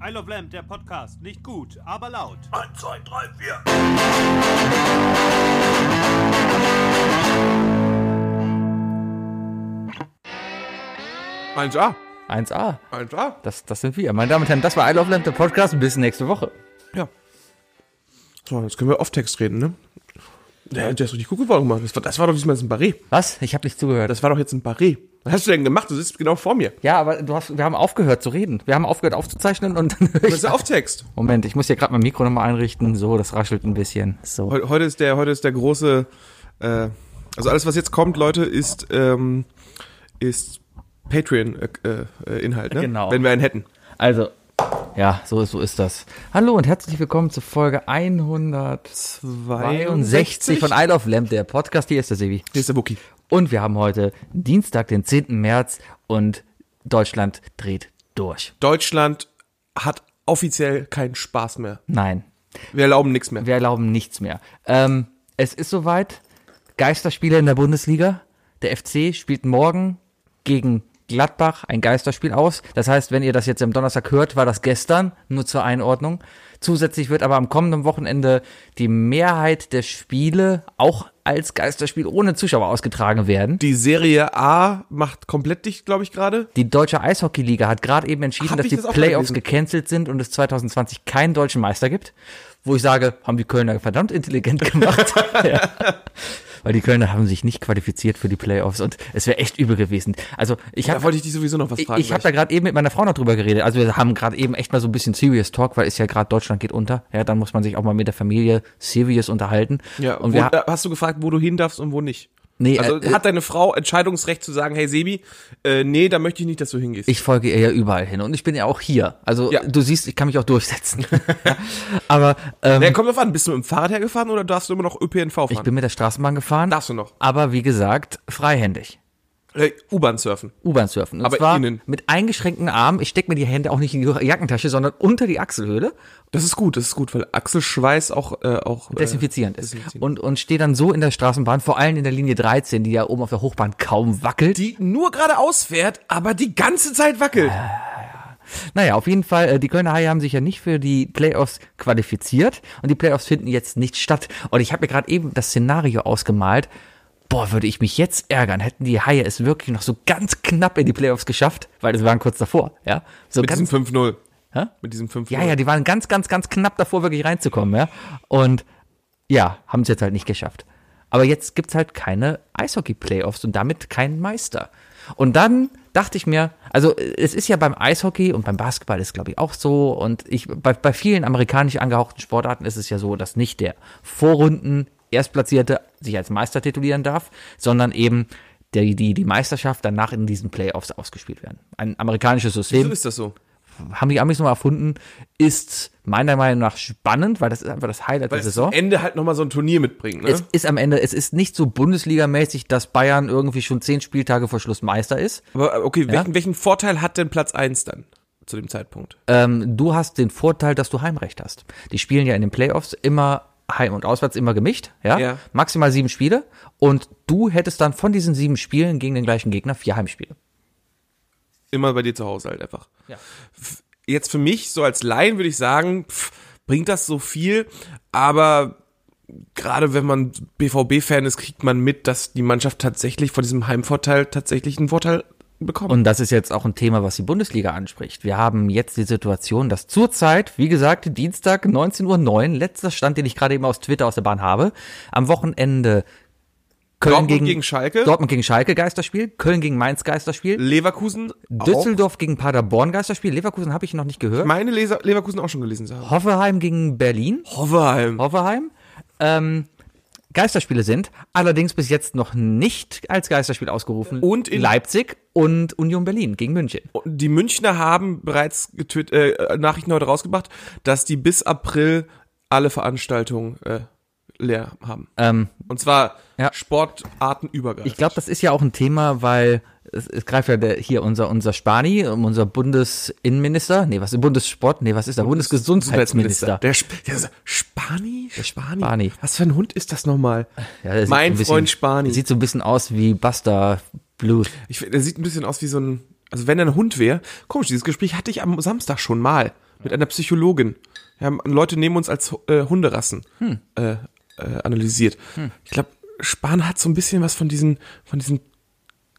I Love Lamp, der Podcast. Nicht gut, aber laut. 1, 2, 3, 4. 1A. 1A. 1A. Das, das sind wir. Meine Damen und Herren, das war I Love Lamp, der Podcast. Bis nächste Woche. Ja. So, jetzt können wir Off-Text reden, ne? Ja, der ist richtig gut geworden gemacht. Das war, das war doch diesmal jetzt ein Barret. Was? Ich habe nicht zugehört. Das war doch jetzt ein Barret. Was hast du denn gemacht? Du sitzt genau vor mir. ja, aber du hast, wir haben aufgehört zu reden. Wir haben aufgehört aufzuzeichnen und dann ich. ist der Off-Text. Moment, ich muss hier gerade mein Mikro nochmal einrichten. So, das raschelt ein bisschen. So. Heu- Heute ist der, heute ist der große, äh, also alles, was jetzt kommt, Leute, ist, ähm, ist Patreon-Inhalt, äh, äh, Inhalt, ne? Genau. Wenn wir einen hätten. Also, ja, so, so ist das. Hallo und herzlich willkommen zur Folge 162 von I Love Lamp, der Podcast. Hier ist der Sebi. Hier ist der Wookie. Und wir haben heute Dienstag, den 10. März und Deutschland dreht durch. Deutschland hat offiziell keinen Spaß mehr. Nein, Wir erlauben nichts mehr. wir erlauben nichts mehr. Ähm, es ist soweit. Geisterspiele in der Bundesliga. Der FC spielt morgen gegen Gladbach ein Geisterspiel aus. Das heißt, wenn ihr das jetzt am Donnerstag hört, war das gestern, nur zur Einordnung. Zusätzlich wird aber am kommenden Wochenende die Mehrheit der Spiele auch als Geisterspiel ohne Zuschauer ausgetragen werden. Die Serie A macht komplett dicht, glaube ich, gerade. Die deutsche Eishockeyliga hat gerade eben entschieden, Hab dass die das Playoffs gecancelt sind und es 2020 keinen deutschen Meister gibt. Wo ich sage, haben die Kölner verdammt intelligent gemacht. ja. Weil die Kölner haben sich nicht qualifiziert für die Playoffs und es wäre echt übel gewesen. Also ich Da habe wollte ich dich sowieso noch was fragen. ich habe da gerade eben mit meiner Frau noch drüber geredet. Also wir haben gerade eben echt mal so ein bisschen Serious Talk, weil es ja gerade Deutschland geht unter. Ja, dann muss man sich auch mal mit der Familie serious unterhalten. ja, und wo, wir, äh, hast du gefragt, wo du hin darfst und wo nicht? Nee, Also äh, hat deine Frau Entscheidungsrecht zu sagen, hey Sebi, äh, nee, da möchte ich nicht, dass du hingehst. Ich folge ihr ja überall hin und ich bin ja auch hier. Also Ja. du siehst, ich kann mich auch durchsetzen. Aber ähm, ja, kommt drauf an, bist du mit dem Fahrrad hergefahren oder darfst du immer noch ÖPNV fahren? ich bin mit der Straßenbahn gefahren. Darfst du noch. Aber wie gesagt, freihändig. Äh, U-Bahn surfen. U-Bahn surfen. Und Aber zwar innen. mit eingeschränkten Armen. Ich stecke mir die Hände auch nicht in die Jackentasche, sondern unter die Achselhöhle. Das ist gut, das ist gut, weil Achselschweiß auch, äh, auch äh, Desinfizierend ist. desinfizierend. Und, und stehe dann so in der Straßenbahn, vor allem in der Linie 13, die ja oben auf der Hochbahn kaum wackelt. die nur geradeaus fährt, aber die ganze Zeit wackelt. Naja, auf jeden Fall, äh, die Kölner Haie haben sich ja nicht für die Playoffs qualifiziert und die Playoffs finden jetzt nicht statt. Und ich habe mir gerade eben das Szenario ausgemalt. Boah, würde ich mich jetzt ärgern, hätten die Haie es wirklich noch so ganz knapp in die Playoffs geschafft, weil das waren kurz davor, ja. So Mit ganz, diesem 5-0. Hä? Mit diesem 5-0. ja, ja, die waren ganz, ganz, ganz knapp davor, wirklich reinzukommen, ja. Und ja, haben es jetzt halt nicht geschafft. Aber jetzt gibt's halt keine Eishockey-Playoffs und damit keinen Meister. Und dann dachte ich mir, also es ist ja beim Eishockey und beim Basketball ist glaube ich auch so und ich bei, bei vielen amerikanisch angehauchten Sportarten ist es ja so, dass nicht der Vorrunden Erstplatzierte sich als Meister titulieren darf, sondern eben der, die, die Meisterschaft danach in diesen Playoffs ausgespielt werden. Ein amerikanisches System Wieso ist das so? haben die Amis nochmal erfunden, ist meiner Meinung nach spannend, weil das ist einfach das Highlight Weil der Saison. am Ende halt nochmal so ein Turnier mitbringt, ne? Es ist am Ende, es ist nicht so Bundesligamäßig, dass Bayern irgendwie schon zehn Spieltage vor Schluss Meister ist. Aber äh, okay, welchen, welchen Vorteil hat denn Platz 1 dann zu dem Zeitpunkt? Ähm, du hast den Vorteil, dass du Heimrecht hast. Die spielen ja in den Playoffs immer heim und auswärts immer gemischt, ja? Ja. Maximal sieben Spiele. Und du hättest dann von diesen sieben Spielen gegen den gleichen Gegner vier Heimspiele. Immer bei dir zu Hause halt einfach. Ja. Jetzt für mich, so als Laien würde ich sagen, pff, bringt das so viel, aber gerade wenn man BVB-Fan ist, kriegt man mit, dass die Mannschaft tatsächlich von diesem Heimvorteil tatsächlich einen Vorteil bekommt. Und das ist jetzt auch ein Thema, was die Bundesliga anspricht. Wir haben jetzt die Situation, dass zurzeit, wie gesagt, Dienstag 19.09 Uhr, letzter Stand, den ich gerade eben aus Twitter aus der Bahn habe, am Wochenende Köln Dortmund gegen, gegen Schalke? Dortmund gegen Schalke Geisterspiel, Köln gegen Mainz Geisterspiel, Leverkusen auch. Düsseldorf gegen Paderborn Geisterspiel, Leverkusen habe ich noch nicht gehört, Meine Leser Leverkusen auch schon gelesen haben. Hoffenheim gegen Berlin, Hoffenheim. Hoffenheim, ähm, Geisterspiele sind, allerdings bis jetzt noch nicht als Geisterspiel ausgerufen. Und in- Leipzig und Union Berlin gegen München. Die Münchner haben bereits getwit äh, Nachrichten heute rausgebracht, dass die bis April alle Veranstaltungen äh, leer haben. Ähm, Und zwar Ja. sportartenübergreifend. Ich glaube, das ist ja auch ein Thema, weil es, es greift ja der, hier unser, unser Spani, unser Bundesinnenminister, nee, was ist Bundessport, nee, was ist der Bundesgesundheitsminister. Der, Sp der Spani? Spani? Spani. Was für ein Hund ist das nochmal? Ja, der mein ein bisschen- Freund Spani. Der sieht so ein bisschen aus wie Buster Blues. Ich, der sieht ein bisschen aus wie so ein, also wenn er ein Hund wäre. Komisch, dieses Gespräch hatte ich am Samstag schon mal mit einer Psychologin. Wir haben Leute neben uns als äh, Hunderassen äh, äh, analysiert. Ich glaube, Spahn hat so ein bisschen was von diesen, von diesen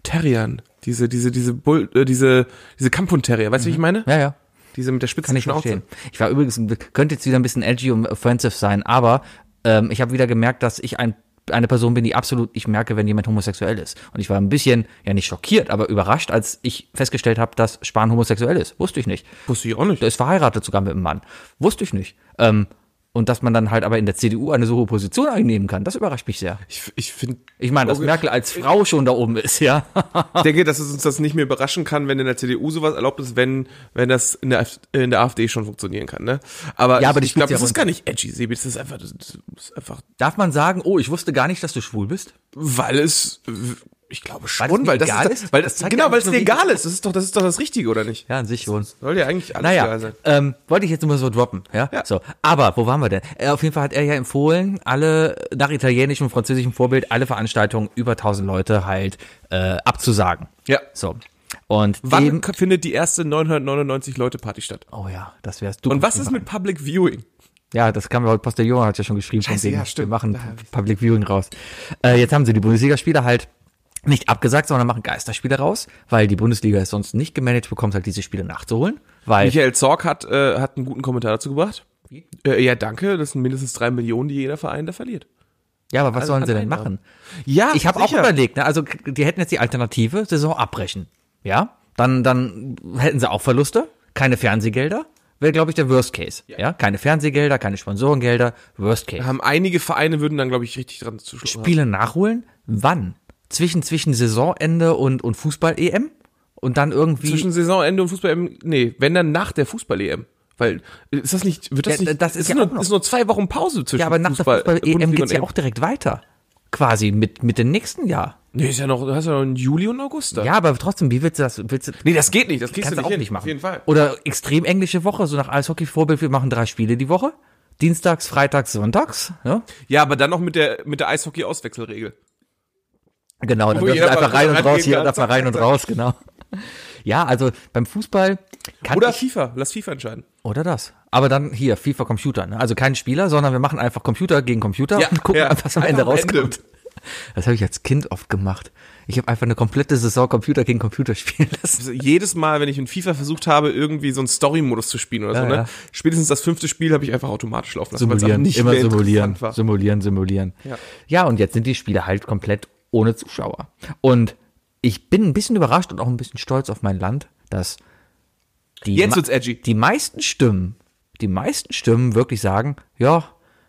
Terriern. Diese, diese, diese Bull, äh, diese, diese Kampfhund-Terrier. Weißt du, wie ich meine? Ja, ja. Diese mit der spitzen Kann ich Schnauze. verstehen. Ich war übrigens, könnte jetzt wieder ein bisschen edgy und offensive sein, aber ähm, ich habe wieder gemerkt, dass ich ein, eine Person bin, die absolut nicht merke, wenn jemand homosexuell ist. Und ich war ein bisschen, ja nicht schockiert, aber überrascht, als ich festgestellt habe, dass Spahn homosexuell ist. Wusste ich nicht. Wusste ich auch nicht. Der ist verheiratet sogar mit einem Mann. Wusste ich nicht. Ähm, und dass man dann halt aber in der CDU eine so hohe Position einnehmen kann, das überrascht mich sehr. Ich, ich finde, Ich meine, dass Merkel als Frau schon da oben ist, ja. ich denke, dass es uns das nicht mehr überraschen kann, wenn in der CDU sowas erlaubt ist, wenn, wenn das in der, AfD in der AfD schon funktionieren kann, ne? Aber, Ja, aber ich, ich glaube, das ist gar nicht edgy, Sebi. Das ist einfach, das ist einfach, Darf man sagen, oh, ich wusste gar nicht, dass du schwul bist? weil es, ich glaube Weil schon, mir weil, das egal ist, weil Das das, genau, ja weil es legal ist. Das ist doch, das ist doch das Richtige, oder nicht? Ja, an sich schon. Soll ja eigentlich alles egal Naja, sein. ähm, wollte ich jetzt nur so droppen, ja? Ja. So, aber wo waren wir denn? Äh, auf jeden Fall hat er ja empfohlen, alle nach italienischem und französischem Vorbild alle Veranstaltungen über 1000 Leute halt äh, abzusagen. Ja. So. Und Wann dem, findet die erste 999 Leute Party statt? oh ja, das wär's du. Und was ist mit Public Viewing? Ja, das kam ja heute, Postillon hat ja schon geschrieben, von Scheiße, wegen, ja, wir stimmt. machen Da- Public Viewing raus. Äh, jetzt haben sie die Bundesligaspiele halt nicht abgesagt, sondern machen Geisterspiele raus, weil die Bundesliga es sonst nicht gemanagt bekommt, halt diese Spiele nachzuholen. Weil Michael Zorg hat, äh, hat einen guten Kommentar dazu gebracht. Äh, ja, danke. Das sind mindestens drei Millionen, die jeder Verein da verliert. Ja, aber was sollen an sie denn machen? Ja, Ich habe auch überlegt, ne? also die hätten jetzt die Alternative, Saison abbrechen. Ja, dann, dann hätten sie auch Verluste, keine Fernsehgelder, wäre, glaube ich, der Worst Case. Ja. keine Fernsehgelder, keine Sponsorengelder, Worst Case. Haben einige Vereine würden dann, glaube ich, richtig dran zu Spiele nachholen? Wann? Zwischen, zwischen Saisonende und, und Fußball-EM? Und dann irgendwie. Zwischen Saisonende und Fußball, nee, wenn dann nach der Fußball-EM. Weil, ist das nicht, wird das Ja, nicht, das ist es ja nur, ist nur zwei Wochen Pause zwischen ja, aber nach Fußball, der Fußball-EM geht's ja auch direkt weiter. Quasi mit, mit dem nächsten Jahr. Nee, ist ja noch, du hast ja noch einen Juli und August da. Ja, aber trotzdem, wie willst du das? Willst du, Nee, das geht nicht, das kriegst du du nicht, auch hin, nicht machen. Auf jeden Fall. Oder extrem englische Woche, so nach Eishockey-Vorbild, wir machen drei Spiele die Woche. Dienstags, Freitags, Sonntags. Ja? Ja, aber dann noch mit der, mit der Eishockey-Auswechselregel. Genau, dann dürfen sie einfach rein und raus, hier darf man rein und raus, genau. Ja, also beim Fußball kann Oder ich, FIFA, lass FIFA entscheiden. oder das. Aber dann hier, FIFA Computer, ne? Also kein Spieler, sondern wir machen einfach Computer gegen Computer und gucken, ja. was am Ende rauskommt. Das habe ich als Kind oft gemacht. Ich habe einfach eine komplette Saison Computer gegen Computer spielen lassen. Also jedes Mal, wenn ich in FIFA versucht habe, irgendwie so einen Story-Modus zu spielen oder Ja, so, ne? ja. Spätestens das fünfte Spiel habe ich einfach automatisch laufen lassen, Simulieren, nicht immer simulieren, simulieren, simulieren. Ja. ja, und jetzt sind die Spiele halt komplett ohne Zuschauer. Und ich bin ein bisschen überrascht und auch ein bisschen stolz auf mein Land, dass die, Jetzt wird's edgy. die meisten Stimmen, die meisten Stimmen wirklich sagen, ja,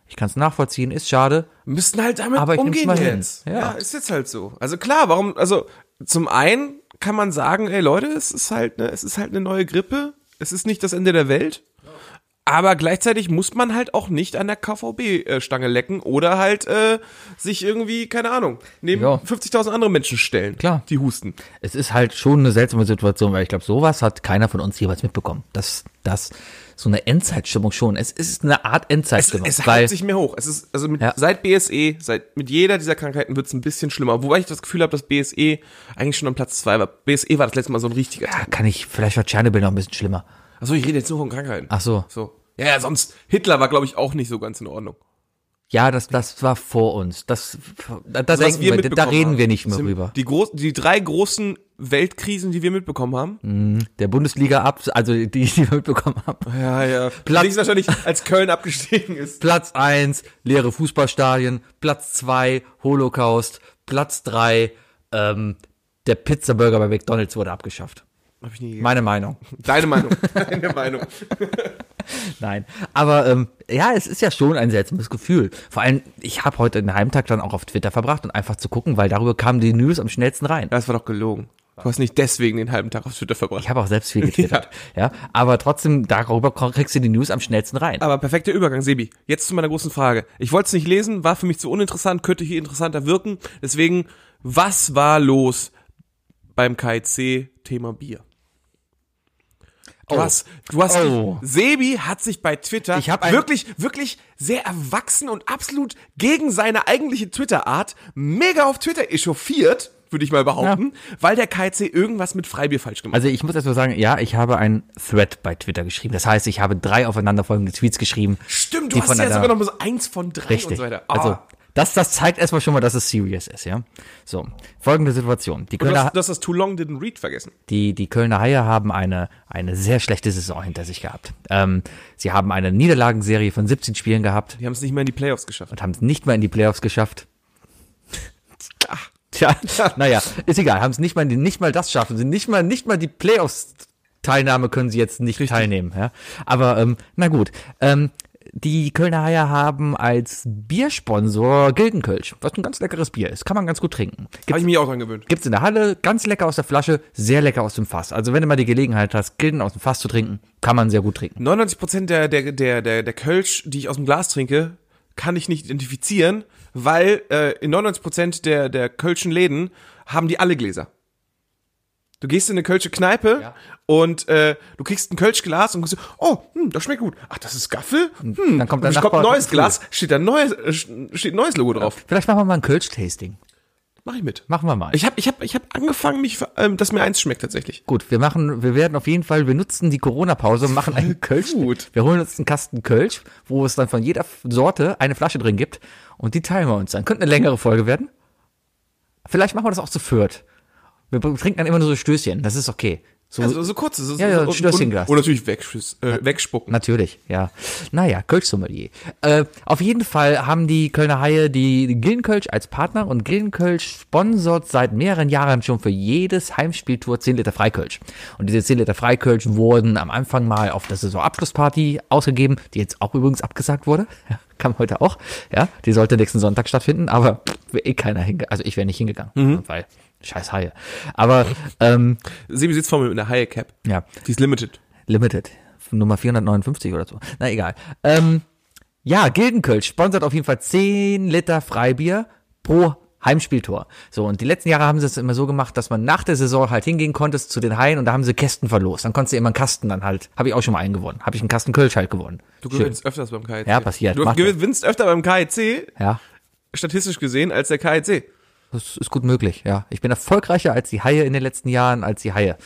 ich kann es nachvollziehen, ist schade. Wir müssten halt damit Aber ich umgehen mal hin. jetzt. Ja. Ja. ist jetzt halt so. Also klar, warum, also zum einen kann man sagen, ey Leute, es ist halt ne, es ist halt eine neue Grippe, es ist nicht das Ende der Welt. Aber gleichzeitig muss man halt auch nicht an der KVB-Stange lecken oder halt äh, sich irgendwie, keine Ahnung, neben Ja. 50.000 andere Menschen stellen, Klar. die husten. Es ist halt schon eine seltsame Situation, weil ich glaube, sowas hat keiner von uns jeweils mitbekommen. Das, das, so eine Endzeitstimmung schon. Es ist eine Art Es, Endzeitstimmung. es weil, haut sich mehr hoch. Es ist, also mit, Ja. seit BSE, seit, mit jeder dieser Krankheiten wird es ein bisschen schlimmer. Wobei ich das Gefühl habe, dass BSE eigentlich schon am Platz zwei war. BSE war das letzte Mal so ein richtiger ja, kann ich, vielleicht war Tschernobyl noch ein bisschen schlimmer. Achso, ich rede jetzt nur von Krankheiten. Ach so. So. Ja, ja, sonst, Hitler war, glaube ich, auch nicht so ganz in Ordnung. Ja, das, das war vor uns. Das, da, da, denken wir, da mitbekommen reden haben. wir nicht mehr drüber. Die, groß, die drei großen Weltkrisen, die wir mitbekommen haben. Der Bundesliga ab, also die, die wir mitbekommen haben. Ja, ja. Platz- Platz wahrscheinlich, als Köln abgestiegen ist. Platz eins leere Fußballstadien. Platz zwei Holocaust. Platz drei ähm, der Pizzaburger bei McDonalds wurde abgeschafft. Hab ich nie gegessen. Meine Meinung. Deine Meinung. Deine Meinung. Nein, aber ähm, ja, es ist ja schon ein seltsames Gefühl. Vor allem, ich habe heute den Heimtag dann auch auf Twitter verbracht und einfach zu gucken, weil darüber kamen die News am schnellsten rein. Das war doch gelogen. Du hast nicht deswegen den halben Tag auf Twitter verbracht. Ich habe auch selbst viel getwittert, ja. Aber trotzdem, darüber kriegst du die News am schnellsten rein. Aber perfekter Übergang, Sebi. Jetzt zu meiner großen Frage. Ich wollte es nicht lesen, war für mich zu uninteressant, könnte hier interessanter wirken. Deswegen, was war los beim KIC Thema Bier? Du Oh. hast, du hast, Oh. Sebi hat sich bei Twitter wirklich, wirklich sehr erwachsen und absolut gegen seine eigentliche Twitter-Art mega auf Twitter echauffiert, würde ich mal behaupten, weil der KC irgendwas mit Freibier falsch gemacht hat. Also ich muss erst mal sagen, ja, ich habe einen Thread bei Twitter geschrieben. Das heißt, ich habe drei aufeinanderfolgende Tweets geschrieben. Stimmt, du hast ja sogar noch mal so eins von drei und Richtig. so weiter. Ah. Also das, das zeigt erstmal schon mal, dass es serious ist, ja. So, folgende Situation. Die und du Kölner, hast, du hast das Too Long Didn't Read vergessen. die, die Kölner Haie haben eine, eine sehr schlechte Saison hinter sich gehabt. Ähm, sie haben eine Niederlagenserie von 17 Spielen gehabt Die haben es nicht mehr in die Playoffs geschafft. und haben es nicht mal in die Playoffs geschafft. Tja, naja, ist egal, haben es nicht mal, nicht mal das schaffen sie, nicht mal, nicht mal die Playoffs Teilnahme können sie jetzt nicht teilnehmen, ja. Aber, ähm, na gut, ähm, die Kölner Haie haben als Biersponsor Gildenkölsch, was ein ganz leckeres Bier ist, kann man ganz gut trinken. Habe ich mich auch dran gewöhnt. Gibt's in der Halle, ganz lecker aus der Flasche, sehr lecker aus dem Fass. Also wenn du mal die Gelegenheit hast, Gilden aus dem Fass zu trinken, kann man sehr gut trinken. 99% der, der, der, der, der Kölsch, die ich aus dem Glas trinke, kann ich nicht identifizieren, weil äh, in 99% der, der Kölschen Läden haben die alle Gläser. Du gehst in eine Kölsche Kneipe Ja. und äh, du kriegst ein Kölschglas und sagst, oh, hm, das schmeckt gut. Ach, das ist Gaffel? Hm, Dann kommt es kommt ein neues Glas, steht da ein neues, äh, steht ein neues Logo drauf. Vielleicht machen wir mal ein Kölsch-Tasting. Mach ich mit. Machen wir mal. Ich habe ich hab, ich hab angefangen, mich, ähm, dass mir eins schmeckt tatsächlich. Gut, wir machen, wir werden auf jeden Fall, wir nutzen die Corona-Pause und machen einen Kölsch. gut. Wir holen uns einen Kasten Kölsch, wo es dann von jeder Sorte eine Flasche drin gibt und die teilen wir uns dann. Könnte eine längere Folge werden. Vielleicht machen wir das auch zu viert. Wir trinken dann immer nur so Stößchen, das ist okay. So, Also so kurz. So, Ja, ja, ein und, Stößchenglas. und, und natürlich wegschuss, äh, wegspucken. Natürlich, ja. Naja, Kölsch-Sommelier. Äh, auf jeden Fall haben die Kölner Haie die Gildenkölsch als Partner und Gildenkölsch sponsort seit mehreren Jahren schon für jedes Heimspieltour 10 Liter Freikölsch. Und diese 10 Liter Freikölsch wurden am Anfang mal auf der Saisonabschlussparty ausgegeben, die jetzt auch übrigens abgesagt wurde. Kam heute auch. Ja, die sollte nächsten Sonntag stattfinden, aber wäre eh keiner hingegangen. Also ich wäre nicht hingegangen, weil scheiß Haie. Aber ähm, Sebi sitzt vor mir mit einer Haie Cap. ja, Die ist limited. Limited. Nummer 459 oder so. Na egal. Ähm, ja, Gildenkölsch sponsert auf jeden Fall 10 Liter Freibier pro Heimspieltor. So, und die letzten Jahre haben sie es immer so gemacht, dass man nach der Saison halt hingehen konntest zu den Haien und da haben sie Kästen verlost. Dann konntest du immer einen Kasten dann halt, habe ich auch schon mal einen gewonnen. Habe ich einen Kasten Kölsch halt gewonnen. Du Schön. gewinnst öfters beim KIC. Ja, passiert. Du Macht gewinnst öfter beim KIC, Ja, statistisch gesehen, als der KIC. das ist gut möglich, ja. Ich bin erfolgreicher als die Haie in den letzten Jahren, als die Haie.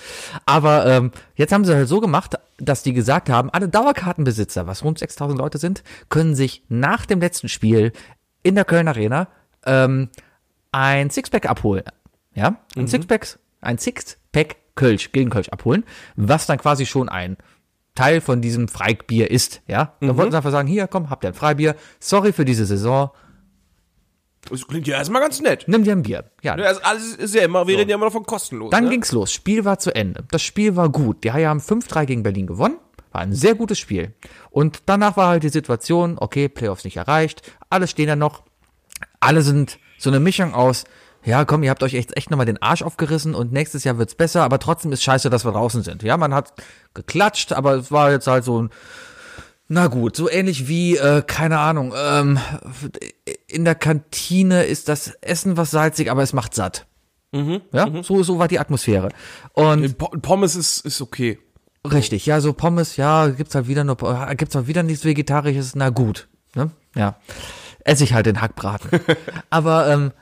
Aber ähm, jetzt haben sie halt so gemacht, dass die gesagt haben, alle Dauerkartenbesitzer, was rund 6000 Leute sind, können sich nach dem letzten Spiel in der Köln Arena ähm, ein Sixpack abholen. Ja, ein Sixpack, ein Sixpack Kölsch, gegen Kölsch abholen, was dann quasi schon ein Teil von diesem Freibier ist, ja. Dann wollten sie einfach sagen, hier, komm, habt ihr ein Freibier, sorry für diese Saison, Das klingt ja erstmal ganz nett. nimm dir ein Bier. Ja, Also alles ist ja immer, wir reden ja immer noch von kostenlos. Dann ne? ging's los. Spiel war zu Ende. Das Spiel war gut. Die Haie haben 5-3 gegen Berlin gewonnen. War ein sehr gutes Spiel. Und danach war halt die Situation, okay, Playoffs nicht erreicht. Alle stehen da noch. Alle sind so eine Mischung aus, ja, komm, ihr habt euch echt, echt nochmal den Arsch aufgerissen und nächstes Jahr wird's besser, aber trotzdem ist scheiße, dass wir draußen sind. Ja, man hat geklatscht, aber es war jetzt halt so ein, na gut, so ähnlich wie, äh, keine Ahnung, ähm, in der Kantine ist das Essen was salzig, aber es macht satt. Ja, so, so war die Atmosphäre. Und Po- Pommes ist, ist okay. richtig, ja, so Pommes, ja, gibt's halt wieder nur, gibt's halt wieder nichts Vegetarisches, na gut, ne? Ja. Esse ich halt den Hackbraten. Aber, ähm,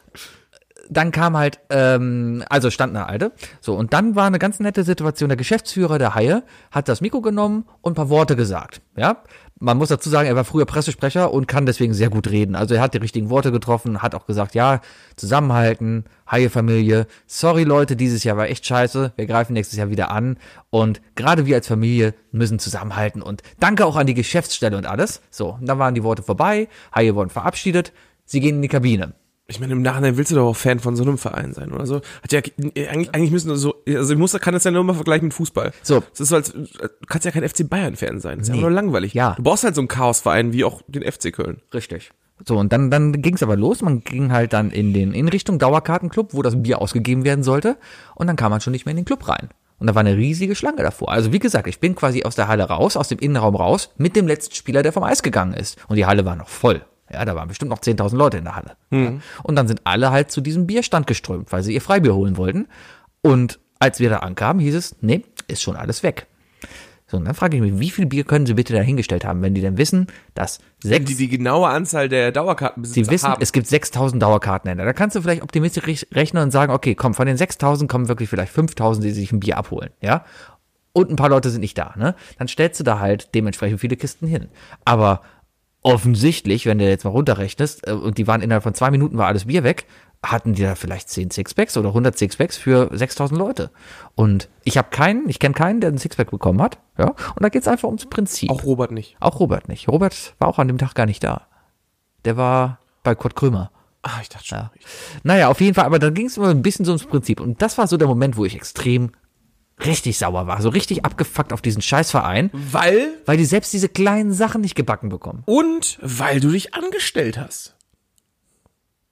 dann kam halt, ähm, also stand eine alte. So, und dann war eine ganz nette Situation. Der Geschäftsführer der Haie hat das Mikro genommen und ein paar Worte gesagt. Ja, man muss dazu sagen, er war früher Pressesprecher und kann deswegen sehr gut reden. Also er hat die richtigen Worte getroffen, hat auch gesagt, ja, zusammenhalten, Haie-Familie. Sorry Leute, dieses Jahr war echt scheiße. Wir greifen nächstes Jahr wieder an. Und gerade wir als Familie müssen zusammenhalten. Und danke auch an die Geschäftsstelle und alles. So, dann waren die Worte vorbei. Haie wurden verabschiedet. Sie gehen in die Kabine. Ich meine, im Nachhinein willst du doch auch Fan von so einem Verein sein oder so. Hat ja, eigentlich, eigentlich müssen so, also ich muss, kann das ja nur mal vergleichen mit Fußball. So. Das ist so als, du kannst ja kein FC Bayern-Fan sein. Das ist ja Nee. einfach nur langweilig. Ja. Du brauchst halt so einen Chaosverein wie auch den FC Köln. Richtig. So, und dann, dann ging's aber los. Man ging halt dann in den, in Richtung Dauerkartenclub, wo das Bier ausgegeben werden sollte. Und dann kam man schon nicht mehr in den Club rein. Und da war eine riesige Schlange davor. Also wie gesagt, ich bin quasi aus der Halle raus, aus dem Innenraum raus, mit dem letzten Spieler, der vom Eis gegangen ist. Und die Halle war noch voll. Ja, da waren bestimmt noch 10.000 Leute in der Halle. Ja. Und dann sind alle halt zu diesem Bierstand geströmt, weil sie ihr Freibier holen wollten. Und als wir da ankamen, hieß es, nee, ist schon alles weg. So, und dann frage ich mich, wie viel Bier können sie bitte dahingestellt haben, wenn die denn wissen, dass sechs, Die die genaue Anzahl der Dauerkartenbesitzer sie wissen, haben. es gibt 6000 Dauerkartenhändler. Da kannst du vielleicht optimistisch rech- rechnen und sagen, okay, komm, von den 6000 kommen wirklich vielleicht 5000, die sich ein Bier abholen, ja? Und ein paar Leute sind nicht da, ne? Dann stellst du da halt dementsprechend viele Kisten hin. Aber offensichtlich, wenn du jetzt mal runterrechnest, äh, und die waren innerhalb von zwei Minuten war alles Bier weg, hatten die da vielleicht 10 Sixpacks oder 100 Sixpacks für 6000 Leute. Und ich habe keinen, ich kenne keinen, der einen Sixpack bekommen hat, ja? Und da geht's einfach ums Prinzip. auch Robert nicht. Auch Robert nicht. Robert war auch an dem Tag gar nicht da. Der war bei Kurt Krömer. Ah, ich dachte schon. Ja. Naja, auf jeden Fall, aber da ging es immer ein bisschen so ums Prinzip. Und das war so der Moment, wo ich extrem richtig sauer war. So richtig abgefuckt auf diesen Scheißverein, Weil weil die selbst diese kleinen Sachen nicht gebacken bekommen. und weil du dich angestellt hast.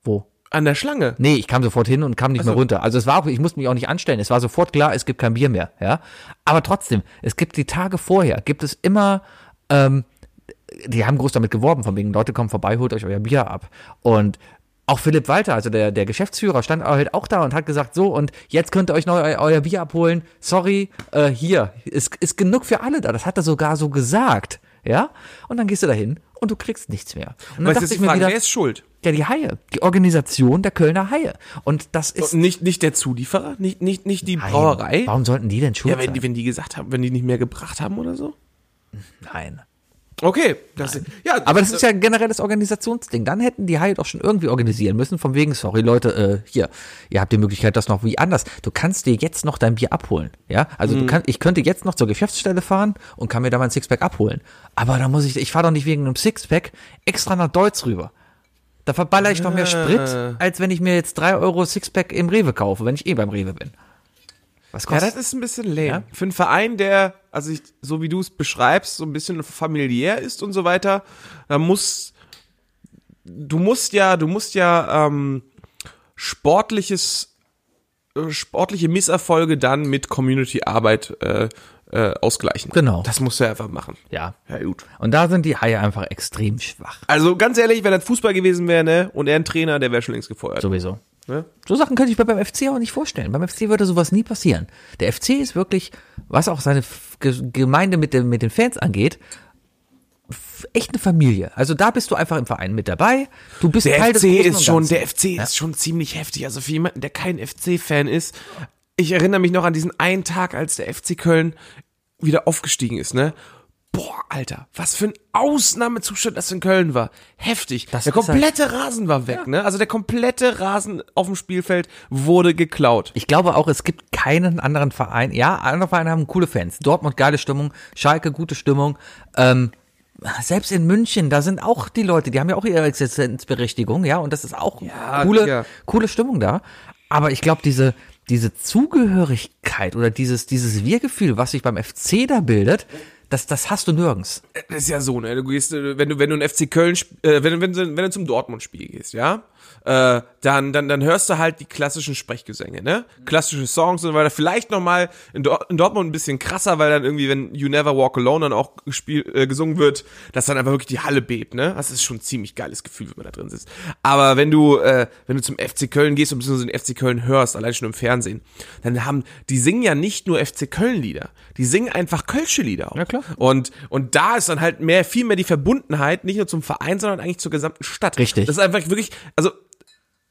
Wo? An der Schlange. Nee, ich kam sofort hin und kam nicht mehr runter. Also es war auch, ich musste mich auch nicht anstellen. Es war sofort klar, es gibt kein Bier mehr, ja. Aber trotzdem, es gibt die Tage vorher, gibt es immer, ähm, die haben groß damit geworben, von wegen, Leute kommen vorbei, holt euch euer Bier ab. Und auch Philipp Walter, also der, der Geschäftsführer, stand halt auch da und hat gesagt, so, und jetzt könnt ihr euch noch eu, euer Bier abholen. Sorry, äh, hier, ist, ist genug für alle da. Das hat er sogar so gesagt, ja. Und dann gehst du dahin und du kriegst nichts mehr. Und dann dachte jetzt ich mir Frage, wieder, wer ist schuld? ja, die Haie, die Organisation der Kölner Haie. Und das ist Nicht, nicht der Zulieferer? Nicht, nicht, nicht die Nein. Brauerei? Warum sollten die denn schuld Ja, wenn sein? wenn die gesagt haben, wenn die nicht mehr gebracht haben oder so? Nein. Okay, das, ja, Aber das ist ja ein generelles Organisationsding. Dann hätten die Haie doch schon irgendwie organisieren müssen, von wegen, sorry Leute, äh, hier, ihr habt die Möglichkeit, das noch wie anders. Du kannst dir jetzt noch dein Bier abholen. Ja, also Mhm. du kannst, ich könnte jetzt noch zur Geschäftsstelle fahren und kann mir da mein Sixpack abholen. Aber da muss ich, ich fahre doch nicht wegen einem Sixpack extra nach Deutsch rüber. Da verballer ich doch mehr Sprit, als wenn ich mir jetzt drei Euro Sixpack im Rewe kaufe, wenn ich eh beim Rewe bin. Was Ja, kostet das ist ein bisschen lame. Ja? Für einen Verein, der, also ich, so wie du es beschreibst, so ein bisschen familiär ist und so weiter, da muss, du musst ja, du musst ja ähm, sportliches, äh, sportliche Misserfolge dann mit Community-Arbeit äh, äh, ausgleichen. Genau. Das musst du einfach machen. Ja. Ja, gut. Und da sind die Haie einfach extrem schwach. Also ganz ehrlich, wenn das Fußball gewesen wäre, ne, und er ein Trainer, der wäre schon längst gefeuert. Sowieso. Ne? So Sachen könnte ich mir beim FC auch nicht vorstellen. Beim FC würde sowas nie passieren. Der FC ist wirklich, was auch seine Gemeinde mit, dem, mit den Fans angeht, echt eine Familie. Also da bist du einfach im Verein mit dabei. Du bist Der Teil des FC Großen ist schon, der FC ist schon ziemlich heftig. Also für jemanden, der kein FC-Fan ist, ich erinnere mich noch an diesen einen Tag, als der FC Köln wieder aufgestiegen ist, ne? Boah, Alter, was für ein Ausnahmezustand das in Köln war. Heftig. Das der halt- komplette Rasen war weg, ne? Also der komplette Rasen auf dem Spielfeld wurde geklaut. Ich glaube auch, es gibt keinen anderen Verein. Ja, andere Vereine haben coole Fans. Dortmund geile Stimmung, Schalke gute Stimmung. Ähm, selbst in München, da sind auch die Leute, die haben ja auch ihre Existenzberechtigung, ja, und das ist auch Ja, coole, Digga. coole Stimmung da. Aber ich glaube, diese, diese Zugehörigkeit oder dieses, dieses Wir-Gefühl, was sich beim FC da bildet, das, das hast du nirgends. Das ist ja so, ne? Du gehst, äh, wenn du, wenn du ein FC Köln, äh, wenn, wenn, wenn du zum Dortmund-Spiel gehst, ja, äh, dann, dann, dann hörst du halt die klassischen Sprechgesänge, ne? Klassische Songs und so weiter. Vielleicht nochmal in, Dor in Dortmund ein bisschen krasser, weil dann irgendwie, wenn You Never Walk Alone dann auch gespiel, äh, gesungen wird, dass dann einfach wirklich die Halle bebt, ne? Das ist schon ein ziemlich geiles Gefühl, wenn man da drin sitzt. Aber wenn du, äh, wenn du zum FC Köln gehst und beziehungsweise den FC Köln hörst, allein schon im Fernsehen, dann haben, die singen ja nicht nur FC Köln-Lieder, die singen einfach Kölsche Lieder auch. Ja, klar. Und, und da ist dann halt mehr, viel mehr die Verbundenheit, nicht nur zum Verein, sondern eigentlich zur gesamten Stadt. Richtig. Das ist einfach wirklich, also,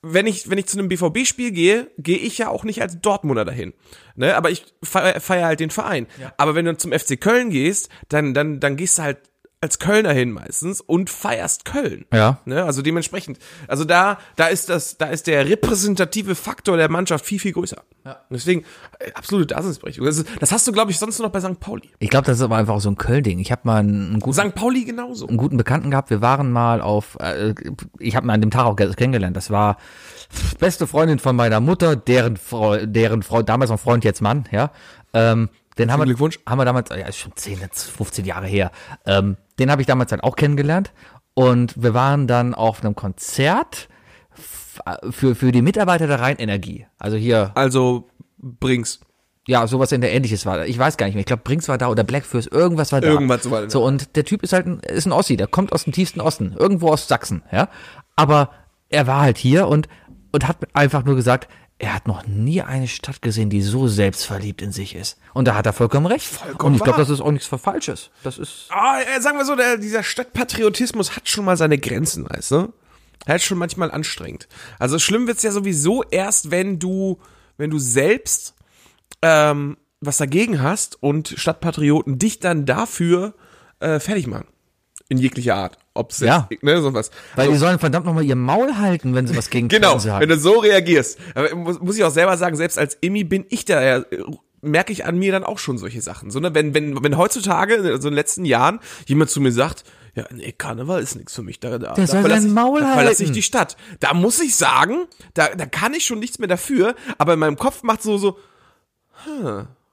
wenn ich, wenn ich zu einem BVB-Spiel gehe, gehe ich ja auch nicht als Dortmunder dahin. Ne? Aber ich feiere feier halt den Verein. Aber wenn du zum FC Köln gehst, dann, dann, dann gehst du halt als Kölner hin meistens und feierst Köln. Ja. Ne? Also dementsprechend. Also da, da ist das, da ist der repräsentative Faktor der Mannschaft viel, viel größer. Ja. Deswegen, äh, absolute Daseinsberechtigung. Das, ist, das hast du, glaube ich, sonst nur noch bei St. Pauli. Ich glaube, das ist aber einfach auch so ein Köln-Ding. Ich habe mal einen guten, St. Pauli genauso. einen guten Bekannten gehabt. Wir waren mal auf, äh, ich habe ihn an dem Tag auch kennengelernt. Das war beste Freundin von meiner Mutter, deren Frau, deren Frau, damals noch Freund, jetzt Mann, ja. Ähm, den haben wir, Glückwunsch. haben wir damals, ja, ist schon 10, jetzt 15 Jahre her. Ähm, den habe ich damals halt auch kennengelernt. Und wir waren dann auf einem Konzert f- für, für die Mitarbeiter der Rheinenergie. Also hier, Also Brinks. ja, sowas in der ähnliches war. da. Ich weiß gar nicht mehr. Ich glaube, Brinks war da oder Blackfist, irgendwas war da. Irgendwas war da. So, und der Typ ist halt ein, ist ein Ossi, der kommt aus dem tiefsten Osten, irgendwo aus Sachsen, ja. Aber er war halt hier und, und hat einfach nur gesagt, er hat noch nie eine Stadt gesehen, die so selbstverliebt in sich ist. Und da hat er vollkommen recht. Vollkommen Und ich glaube, das ist auch nichts Falsches. Das ist, Ah, äh, sagen wir so, der, dieser Stadtpatriotismus hat schon mal seine Grenzen, weißt du? Er ist schon manchmal anstrengend. Also schlimm wird's ja sowieso erst, wenn du, wenn du selbst ähm, was dagegen hast und Stadtpatrioten dich dann dafür äh, fertig machen. In jeglicher Art. Ob's Ja. jetzt, ne, sowas. weil die sollen verdammt nochmal ihr Maul halten, wenn sie was gegen Genau, Fernsehen haben. wenn du so reagierst. Aber muss, muss ich auch selber sagen, selbst als Immi bin ich da, ja, merke ich an mir dann auch schon solche Sachen. So, ne? wenn, wenn, wenn heutzutage, so in den letzten Jahren, jemand zu mir sagt, ja, nee, Karneval ist nichts für mich. Da, da, Der da soll verlasse sein ich- Maul da verlasse ich die Stadt. Da muss ich sagen, da, da kann ich schon nichts mehr dafür, aber in meinem Kopf macht so, so,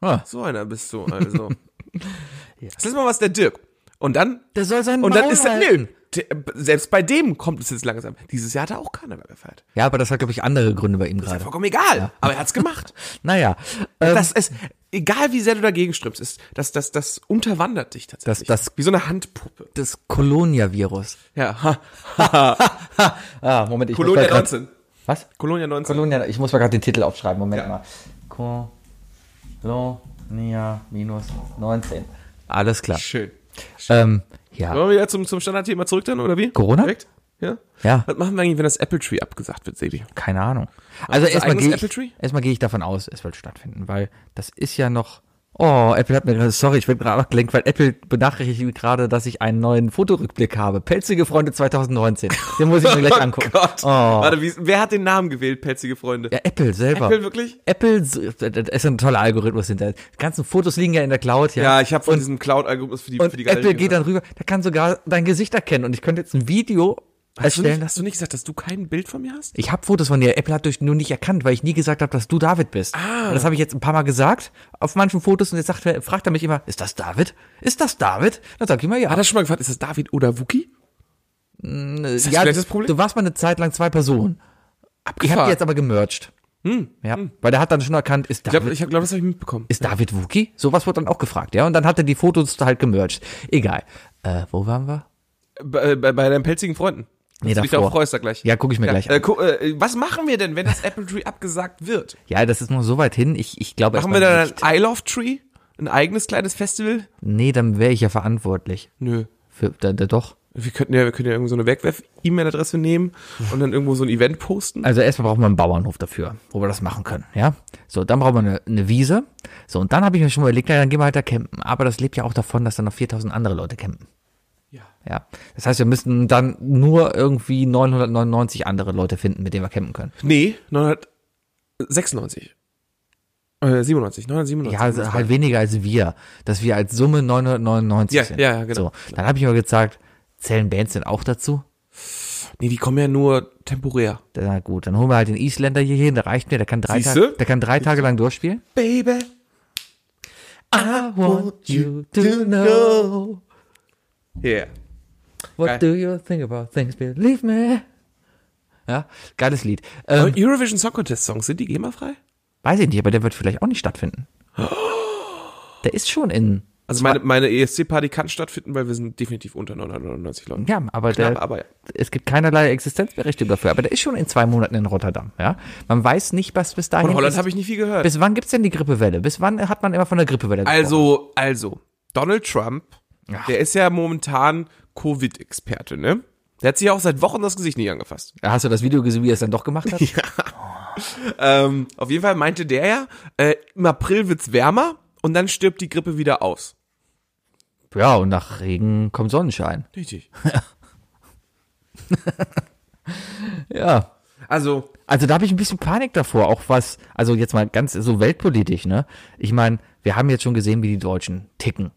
Ah. so einer bist du, also. Das letzte Mal was der Dirk. Und dann Der soll sein und Maul dann ist er, nö, selbst bei dem kommt es jetzt langsam. Dieses Jahr hat er auch Karneval gefeiert. Ja, aber das hat, glaube ich, andere Gründe bei ihm gerade. Vollkommen egal. Aber er hat's gemacht. Naja, ähm, das ist, egal wie sehr du dagegen strömst, ist, das, das, das unterwandert dich tatsächlich. Das- das- wie so eine Handpuppe. das Colonia-Virus. Ja, ha. Ah, Moment, ich Kolonia muss grad- 19. Was? Kolonia 19. Colonia, ich muss mal gerade den Titel aufschreiben. Moment Ja. mal. Colonia minus 19. Alles klar. Schön. Ähm, ja. Wollen wir wieder zum, zum Standardthema zurück dann, oder wie? Corona? Direkt? Ja? Ja. Was machen wir eigentlich, wenn das Apple Tree abgesagt wird, Sebi? Keine Ahnung. Also erstmal gehe Apple Tree? ich, erstmal gehe ich davon aus, es wird stattfinden, weil das ist ja noch. Oh, Apple hat mir gerade, sorry, ich bin gerade abgelenkt, weil Apple benachrichtigt mich gerade, dass ich einen neuen Fotorückblick habe. Pelzige Freunde 2019. Den muss ich mir gleich angucken. Gott. Oh. Warte, wie, wer hat den Namen gewählt, pelzige Freunde? Ja, Apple selber. Apple wirklich? Apple, das ist ein toller Algorithmus hinter. Die ganzen Fotos liegen ja in der Cloud, ja. Ja, ich habe von und, diesem Cloud-Algorithmus für die, und für die Galerie Apple geht dann rüber, der kann sogar dein Gesicht erkennen und ich könnte jetzt ein Video Hast du, nicht, hast du nicht gesagt, dass du kein Bild von mir hast? Ich habe Fotos von dir. Apple hat dich nur nicht erkannt, weil ich nie gesagt habe, dass du David bist. Ah. Und das habe ich jetzt ein paar Mal gesagt auf manchen Fotos und jetzt sagt, fragt er mich immer, ist das David? Ist das David? Dann sag ich immer ja. Hat er schon mal gefragt, ist das David oder Wookie? das das vielleicht das Problem? Du warst mal eine Zeit lang zwei Personen. Ich Abgefahren. habe die jetzt aber gemerged. Ja, weil der hat dann schon erkannt, ist Ich David, glaube, ich glaub, das habe ich mitbekommen. ist David Wookie? Sowas wurde dann auch gefragt, ja. Und dann hat er die Fotos halt gemerged. Egal. Äh, wo waren wir? Bei, bei, bei deinen pelzigen Freunden. Nee, du dich darauf freust, da gleich. Ja, guck ich mir gleich Äh, an. gu- äh, was machen wir denn, wenn das Apple Tree abgesagt wird? Ja, das ist noch so weit hin. Ich, ich glaube Machen wir dann nicht. ein I Love Tree? Ein eigenes kleines Festival? Nee, dann wäre ich ja verantwortlich. Nö. Für, da, da, doch. Wir könnten ja, wir können ja irgendwo so eine Wegwerf-E-Mail-Adresse nehmen und dann irgendwo so ein Event posten. Also erstmal brauchen wir einen Bauernhof dafür, wo wir das machen können, ja. So, dann brauchen wir eine, eine Wiese. So, und dann habe ich mir schon mal überlegt, na, dann gehen wir halt da campen. Aber das lebt ja auch davon, dass dann noch 4000 andere Leute campen. Ja. Ja. Das heißt, wir müssten dann nur irgendwie 999 andere Leute finden, mit denen wir campen können. Nee, 996. Äh, 97, 997. Ja, also halt weniger als wir. Dass wir als Summe 999 Ja, sind. ja, ja, genau. So, dann habe ich mir gesagt, zählen Bands denn auch dazu? Nee, die kommen ja nur temporär. Na gut, dann holen wir halt den Isländer hier hin, der reicht mir, der kann drei, Siehste? Tage, der kann drei Tage lang durchspielen. Baby. I want you to know. Yeah. What Geil. do you think about things? Believe me. Ja, geiles Lied. Ähm, Eurovision Song Contest Songs, sind die GEMA-frei? weiß ich nicht, aber der wird vielleicht auch nicht stattfinden. Der ist schon in. Also meine, meine ESC-Party kann stattfinden, weil wir sind definitiv unter 999 Leuten. Ja, aber Knapp, der, aber ja. es gibt keinerlei Existenzberechtigung dafür. Aber der ist schon in zwei Monaten in Rotterdam. Ja, man weiß nicht, was bis dahin. Von Holland habe ich nicht viel gehört. Bis wann gibt's denn die Grippewelle? Bis wann hat man immer von der Grippewelle gesprochen? Also, also, Donald Trump, der ist ja momentan Covid-Experte, ne? Der hat sich ja auch seit Wochen das Gesicht nicht angefasst. Hast du das Video gesehen, wie er es dann doch gemacht hat? Ähm, auf jeden Fall meinte der ja, äh, im April wird's wärmer und dann stirbt die Grippe wieder aus. ja, und nach Regen kommt Sonnenschein. Richtig. Ja. Also, Also da habe ich ein bisschen Panik davor, auch was, also jetzt mal ganz so weltpolitisch, ne? Ich meine, wir haben jetzt schon gesehen, wie die Deutschen ticken.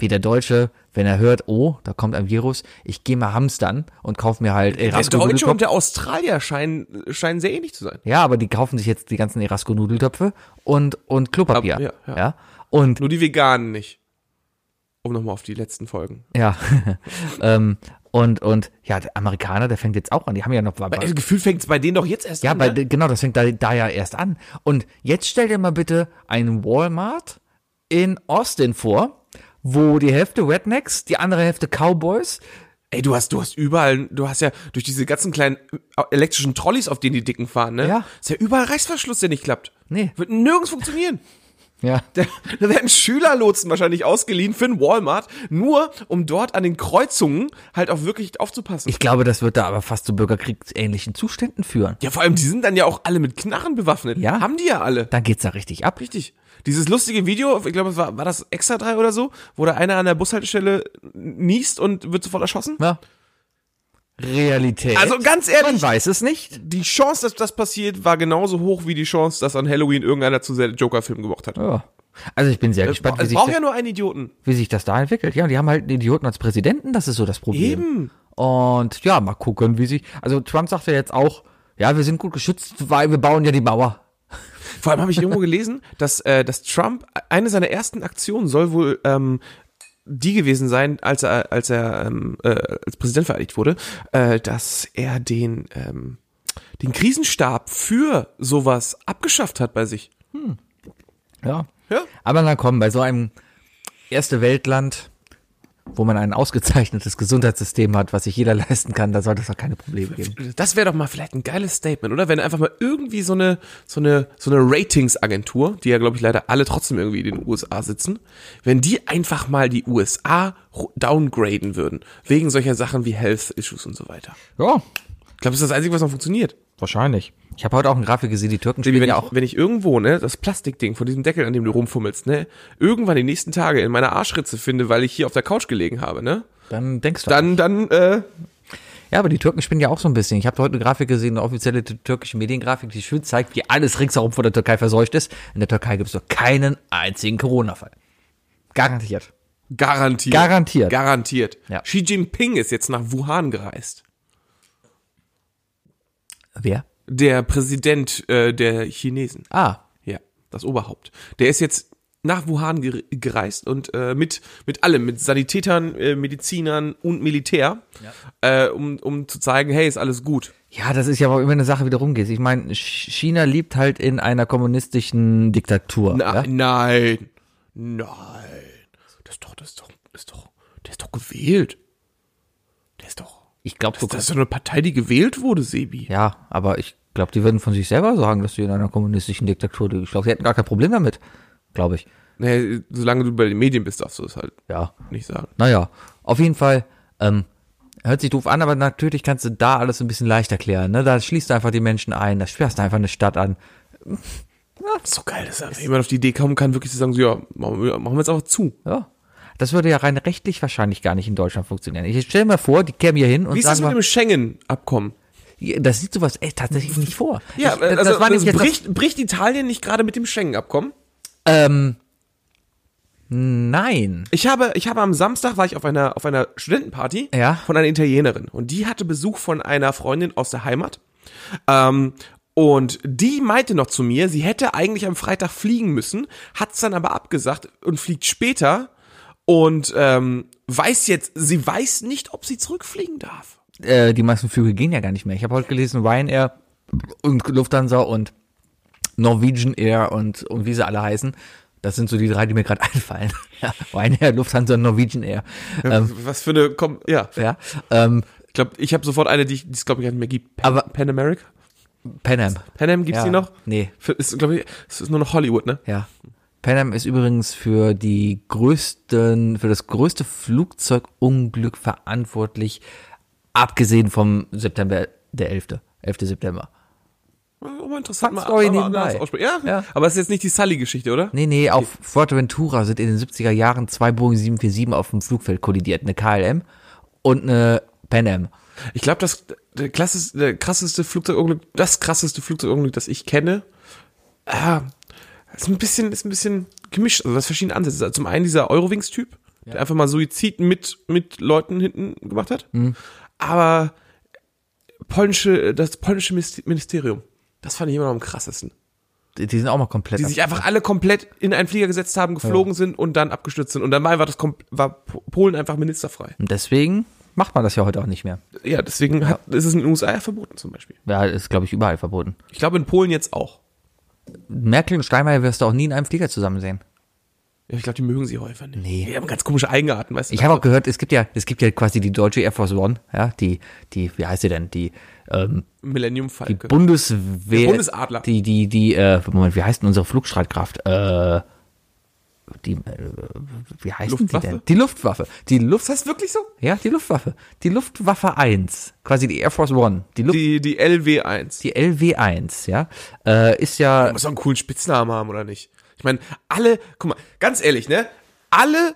Wie der Deutsche, wenn er hört, oh, da kommt ein Virus, ich gehe mal hamstern und kauf mir halt der Erasco Deutsche und der Australier scheinen, scheinen sehr ähnlich zu sein. Ja, aber die kaufen sich jetzt die ganzen Erasco Nudeltöpfe und und Klopapier, Ab- ja, ja, ja. Und Nur die Veganen nicht. Um nochmal auf die letzten Folgen. ja, ähm, und und ja, der Amerikaner, der fängt jetzt auch an. Die haben ja noch Aber äh, Gefühl fängt's bei denen doch jetzt erst Ja, an. weil ne? genau, das fängt da, da ja erst an. Und jetzt stell dir mal bitte einen Walmart in Austin vor, wo die Hälfte Rednecks, die andere Hälfte Cowboys, Ey, du hast, du hast überall, du hast ja durch diese ganzen kleinen äh, elektrischen Trolleys, auf denen die Dicken fahren, ne? Ja. Ist ja überall Reißverschluss, der nicht klappt. Nee. Wird nirgends funktionieren. Ja. Da, da werden Schülerlotsen wahrscheinlich ausgeliehen für einen Walmart, nur um dort an den Kreuzungen halt auch wirklich aufzupassen. Ich glaube, das wird da aber fast zu bürgerkriegsähnlichen Zuständen führen. ja, vor allem, die sind dann ja auch alle mit Knarren bewaffnet. Ja. Haben die ja alle. Dann geht's da richtig ab. Richtig. Dieses lustige Video, ich glaube, es war, war das Extra 3 oder so, wo da einer an der Bushaltestelle niest und wird sofort erschossen? Ja. Realität. Also ganz ehrlich, man weiß es nicht. die Chance, dass das passiert, war genauso hoch wie die Chance, dass an Halloween irgendeiner zu sehr Joker-Film gemacht hat. Ja. Also ich bin sehr gespannt, wie sich, braucht das, ja nur einen Idioten. wie sich das da entwickelt. Ja, die haben halt einen Idioten als Präsidenten, das ist so das Problem. Eben. Und ja, mal gucken, wie sich. Also Trump sagt ja jetzt auch, ja, wir sind gut geschützt, weil wir bauen ja die Mauer. Vor allem habe ich irgendwo gelesen, dass, äh, dass Trump, eine seiner ersten Aktionen soll wohl ähm, die gewesen sein, als er, als er ähm, äh, als Präsident vereidigt wurde, äh, dass er den, ähm, den Krisenstab für sowas abgeschafft hat bei sich. Ja. Ja. Aber na komm, bei so einem erste Weltland, wo man ein ausgezeichnetes Gesundheitssystem hat, was sich jeder leisten kann, da sollte es auch keine Probleme geben. Das wäre doch mal vielleicht ein geiles Statement, oder? Wenn einfach mal irgendwie so eine, so eine, so eine Ratingsagentur, die ja, glaube ich, leider alle trotzdem irgendwie in den USA sitzen, wenn die einfach mal die USA downgraden würden, wegen solcher Sachen wie Health Issues und so weiter. Ja, Ich glaube, das ist das Einzige, was noch funktioniert. wahrscheinlich. Ich habe heute auch eine Grafik gesehen, die Türken spielen wenn, ja ich, auch. wenn ich irgendwo, ne, das Plastikding von diesem Deckel, an dem du rumfummelst, ne, irgendwann die nächsten Tage in meiner Arschritze finde, weil ich hier auf der Couch gelegen habe, ne, Dann denkst du. dann, dann, äh, Ja, aber die Türken spinnen ja auch so ein bisschen. Ich habe heute eine Grafik gesehen, eine offizielle türkische Mediengrafik, die schön zeigt, wie alles ringsherum von der Türkei verseucht ist. In der Türkei gibt es doch keinen einzigen Corona-Fall. Garantiert. garantiert. Garantiert. Garantiert. Ja. Xi Jinping ist jetzt nach Wuhan gereist. Wer? Der Präsident äh, der Chinesen. Ah, Ja, das Oberhaupt. Der ist jetzt nach Wuhan ger gereist und äh, mit mit allem, mit Sanitätern, äh, Medizinern und Militär, äh, um um zu zeigen, hey, ist alles gut. Ja, das ist ja aber immer eine Sache, wie du rumgehst. Ich meine, Ch- China lebt halt in einer kommunistischen Diktatur. Na, ja? Nein, nein, das ist doch, das ist doch, das ist doch, der ist doch gewählt. Der ist doch, Ich glaube, das, das ist doch eine Partei, die gewählt wurde, Sebi. ja, aber ich glaube, die würden von sich selber sagen, dass sie in einer kommunistischen Diktatur. Ich glaube, sie hätten gar kein Problem damit. Glaube ich. Nee, solange du bei den Medien bist, darfst du das halt Ja. nicht sagen. Naja, auf jeden Fall, ähm, hört sich doof an, aber natürlich kannst du da alles ein bisschen leichter klären. Ne? Da schließt du einfach die Menschen ein, da sperrst du einfach eine Stadt an. Das ist so geil, dass einfach jemand auf die Idee kommen kann, wirklich zu sagen, so, ja, machen wir, machen wir jetzt einfach zu. Ja. Das würde ja rein rechtlich wahrscheinlich gar nicht in Deutschland funktionieren. Ich stelle mir vor, die kämen hier hin und Wie ist das sagen mit dem Schengen-Abkommen? Das sieht sowas echt tatsächlich nicht vor. Ja, ich, also das war das jetzt bricht, bricht Italien nicht gerade mit dem Schengen-Abkommen? ähm, nein. Ich habe, ich habe am Samstag war ich auf einer, auf einer Studentenparty Ja. von einer Italienerin und die hatte Besuch von einer Freundin aus der Heimat. Ähm, und die meinte noch zu mir, sie hätte eigentlich am Freitag fliegen müssen, hat's dann aber abgesagt und fliegt später und ähm, weiß jetzt, sie weiß nicht, ob sie zurückfliegen darf. Äh, die meisten Flüge gehen ja gar nicht mehr. Ich habe heute gelesen, Ryanair und Lufthansa und Norwegian Air und, und wie sie alle heißen. Das sind so die drei, die mir gerade einfallen. Ja, Ryanair, Lufthansa und Norwegian Air. Ähm, Was für eine, komm, ja. ja, ähm, Ich glaube, ich habe sofort eine, die es glaube ich gar nicht mehr gibt. Pan, Aber- Pan America? Pan Am. Pan Am gibt's Ja. die noch? Nee. Für, ist glaube ich, es ist nur noch Hollywood, ne? Ja. Pan Am ist übrigens für die größten, für das größte Flugzeugunglück verantwortlich, abgesehen vom September, der 11. 11. September. Aber interessant, Fun Story anders aussprechen. Ja, Ja. aber es ist jetzt nicht die Sully-Geschichte, oder? Nee, nee, auf Fuerteventura sind in den 70er Jahren zwei Boeing 747 auf dem Flugfeld kollidiert. Eine KLM und eine Pan Am. Ich glaube, das der, klasses, der krasseste Flugzeugunglück, das krasseste Flugzeugunglück, das ich kenne, ah, ist ein bisschen, ist ein bisschen gemischt. Also das verschiedene Ansätze. Zum einen dieser Eurowings-Typ, der einfach mal Suizid mit mit Leuten hinten gemacht hat. Aber polnische, das polnische Minis- Ministerium, das fand ich immer noch am krassesten. Die, die sind auch mal komplett. Die sich einfach alle komplett in einen Flieger gesetzt haben, geflogen sind und dann abgestürzt sind. Und dann war einfach das war Polen einfach ministerfrei. und deswegen macht man das ja heute auch nicht mehr. Ja, deswegen hat, ist es in den USA ja verboten zum Beispiel. Ja, ist, glaube ich, überall verboten. Ich glaube in Polen jetzt auch. Merkel und Steinmeier wirst du auch nie in einem Flieger zusammen sehen. Ja, ich glaube, die mögen sie häufig nicht. Nee. Die haben ganz komische Eigenarten, weißt du? Ich habe auch gehört, es gibt ja, es gibt ja quasi die deutsche Air Force One, ja, die, die, wie heißt sie denn, die, ähm, Millennium die Falke. Bundeswehr, Der Bundesadler. die, die, die, äh, Moment, wie heißt denn unsere Flugstreitkraft? Äh, die, äh, wie heißt die denn? Die Luftwaffe. Die Luft, ist das wirklich so? ja, die Luftwaffe. Die Luftwaffe 1, quasi die Air Force One, die Luft, Die, die LW1. die LW1, ja, äh, ist ja, muss doch einen coolen Spitznamen haben, oder nicht? Ich meine, alle, guck mal, ganz ehrlich, ne? Alle,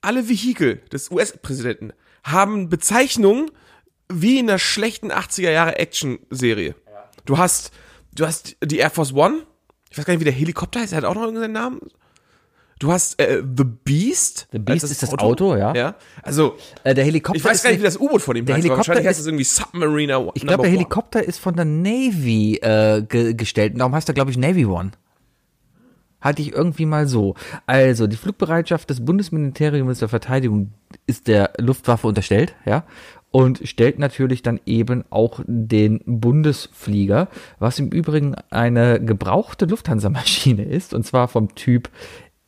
alle Vehikel des US-Präsidenten haben Bezeichnungen wie in einer schlechten 80er Jahre Action-Serie. Du hast, du hast die Air Force One. Ich weiß gar nicht, wie der Helikopter heißt. Er hat auch noch irgendeinen Namen. Du hast äh, The Beast. The Beast ist das Auto, ja. Ja. Also, äh, der Helikopter ich weiß gar nicht, wie das U-Boot von ihm der heißt. Helikopter heißt es irgendwie Submariner Ich glaube, der Helikopter ist von der Navy äh, ge gestellt. Darum heißt er, glaube ich, Navy One. Hatte ich irgendwie mal so. Also, die Flugbereitschaft des Bundesministeriums der Verteidigung ist der Luftwaffe unterstellt, ja. Und stellt natürlich dann eben auch den Bundesflieger, was im Übrigen eine gebrauchte Lufthansa-Maschine ist, und zwar vom Typ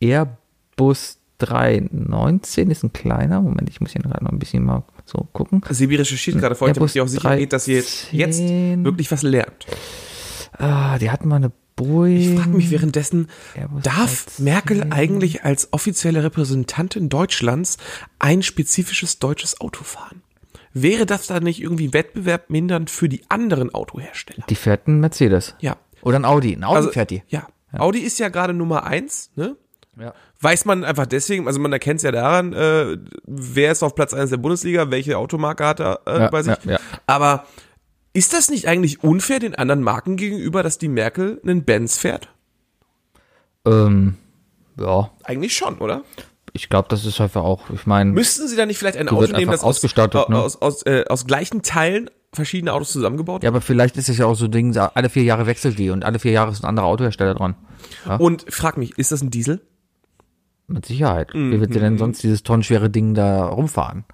Airbus 319, ist ein kleiner. Moment, ich muss hier gerade noch ein bisschen mal so gucken. Sie recherchiert gerade vor damit ihr auch sicher geht, dass ihr jetzt, jetzt 310. wirklich was lernt. Ah, die hatten mal eine Boeing. Ich frage mich währenddessen, Airbus darf 13. Merkel eigentlich als offizielle Repräsentantin Deutschlands ein spezifisches deutsches Auto fahren? Wäre das dann nicht irgendwie wettbewerbmindernd für die anderen Autohersteller? Die fährt ein Mercedes. Ja. Oder ein Audi. Ein Audi Also, fährt die. Ja. Audi ist ja gerade Nummer eins, ne? Ja. Weiß man einfach deswegen, also man erkennt es ja daran, äh, wer ist auf Platz eins der Bundesliga, welche Automarke hat er äh, Ja, bei sich. ja, ja. Aber ist das nicht eigentlich unfair den anderen Marken gegenüber, dass die Merkel einen Benz fährt? Ähm, ja, Eigentlich schon, oder? ich glaube, das ist einfach auch, ich meine, Müssten sie da nicht vielleicht ein Auto nehmen, das aus, ausgestattet, ne? aus, aus, äh, aus gleichen Teilen verschiedene Autos zusammengebaut ja, aber vielleicht ist es ja auch so ein Ding, alle vier Jahre wechselt die und alle vier Jahre ist ein anderer Autohersteller dran. Und frag mich, ist das ein Diesel? Mit Sicherheit. Mhm, Wie wird sie denn sonst dieses tonnenschwere Ding da rumfahren?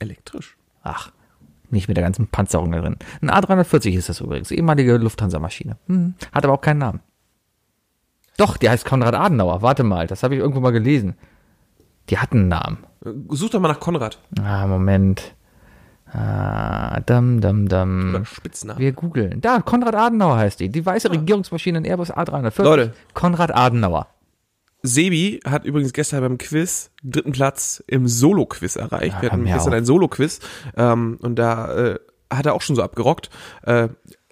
Elektrisch. Ach, nicht mit der ganzen Panzerung da drin. Ein A340 ist das übrigens, ehemalige Lufthansa-Maschine. Hm, hat aber auch keinen Namen. Doch, der heißt Konrad Adenauer. Warte mal, das habe ich irgendwo mal gelesen. Die hatten einen Namen. Äh, Such doch mal nach Konrad. Ah, Moment. Ah, dam, dam, dam. Oder Spitznamen. Wir googeln. Da, Konrad Adenauer heißt die. Die weiße Regierungsmaschine in Airbus A340. Leute. Konrad Adenauer. Sebi hat übrigens gestern beim Quiz dritten Platz im Solo-Quiz erreicht. Ja, Wir hatten gestern auf. ein Solo-Quiz ähm, und da äh, hat er auch schon so abgerockt. Äh,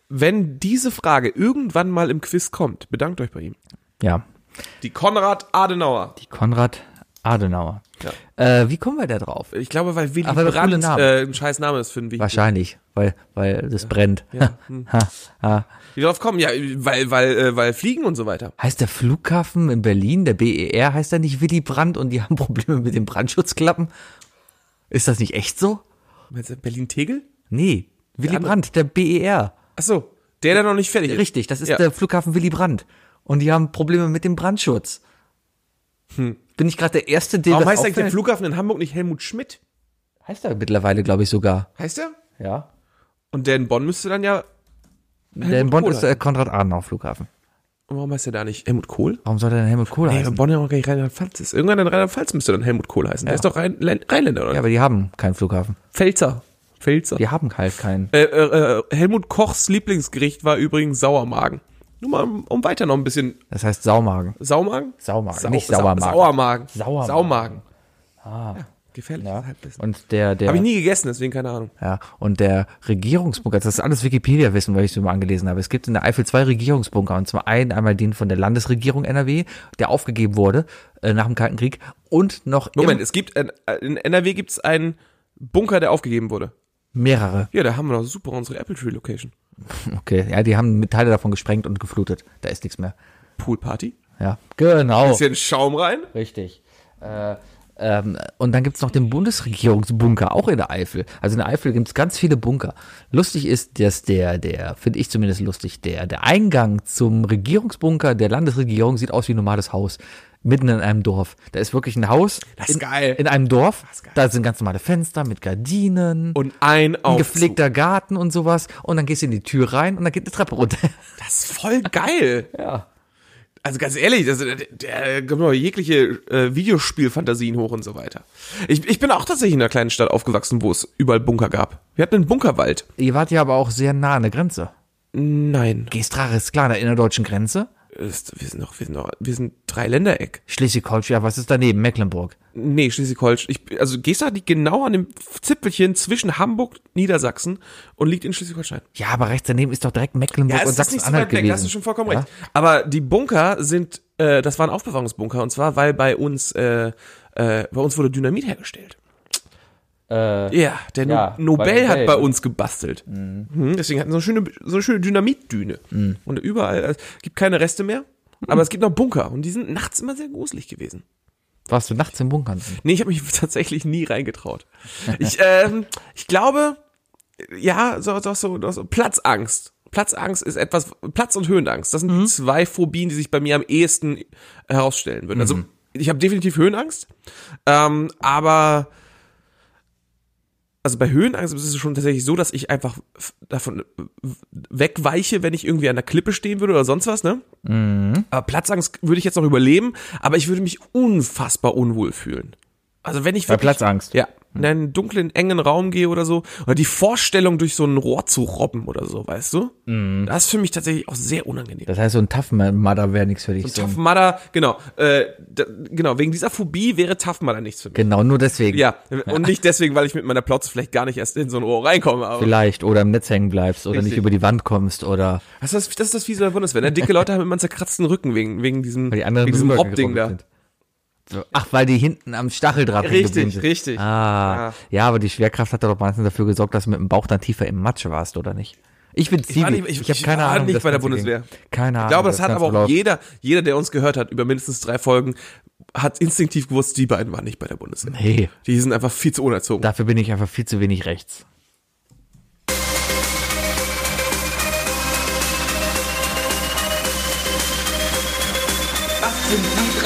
wenn diese Frage irgendwann mal im Quiz kommt, bedankt euch bei ihm. Ja, Die Konrad Adenauer. die Konrad Adenauer. Ja. Äh, wie kommen wir da drauf? Ich glaube, weil Willy Ach, weil Brandt Namen. äh, ein scheiß Name ist für ein Vehikel. Wahrscheinlich, weil, weil das brennt. Ha, ha. Wie drauf kommen? Ja, weil, weil, äh, weil Fliegen und so weiter. Heißt der Flughafen in Berlin, der BER, heißt der nicht Willy Brandt und die haben Probleme mit den Brandschutzklappen? Ist das nicht echt so? Meinst du Berlin-Tegel? Nee, Willy andere- Brandt, der BER. Ach so, der, der noch nicht fertig ist. Richtig, das ist Ja. der Flughafen Willy Brandt. Und die haben Probleme mit dem Brandschutz. Bin ich gerade der Erste, der Warum heißt eigentlich der? Flughafen in Hamburg nicht Helmut Schmidt? Heißt er mittlerweile, glaube ich, sogar. Heißt er? Ja. Und der in Bonn müsste dann ja. Der in Bonn Kohl ist der Konrad-Adenauer-Flughafen. Und warum heißt der da nicht Helmut Kohl? Warum soll der denn Helmut Kohl Nee, heißen? Bonn ja auch gar nicht Rheinland-Pfalz ist. Irgendwann in Rheinland-Pfalz müsste dann Helmut Kohl heißen. Der ist doch Rhein Län- Rheinländer, oder? Ja, aber die haben keinen Flughafen. Pfälzer. Pfälzer. Die haben halt keinen. Äh, äh, äh, Helmut Kochs Lieblingsgericht war übrigens Sauermagen. Nur mal, um, weiter noch ein bisschen. Das heißt Saumagen. Saumagen? Saumagen, nicht Sauermagen. Sauermagen. Sauermagen. Saumagen. Ah. Ja, gefährliches Ja. Und der, der. Habe ich nie gegessen, deswegen keine Ahnung. Ja, und der Regierungsbunker, das ist alles Wikipedia-Wissen, weil ich es immer angelesen habe. Es gibt in der Eifel zwei Regierungsbunker, und zwar einen, einmal den von der Landesregierung NRW, der aufgegeben wurde äh, nach dem Kalten Krieg, und noch Moment, es gibt, ein, in NRW gibt es einen Bunker, der aufgegeben wurde. mehrere. Ja, da haben wir doch super unsere Apple Tree Location. Okay, ja, die haben Teile davon gesprengt und geflutet. Da ist nichts mehr. Poolparty. Ja, genau. Bisschen Schaum rein. Richtig. Äh, ähm, und dann gibt's noch den Bundesregierungsbunker, auch in der Eifel. Also in der Eifel gibt's ganz viele Bunker. Lustig ist, dass der, der, finde ich zumindest lustig, der, der Eingang zum Regierungsbunker der Landesregierung sieht aus wie ein normales Haus. Mitten in einem Dorf. Da ist wirklich ein Haus. Das ist in, geil. In einem Dorf. ist geil. Da sind ganz normale Fenster mit Gardinen. Und ein ein Aufzug. gepflegter Garten und sowas. Und dann gehst du in die Tür rein und dann geht eine Treppe runter. Das ist voll geil. ja. Also ganz ehrlich, das, der, kommt noch jegliche äh, Videospielfantasien hoch und so weiter. Ich, ich bin auch tatsächlich in einer kleinen Stadt aufgewachsen, wo es überall Bunker gab. Wir hatten einen Bunkerwald. Ihr wart ja aber auch sehr nah an der Grenze. Nein. Gestrach ist klar, in der innerdeutschen Grenze. Ist, wir sind noch, wir sind noch, wir sind Dreiländereck. Schleswig-Holstein, ja, was ist daneben? Mecklenburg. Nee, Schleswig-Holstein. Ich, also Gesta liegt genau an dem Zipfelchen zwischen Hamburg, Niedersachsen und liegt in Schleswig-Holstein. Ja, aber rechts daneben ist doch direkt Mecklenburg und Sachsen-Anhalt gewesen. hast du schon vollkommen ja? recht. Aber die Bunker sind, äh, das waren Aufbewahrungsbunker und zwar, weil bei uns, äh, äh, bei uns wurde Dynamit hergestellt. Äh, Ja, der no Nobel, bei hat Nobel. bei uns gebastelt. Mhm. Deswegen hatten wir so eine schöne, so eine schöne Dynamitdüne. Und überall, äh, es gibt keine Reste mehr, aber es gibt noch Bunker und die sind nachts immer sehr gruselig gewesen. warst du nachts im Bunker? Nee, ich habe mich tatsächlich nie reingetraut. Ich, ähm, ich glaube, ja, so, so, so, so Platzangst. Platzangst ist etwas, Platz- und Höhenangst. Das sind die zwei Phobien, die sich bei mir am ehesten herausstellen würden. Also ich habe definitiv Höhenangst, ähm, aber also bei Höhenangst ist es schon tatsächlich so, dass ich einfach davon wegweiche, wenn ich irgendwie an der Klippe stehen würde oder sonst was, ne? Aber Platzangst würde ich jetzt noch überleben, aber ich würde mich unfassbar unwohl fühlen. Also wenn ich Bei wirklich, Platzangst? Ja, in einen dunklen, engen Raum gehe oder so, oder die Vorstellung, durch so ein Rohr zu robben oder so, weißt du? Das ist für mich tatsächlich auch sehr unangenehm. Das heißt, so ein Tough Mudder wäre nichts für dich. So Tough ein- Mudder, genau, äh, da, genau, wegen dieser Phobie wäre Tough Mudder nichts für mich. Genau, nur deswegen. Ja, und nicht deswegen, weil ich mit meiner Plotze vielleicht gar nicht erst in so ein Rohr reinkomme, aber Vielleicht. Oder im Netz hängen bleibst oder Richtig. nicht über die Wand kommst oder das ist das, das, ist das Fiese der Bundeswehr. Ne? Dicke Leute haben immer einen zerkratzten Rücken wegen, wegen diesem, die anderen wegen diesem drüber Robbding da. sind. Ach, weil die hinten am Stacheldraht Richtig, geblieben sind. richtig. Ah, Ah. ja, aber die Schwerkraft hat doch meistens dafür gesorgt, dass du mit dem Bauch dann tiefer im Matsch warst, oder nicht? Ich bin Ich war Zivi. nicht, ich, ich habe keine war Ahnung. nicht das bei der Bundeswehr. ging. Keine Ahnung. Ich glaube, das wie hat aber auch läuft. jeder, jeder, der uns gehört hat, über mindestens drei Folgen, hat instinktiv gewusst, die beiden waren nicht bei der Bundeswehr. Nee, Die sind einfach viel zu unerzogen. dafür bin ich einfach viel zu wenig rechts. Das die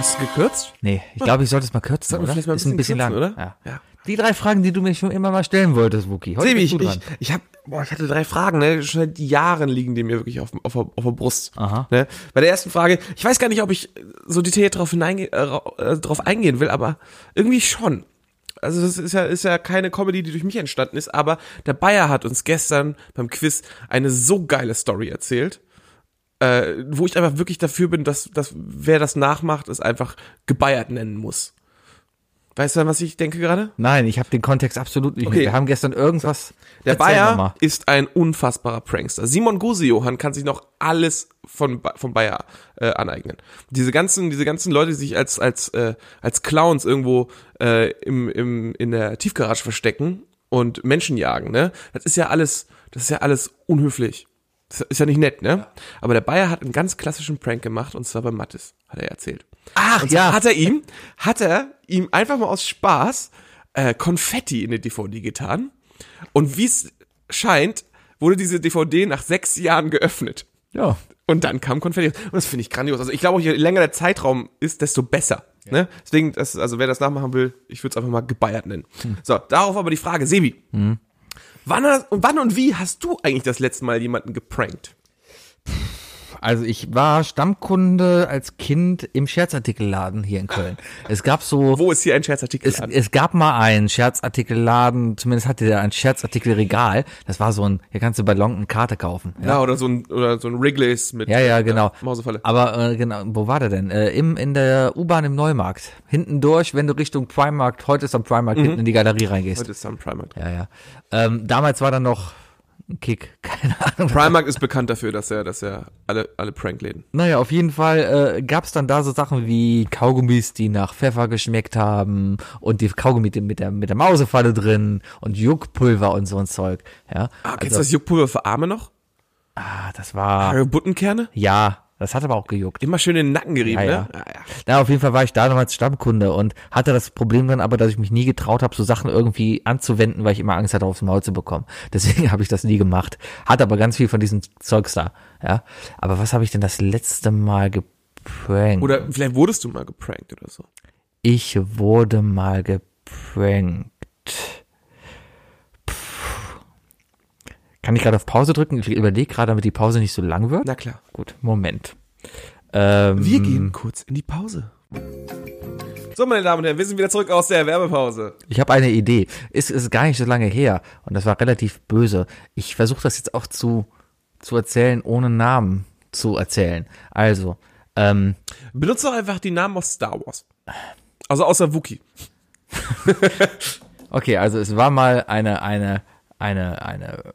Hast du gekürzt? Nee, ich glaube, ich sollte es mal kürzen, Sollten oder? vielleicht mal ein Ist ein bisschen bisschen lang, kürzen, oder? Ja. Ja. Die drei Fragen, die du mir schon immer mal stellen wolltest, Wookie. Heute Sebi, ich, ich, ich hab, boah, ich hatte drei Fragen, ne? Schon seit Jahren liegen die mir wirklich auf, auf, der- auf der Brust. Aha. Ne? Bei der ersten Frage, ich weiß gar nicht, ob ich so detailliert drauf, hineinge äh, äh, drauf eingehen will, aber irgendwie schon. Also das ist ja, ist ja keine Comedy, die durch mich entstanden ist, aber der Bayer hat uns gestern beim Quiz eine so geile Story erzählt, äh, wo ich einfach wirklich dafür bin, dass, dass wer das nachmacht, es einfach gebeiert nennen muss. Weißt du, was ich denke gerade? Nein, ich habe den Kontext absolut nicht. Okay. Wir haben gestern irgendwas. Der Bayer ist ein unfassbarer Prankster. Simon Gusejohann kann sich noch alles von, von Bayer äh, aneignen. Diese ganzen, diese ganzen Leute, die sich als, als, äh, als Clowns irgendwo äh, im, im, in der Tiefgarage verstecken und Menschen jagen, ne? Das ist ja alles, das ist ja alles unhöflich. Das ist ja nicht nett, ne? Aber der Bayer hat einen ganz klassischen Prank gemacht und zwar bei Mattes, hat er erzählt. Ach, Und ja. hat er ihm, hat er ihm einfach mal aus Spaß äh, Konfetti in die DVD getan. Und wie es scheint, wurde diese DVD nach sechs Jahren geöffnet. Ja. Und dann kam Konfetti. Und das finde ich grandios. Also ich glaube, je länger der Zeitraum ist, desto besser. Ne? Deswegen, das, also wer das nachmachen will, ich würde es einfach mal gebeiert nennen. So, darauf aber die Frage, Sebi. Wann, wann und wie hast du eigentlich das letzte Mal jemanden geprankt? Also ich war Stammkunde als Kind im Scherzartikelladen hier in Köln. Es gab so, Wo ist hier ein Scherzartikel? es, es gab mal einen Scherzartikelladen, zumindest hatte der ein Scherzartikelregal. Das war so ein, hier kannst du bei Long eine Karte kaufen. ja, oder so ein, oder so ein Wrigley's mit Ja, ja, genau. Mausefalle. Aber äh, genau, wo war der denn? Äh, im, in der U-Bahn im Neumarkt. Hinten durch, wenn du Richtung Primark, heute ist am Primark, hinten in die Galerie reingehst. Heute ist Sun Primark. Ja, ja. Ähm, damals war da noch Kick, keine Ahnung. Primark ist bekannt dafür, dass er, dass er alle, alle Prankläden. Naja, auf jeden Fall äh, gab's dann da so Sachen wie Kaugummis, die nach Pfeffer geschmeckt haben und die Kaugummi mit der, mit der Mausefalle drin und Juckpulver und so ein Zeug. Ja, Ah, kennst also, du das Juckpulver für Arme noch? ah, das war, Ah. Buttenkerne? ja, Das hat aber auch gejuckt. Immer schön in den Nacken gerieben, Ja, ne? ja. Na, auf jeden Fall war ich da nochmals Stammkunde und hatte das Problem dann aber, dass ich mich nie getraut habe, so Sachen irgendwie anzuwenden, weil ich immer Angst hatte, aufs Maul zu bekommen. Deswegen habe ich das nie gemacht. Hat aber ganz viel von diesem Zeugs da. Ja. Aber was habe ich denn das letzte Mal geprankt? Oder vielleicht wurdest du mal geprankt oder so. ich wurde mal geprankt. Kann ich gerade auf Pause drücken? Ich überlege gerade, damit die Pause nicht so lang wird. Na klar. Gut, Moment. Ähm, Wir gehen kurz in die Pause. So, meine Damen und Herren, wir sind wieder zurück aus der Werbepause. Ich habe eine Idee. Ist ist gar nicht so lange her und das war relativ böse. Ich versuche das jetzt auch zu zu erzählen, ohne Namen zu erzählen. Also, ähm, Benutzt doch einfach die Namen aus Star Wars. Also außer Wookie. okay, also es war mal eine eine eine eine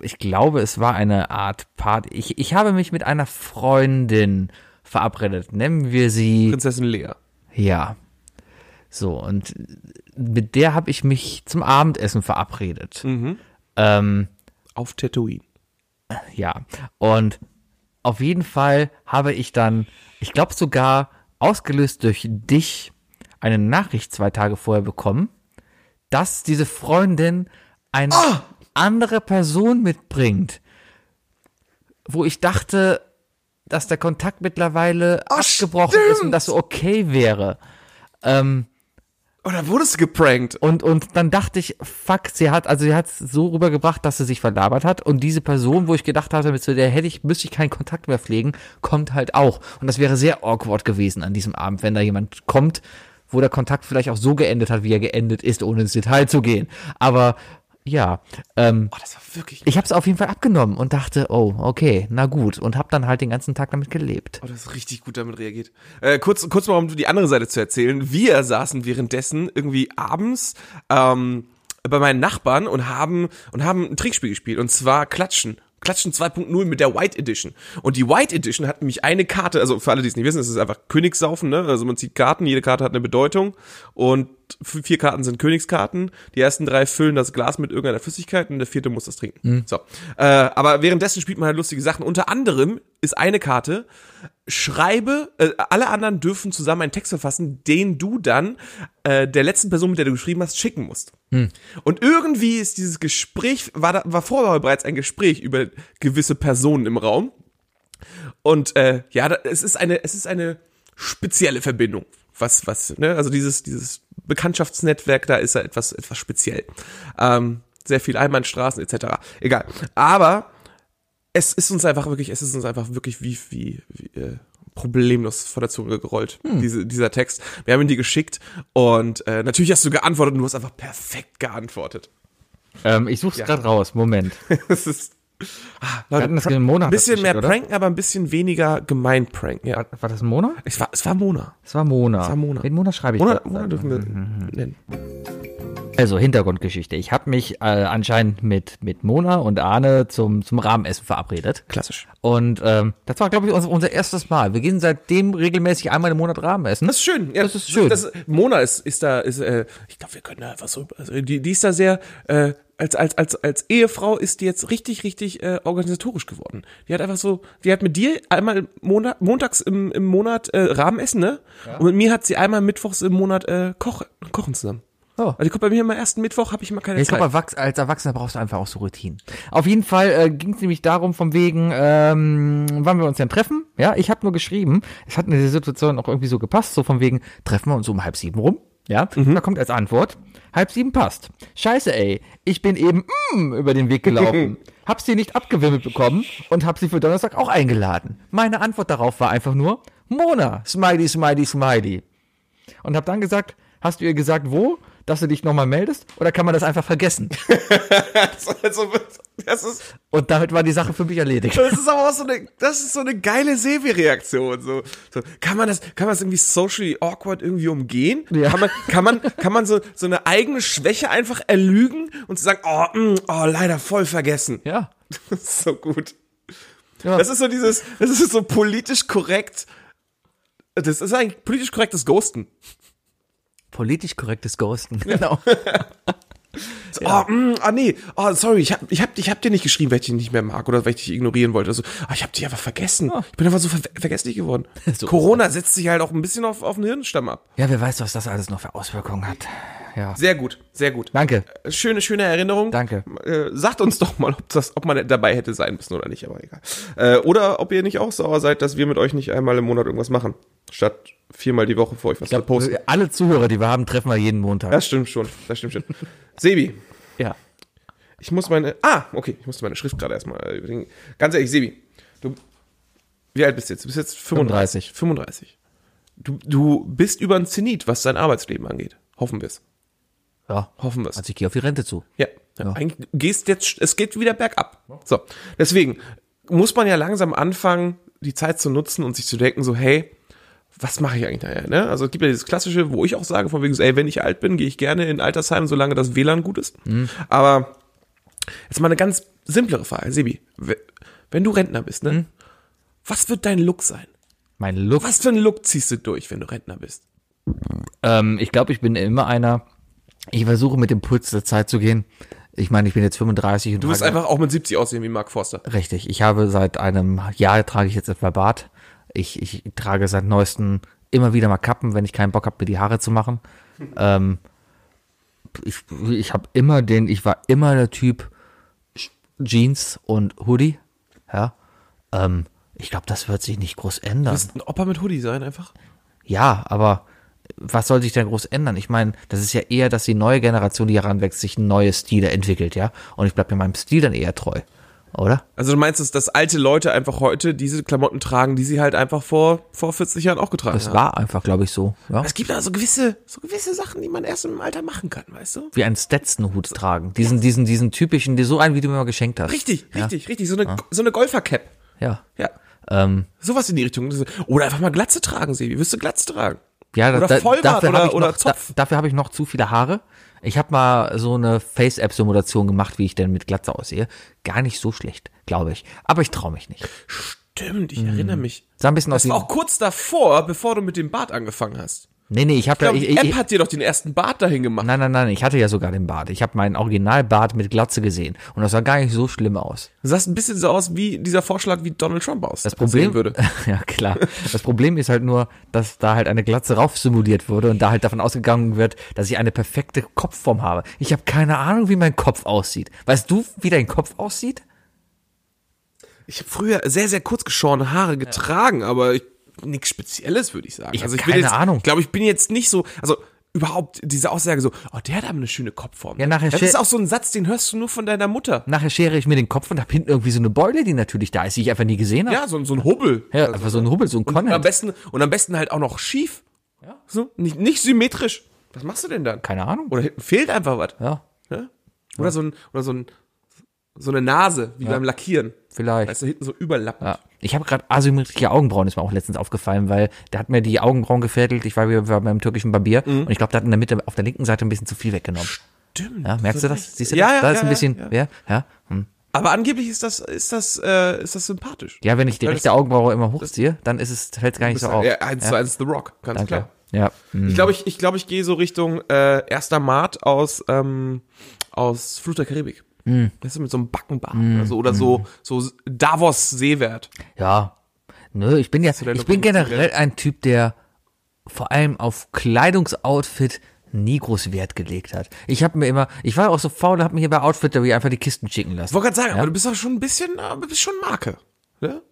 ich glaube, es war eine Art Party. Ich ich habe mich mit einer Freundin verabredet. Nennen wir sie Prinzessin Lea. ja. So und mit der habe ich mich zum Abendessen verabredet. Ähm, Auf Tatooine. Ja, und auf jeden Fall habe ich dann, ich glaube sogar ausgelöst durch dich, eine Nachricht zwei Tage vorher bekommen, dass diese Freundin eine andere Person mitbringt, wo ich dachte, dass der Kontakt mittlerweile abgebrochen ist und das so okay wäre. Ähm, Oder wurdest du geprankt? und, und dann dachte ich, fuck, sie hat, also sie hat es so rübergebracht, dass sie sich verlabert hat. Und diese Person, wo ich gedacht hatte, mit der hätte ich, müsste ich keinen Kontakt mehr pflegen, kommt halt auch. Und das wäre sehr awkward gewesen an diesem Abend, wenn da jemand kommt, wo der Kontakt vielleicht auch so geendet hat, wie er geendet ist, ohne ins Detail zu gehen. Aber ja, ähm, Oh, das war wirklich. ich habe es auf jeden Fall abgenommen und dachte, oh, okay, na gut. Und habe dann halt den ganzen Tag damit gelebt. Oh, das ist richtig gut damit reagiert. Äh, kurz, kurz mal, um die andere Seite zu erzählen. Wir saßen währenddessen irgendwie abends ähm, bei meinen Nachbarn und haben und haben ein Trickspiel gespielt und zwar Klatschen. Klatschen 2.0 mit der White Edition. Und die White Edition hat nämlich eine Karte, also für alle, die es nicht wissen, es ist einfach Königssaufen, ne? Also man zieht Karten, jede Karte hat eine Bedeutung und vier Karten sind Königskarten. Die ersten drei füllen das Glas mit irgendeiner Flüssigkeit und der vierte muss das trinken. So. Äh, aber währenddessen spielt man halt lustige Sachen. Unter anderem ist eine Karte, schreibe, äh, alle anderen dürfen zusammen einen Text verfassen, den du dann äh, der letzten Person, mit der du geschrieben hast, schicken musst. Und irgendwie ist dieses Gespräch, war, da, war vorher bereits ein Gespräch über gewisse Personen im Raum. Und äh, ja, da, es ist eine, es ist eine spezielle Verbindung. Was, was, ne? Also dieses, dieses Bekanntschaftsnetzwerk, da ist er etwas, etwas speziell. Ähm, sehr viel Einbahnstraßen etc. Egal. Aber es ist uns einfach wirklich, es ist uns einfach wirklich wie, wie, wie äh, problemlos vor der Zunge gerollt, diese, dieser Text. Wir haben ihn dir geschickt und äh, natürlich hast du geantwortet und du hast einfach perfekt geantwortet. Ähm, ich suche es gerade raus. Moment. Das ist ah, hatten das in einem Monat ein bisschen mehr oder? pranken, aber ein bisschen weniger gemein pranken. Ja, War das ein Mona? es war, es war Mona. Es war Mona. Es war Mona. Den Mona schreibe ich. Mona. Mona dürfen wir Mhm. nennen. Also Hintergrundgeschichte. Ich habe mich äh, anscheinend mit mit Mona und Arne zum zum Rahmenessen verabredet. Klassisch. Und ähm, das war, glaube ich, unser, unser erstes Mal. Wir gehen seitdem regelmäßig einmal im Monat Rahmen essen. Das ist schön. Ja, Das ist schön. Das, Mona ist, ist da, ist, äh, ich glaube, wir können da einfach so, also die, die ist da sehr, äh, als, als, als, als Ehefrau ist die jetzt richtig, richtig äh, organisatorisch geworden. Die hat einfach so, die hat mit dir einmal Monat, montags im, im Monat äh, Rahmenessen, ne? Und mit mir hat sie einmal mittwochs im Monat äh, Koch, kochen zusammen. Oh. Also kommt bei mir immer ersten Mittwoch, habe ich immer keine Ich Zeit. glaube, Erwachs als Erwachsener brauchst du einfach auch so Routinen. Auf jeden Fall äh, ging es nämlich darum, vom wegen, ähm, wann wir uns denn treffen. Ja, ich habe nur geschrieben, es hat in der Situation auch irgendwie so gepasst, so von wegen, treffen wir uns um halb sieben rum. Ja, da kommt als Antwort, halb sieben passt. Scheiße, ey, ich bin eben mm, über den Weg gelaufen. hab sie nicht abgewimmelt bekommen und hab sie für Donnerstag auch eingeladen. Meine Antwort darauf war einfach nur, Mona, smiley, smiley, smiley. Und hab dann gesagt, hast du ihr gesagt, wo? Dass du dich nochmal meldest? Oder kann man das einfach vergessen? also, das ist, Und damit war die Sache für mich erledigt. Das ist aber auch so eine, das ist so eine geile Sebi-Reaktion. So, so, kann man das, kann man das irgendwie socially awkward irgendwie umgehen? Ja. Kann man, kann man, kann man so, so eine eigene Schwäche einfach erlügen und zu sagen, oh, mh, oh, leider voll vergessen. Ja. Das ist so gut. Ja. Das ist so dieses, das ist so politisch korrekt. Das ist eigentlich politisch korrektes Ghosten. Politisch korrektes Ghosten. Genau. So, oh, mm, ah nee, oh, sorry, ich hab, ich hab, ich hab dir nicht geschrieben, weil ich dich nicht mehr mag oder weil ich dich ignorieren wollte. Also, ah, ich hab dich einfach vergessen. Ich bin einfach so ver vergesslich geworden. So Corona setzt sich halt auch ein bisschen auf, auf den Hirnstamm ab. Ja, wer weiß, was das alles noch für Auswirkungen hat. Ja. Sehr gut, sehr gut. Danke. Schöne, schöne Erinnerung. Danke. Äh, sagt uns doch mal, ob, das, ob man dabei hätte sein müssen oder nicht, aber egal. Äh, oder ob ihr nicht auch sauer seid, dass wir mit euch nicht einmal im Monat irgendwas machen. Statt viermal die Woche für euch was zu posten. Alle Zuhörer, die wir haben, treffen wir jeden Montag. Das stimmt schon, das stimmt schon. Sebi, Ja. ich muss meine. Ah, okay, ich musste meine Schrift gerade erstmal äh, überlegen. Ganz ehrlich, Sebi, du. Wie alt bist du jetzt? Du bist jetzt 35. 35. Du, du bist über ein Zenit, was dein Arbeitsleben angeht. Hoffen wir es. Ja. Hoffen wir es. Also ich gehe auf die Rente zu. Ja, ja. Eigentlich gehst jetzt, es geht wieder bergab. So, deswegen muss man ja langsam anfangen, die Zeit zu nutzen und sich zu denken, so, hey, was mache ich eigentlich nachher? Ne? Also es gibt ja dieses klassische, wo ich auch sage, von wegen, so, ey, wenn ich alt bin, gehe ich gerne in Altersheim, solange das WLAN gut ist. Aber jetzt mal eine ganz simplere Frage, Sebi. Wenn du Rentner bist, ne? Was wird dein Look sein? Mein Look. Was für einen Look ziehst du durch, wenn du Rentner bist? Ähm, ich glaube, ich bin immer einer. Ich versuche mit dem Puls der Zeit zu gehen. Ich meine, ich bin jetzt 35 und Du wirst trage- einfach auch mit 70 aussehen wie Mark Forster. Richtig. Ich habe seit einem Jahr trage ich jetzt etwa Bart. Ich, ich trage seit neuestem immer wieder mal Kappen, wenn ich keinen Bock habe, mir die Haare zu machen. Ähm, ich ich habe immer den, ich war immer der Typ Jeans und Hoodie. Ja. Ähm, ich glaube, das wird sich nicht groß ändern. Du wirst ein Opa mit Hoodie sein einfach. Ja, aber was soll sich denn groß ändern? Ich meine, das ist ja eher, dass die neue Generation, die heranwächst, sich neue Stile entwickelt, ja. Und ich bleibe mir meinem Stil dann eher treu, oder? Also du meinst, dass, dass alte Leute einfach heute diese Klamotten tragen, die sie halt einfach vor, vor 40 Jahren auch getragen Das haben? war einfach, glaube ich, so. Ja? Es gibt da so gewisse, so gewisse Sachen, die man erst im Alter machen kann, weißt du? Wie einen Stetson-Hut tragen. Diesen, diesen, diesen typischen, so einen, wie du mir mal geschenkt hast. Richtig, richtig, richtig. So eine, so eine Golfer-Cap. Ja. Ja. Ähm, Sowas in die Richtung. Oder einfach mal Glatze tragen, Sebi. Wirst du Glatze tragen? Ja, da, Oder da, Vollbart dafür oder- habe ich, oder noch- da, Zopf. dafür habe ich noch zu viele Haare. Ich habe mal so eine Face-App-Simulation gemacht, wie ich denn mit Glatze aussehe. Gar nicht so schlecht, glaube ich. Aber ich traue mich nicht. Stimmt, ich erinnere mich. Sah ein bisschen aus Das wie... war auch kurz davor, bevor du mit dem Bart angefangen hast. Nee, nee, ich habe ja... Ich, ich, App hat dir doch den ersten Bart dahin gemacht. Nein, nein, nein, ich hatte ja sogar den Bart. Ich habe meinen Originalbart mit Glatze gesehen und das sah gar nicht so schlimm aus. Du sahst ein bisschen so aus wie dieser Vorschlag, wie Donald Trump aus. Das Problem würde. ja klar. Das Problem ist halt nur, dass da halt eine Glatze rauf simuliert wurde und da halt davon ausgegangen wird, dass ich eine perfekte Kopfform habe. Ich habe keine Ahnung, wie mein Kopf aussieht. Weißt du, wie dein Kopf aussieht? Ich habe früher sehr, sehr kurz geschorene Haare getragen, aber ich, nichts Spezielles, würde ich sagen. Ich also ich keine jetzt, Ahnung. Ich glaube, ich bin jetzt nicht so, also überhaupt diese Aussage so, oh, der hat aber eine schöne Kopfform. Ja, nachher das ist auch so ein Satz, den hörst du nur von deiner Mutter. Nachher schere ich mir den Kopf und hab hinten irgendwie so eine Beule, die natürlich da ist, die ich einfach nie gesehen habe. Ja, so, so ein Hubbel. Ja, einfach so ein Hubbel, so ein und am besten und am besten halt auch noch schief. Ja. So, nicht, nicht symmetrisch. Was machst du denn dann? Keine Ahnung. Oder hinten fehlt einfach was. Ja, Ne? Oder so ein oder so ein so eine Nase wie beim Lackieren. Vielleicht. Weißt du, hinten so überlappend. Ja. Ich habe gerade asymmetrische Augenbrauen, ist mir auch letztens aufgefallen, weil der hat mir die Augenbrauen gefädelt. Ich war, wir waren beim türkischen Barbier Mhm. und ich glaube, der hat in der Mitte auf der linken Seite ein bisschen zu viel weggenommen. Stimmt. Ja, merkst du das? Siehst du Ja, das? ja, da ist ein bisschen, ja. ja. Hm. Aber angeblich ist das ist das äh, ist das sympathisch. Ja, wenn ich die Weil rechte das- Augenbraue immer hochziehe, dann ist es, fällt es gar nicht so auf. Ja, eins zu eins The Rock, ganz Danke. klar. Ja. hm. Ich glaube, ich, ich, glaube, ich gehe so Richtung äh, erster Mart aus, ähm, aus Flut der Karibik. Hm. Das ist mit so einem Backenbart oder so, oder so, so Davos Seewert. Ja. Nö, ich bin ja, ich bin generell ein Typ, der vor allem auf Kleidungsoutfit nie groß Wert gelegt hat. Ich habe mir immer, ich war auch so faul, habe mir hier bei Outfitter einfach die Kisten schicken lassen. Ich wollte gerade sagen, Ja. aber du bist auch schon ein bisschen, aber du bist schon Marke. Ne?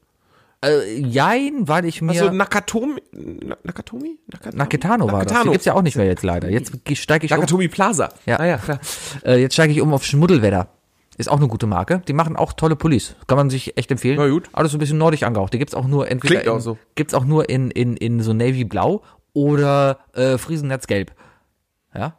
Äh, jein, weil ich mir Also Nakatomi, Na- Nakatomi? Nakatomi? Naketano war das. Die Nakatano. gibt's ja auch nicht mehr jetzt leider. Jetzt steige ich um. Nakatomi Plaza. Ja. Ah, ja, klar. Äh, jetzt steige ich um auf Schmuddelwetter. Ist auch eine gute Marke. Die machen auch tolle Pullis. Kann man sich echt empfehlen. Na gut. Alles so ein bisschen nordisch angehaucht. Die gibt's auch nur entweder Klingt auch in, so. gibt's auch nur in, in, in so Navy Blau oder äh, Friesennetzgelb. Ja?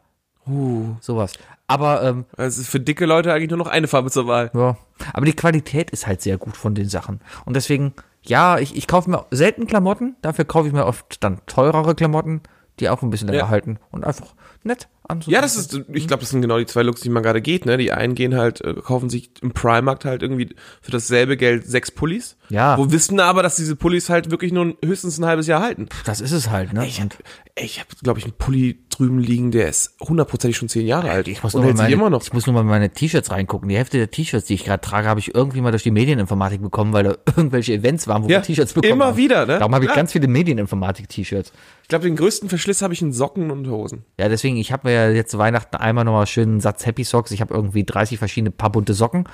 Uh. Sowas. Aber ähm, Es ist für dicke Leute eigentlich nur noch eine Farbe zur Wahl. ja, aber die Qualität ist halt sehr gut von den Sachen. Und deswegen, ja, ich, ich kaufe mir selten Klamotten, dafür kaufe ich mir oft dann teurere Klamotten, die auch ein bisschen länger Ja. halten und einfach nett anzusehen. Ja, das ist, ich glaube, das sind genau die zwei Looks, die man gerade geht, ne? Die einen gehen halt, äh, kaufen sich im Primarkt halt irgendwie für dasselbe Geld sechs Pullis. Ja. Wo wissen aber, dass diese Pullis halt wirklich nur höchstens ein halbes Jahr halten. Das ist es halt, ne? Ich hab, Und ey, ich habe, glaube ich, einen Pulli drüben liegen, der ist hundertprozentig schon zehn Jahre alt. ich muss, und nur mal meine, immer noch. ich muss nur mal in meine T-Shirts reingucken. Die Hälfte der T-Shirts, die ich gerade trage, habe ich irgendwie mal durch die Medieninformatik bekommen, weil da irgendwelche Events waren, wo Ja, wir T-Shirts bekommen immer haben. wieder, ne? Darum habe ich Ja. ganz viele Medieninformatik-T-Shirts. Ich glaube, den größten Verschliss habe ich in Socken und Hosen. Ja, deswegen, ich habe mir ja jetzt zu Weihnachten einmal nochmal schön einen Satz Happy Socks. Ich habe irgendwie 30 verschiedene paar bunte Socken.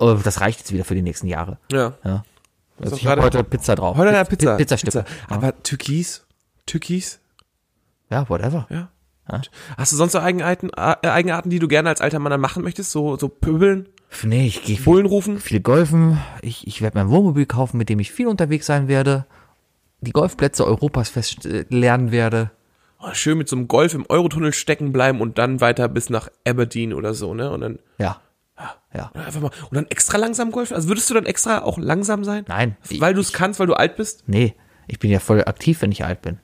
Äh, Das reicht jetzt wieder für die nächsten Jahre. Ja. Ja. Also ich habe heute Pizza drauf. Heute Pi- eine Pizza. Pi- Pizzastücke. Aber Türkis? Türkis? Ja, whatever. Ja. Hast du sonst so Eigenarten, äh, Eigenarten, die du gerne als alter Mann dann machen möchtest? So, so pöbeln, Nee, ich gehe viel, Bullen rufen? viel golfen. Ich, ich werde mein Wohnmobil kaufen, mit dem ich viel unterwegs sein werde. Die Golfplätze Europas fest äh, lernen werde. Oh, schön mit so einem Golf im Eurotunnel stecken bleiben und dann weiter bis nach Aberdeen oder so, ne? Und dann Ja. Ja. einfach mal und dann extra langsam golfen. Also würdest du dann extra auch langsam sein? Nein. Weil du es kannst, weil du alt bist? Nee, ich bin ja voll aktiv, wenn ich alt bin.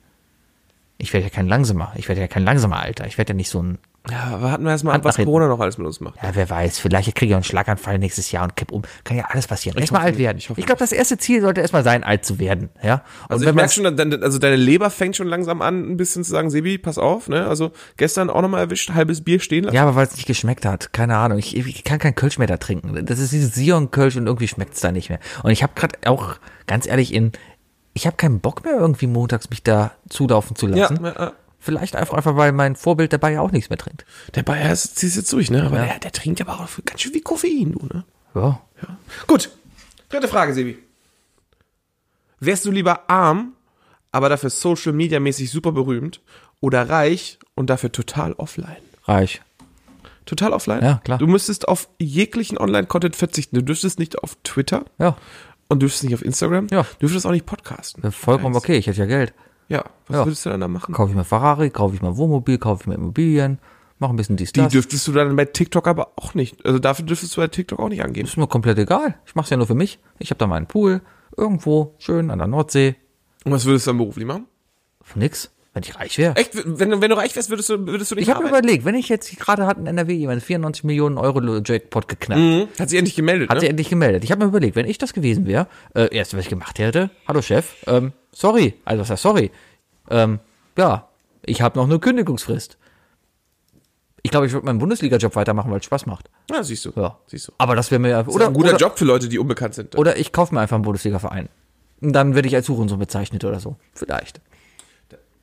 Ich werde ja kein langsamer. Ich werde ja kein langsamer Alter. Ich werde ja nicht so ein Ja, warten wir erstmal ab, was. Corona noch alles mit uns macht. Ja, wer weiß, vielleicht kriege ich auch einen Schlaganfall nächstes Jahr und kipp um. Kann ja alles passieren. Erstmal alt werden. Ich Ich, glaube, das erste Ziel sollte erstmal sein, alt zu werden. Ja. Und Also ich merke schon, dein- also deine Leber fängt schon langsam an, ein bisschen zu sagen, Sebi, pass auf, ne? Also gestern auch nochmal erwischt, halbes Bier stehen lassen. ja, aber weil es nicht geschmeckt hat. Keine Ahnung. Ich, ich kann kein Kölsch mehr da trinken. Das ist dieses Sion-Kölsch und irgendwie schmeckt es da nicht mehr. Und ich habe gerade auch, ganz ehrlich, in, ich habe keinen Bock mehr irgendwie montags mich da zulaufen zu ja, lassen. ja. Vielleicht einfach, einfach, weil mein Vorbild dabei ja auch nichts mehr trinkt. Der Bayer ist- zieht jetzt durch, ne? Aber der, der trinkt aber auch ganz schön wie Koffein, du, ne? Ja. Gut. Dritte Frage, Sebi. Wärst du lieber arm, aber dafür Social Media mäßig super berühmt oder reich und dafür total offline? Reich. Total offline? Ja, klar. Du müsstest auf jeglichen Online-Content verzichten. Du dürftest nicht auf Twitter Ja. und dürftest nicht auf Instagram. Ja. Du dürftest auch nicht podcasten. Vollkommen okay. Ich hätte ja Geld. Ja. Was Ja. würdest du dann da machen? Kaufe ich mir Ferrari, kaufe ich mir Wohnmobil, kaufe ich mir Immobilien, mache ein bisschen dies, Die das. dürftest du dann bei TikTok aber auch nicht. Also dafür dürftest du bei TikTok auch nicht angeben. ist mir komplett egal. Ich mache es ja nur für mich. Ich habe da meinen Pool irgendwo schön an der Nordsee. Und was würdest du dann beruflich machen? Nix, wenn ich reich wäre. Echt? Wenn, du- wenn du reich wärst, würdest du, würdest du nicht Ich habe überlegt, wenn ich jetzt gerade hat in NRW jemand 94 Millionen Euro Jackpot geknackt, Mhm. Hat sich endlich gemeldet, hat ne? sie endlich gemeldet. Ich habe mir überlegt, wenn ich das gewesen wäre, äh, erst was ich gemacht hätte, hallo Chef, ähm, sorry, also was heißt sorry, ähm, ja, ich habe noch eine Kündigungsfrist. Ich glaube, ich würde meinen Bundesliga-Job weitermachen, weil es Spaß macht. Ja, siehst du. Ja. Siehst du. Aber das wäre mir Oder oder ein guter oder, Job für Leute, die unbekannt sind. Oder ich kaufe mir einfach einen Bundesliga-Verein. Und dann werde ich als Hurensohn bezeichnet oder so. Vielleicht.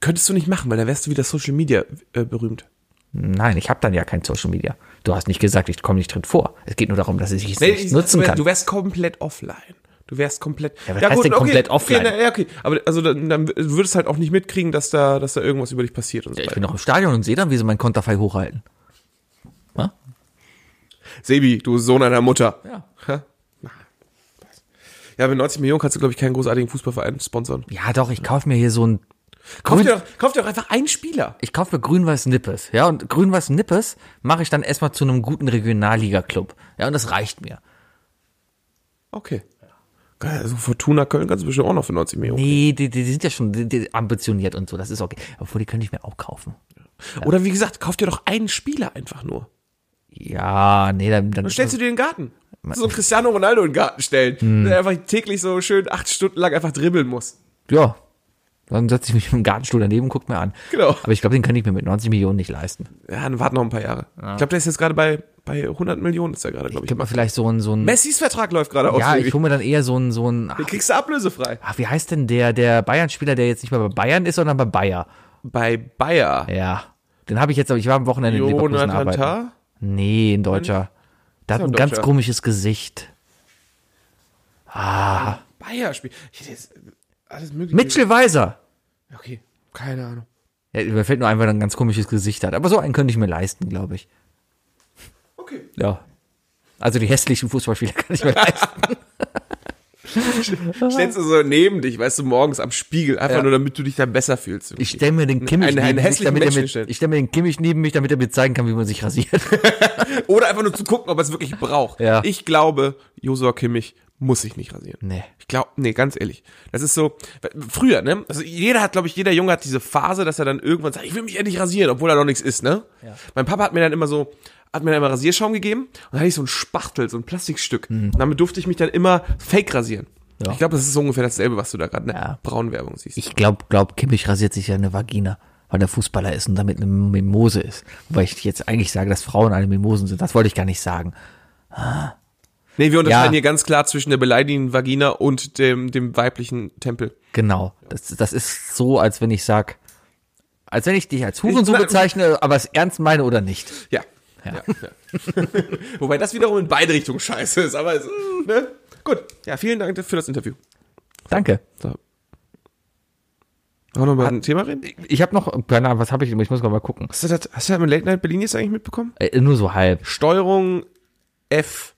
Könntest du nicht machen, weil da wärst du wieder Social Media äh, berühmt. Nein, ich habe dann ja kein Social Media. Du hast nicht gesagt, ich komme nicht drin vor. Es geht nur darum, dass ich es Nee, nicht ich- nutzen kann. Du wärst komplett offline. Du wärst komplett. Ja, was heißt denn komplett offline? Okay, na, ja, okay. Aber also dann, dann du würdest halt auch nicht mitkriegen, dass da, dass da irgendwas über dich passiert und so ich bin noch im Stadion und sehe dann, wie sie mein Konterfei hochhalten. Sebi, du Sohn einer Mutter. Ja. Ha? Ja, mit 90 Millionen kannst du, glaube ich, keinen großartigen Fußballverein sponsern. Ja, doch, ich kaufe mir hier so ein. Kauf dir, doch, kauf dir doch einfach einen Spieler. ich kaufe mir Grün-Weiß Nippes. Ja, und Grün-Weiß Nippes mache ich dann erstmal zu einem guten Regionalliga-Club. Ja, und das reicht mir. Okay. Also Fortuna Köln kannst du bestimmt auch noch für 90 Millionen. Nee, die, die, sind ja schon die, die ambitioniert und so, das ist okay. Obwohl, die könnte ich mir auch kaufen. Oder wie gesagt, kauf dir doch einen Spieler einfach nur. Ja, nee, dann, dann Dann stellst du dir den Garten. So Cristiano Ronaldo in den Garten stellen, Hm. der einfach täglich so schön acht Stunden lang einfach dribbeln muss. Ja. Dann setze ich mich im Gartenstuhl daneben und guck mir an. Genau. Aber ich glaube, den kann ich mir mit 90 Millionen nicht leisten. Ja, dann warten noch ein paar Jahre. Ich glaube, der ist jetzt gerade bei, bei 100 Millionen, ist er gerade, glaube ich. Gib mal vielleicht so ein, so ein. Messis Vertrag läuft gerade aus. ja, ich hole mir dann eher so ein, so ein. Ach, Den kriegst du ablösefrei. ach, wie heißt denn der, der Bayern-Spieler, der jetzt nicht mehr bei Bayern ist, sondern bei Bayer? Bei Bayer. Ja. Den habe ich jetzt, aber ich war am Wochenende in Leverkusen arbeiten. Tah? Nee, ein Deutscher. Der hat ein ein ganz komisches Gesicht. Bayer spielt. Ich alles mögliche. Mitchell Weiser. Okay, keine Ahnung. Ja, mir fällt nur ein, weil er ein ganz komisches Gesicht hat. Aber so einen könnte ich mir leisten, glaube ich. Okay. Ja. Also die hässlichen Fußballspieler kann ich mir leisten. Stellst du so neben dich, weißt du, morgens am Spiegel, einfach Ja. nur damit du dich dann besser fühlst. Ich stelle mir den Kimmich Einen- einen neben mich, damit er Menschen mir, stellen. ich stelle mir den Kimmich neben mich, damit er mir zeigen kann, wie man sich rasiert. Oder einfach nur zu gucken, ob er es wirklich braucht. Ja. Ich glaube, Josua Kimmich muss sich nicht rasieren. Nee. Ich glaube, nee, ganz ehrlich. Das ist so, früher, ne? Also jeder hat, glaube ich, jeder Junge hat diese Phase, dass er dann irgendwann sagt, ich will mich endlich rasieren, obwohl er noch nichts ist, ne? Ja. Mein Papa hat mir dann immer so, hat mir dann immer Rasierschaum gegeben und dann hatte ich so ein Spachtel, so ein Plastikstück. Und damit durfte ich mich dann immer fake rasieren. Mhm. Ja. Ich glaube, das ist so ungefähr dasselbe, was du da gerade in der Ja. Braunwerbung siehst. Ich glaube, glaub, Kimmich rasiert sich ja eine Vagina, weil der Fußballer ist und damit eine Mimose ist. Wobei ich jetzt eigentlich sage, dass Frauen alle Mimosen sind. Das wollte ich gar nicht sagen. nee, wir unterscheiden Ja. hier ganz klar zwischen der beleidigenden Vagina und dem, dem weiblichen Tempel. Genau. Das, das ist so, als wenn ich sag, als wenn ich dich als Hurensohn bezeichne, aber es ernst meine oder nicht. Ja. Ja. ja. Wobei das wiederum in beide Richtungen scheiße ist, aber es, ne? Gut. Ja, vielen Dank für das Interview. Danke. So. Wollen wir noch mal ein Thema reden? Ich habe noch, keine Ahnung, was habe ich, ich muss mal gucken. Hast du das, hast du das mit Late Night Berlin jetzt eigentlich mitbekommen? Äh, nur so halb. Steuerung F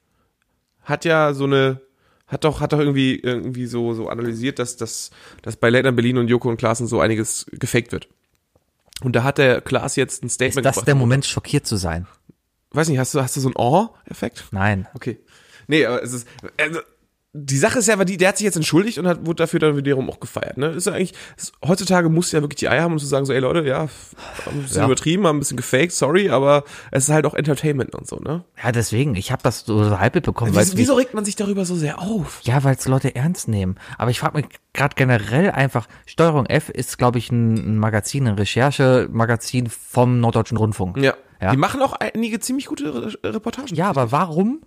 hat ja so eine, hat doch, hat doch irgendwie, irgendwie so, so analysiert, dass, dass, dass bei Late Night Berlin und Joko und Klaassen so einiges gefaked wird. Und da hat der Klaas jetzt ein Ist Statement das der Moment, schockiert zu sein? Weiß nicht, hast du, hast du so einen Oh-Effekt? Nein. Okay. Nee, aber es ist, also, die Sache ist ja, aber die, der hat sich jetzt entschuldigt und hat, wurde dafür dann wiederum auch gefeiert, ne? Ist ja eigentlich, ist, heutzutage musst du ja wirklich die Eier haben, um zu sagen, so, ey Leute, ja, haben ein bisschen Ja. übertrieben, haben ein bisschen gefaked, sorry, aber es ist halt auch Entertainment und so, ne? Ja, deswegen, ich habe das so, so halb mitbekommen. weil's Wieso, wieso regt man sich darüber so sehr auf? Ja, weil es Leute ernst nehmen. Aber ich frage mich gerade generell einfach, Steuerung F ist, glaube ich, ein, ein Magazin, ein Recherche-Magazin vom Norddeutschen Rundfunk. Ja. Ja. Die machen auch einige ziemlich gute Re Reportagen. Ja, aber warum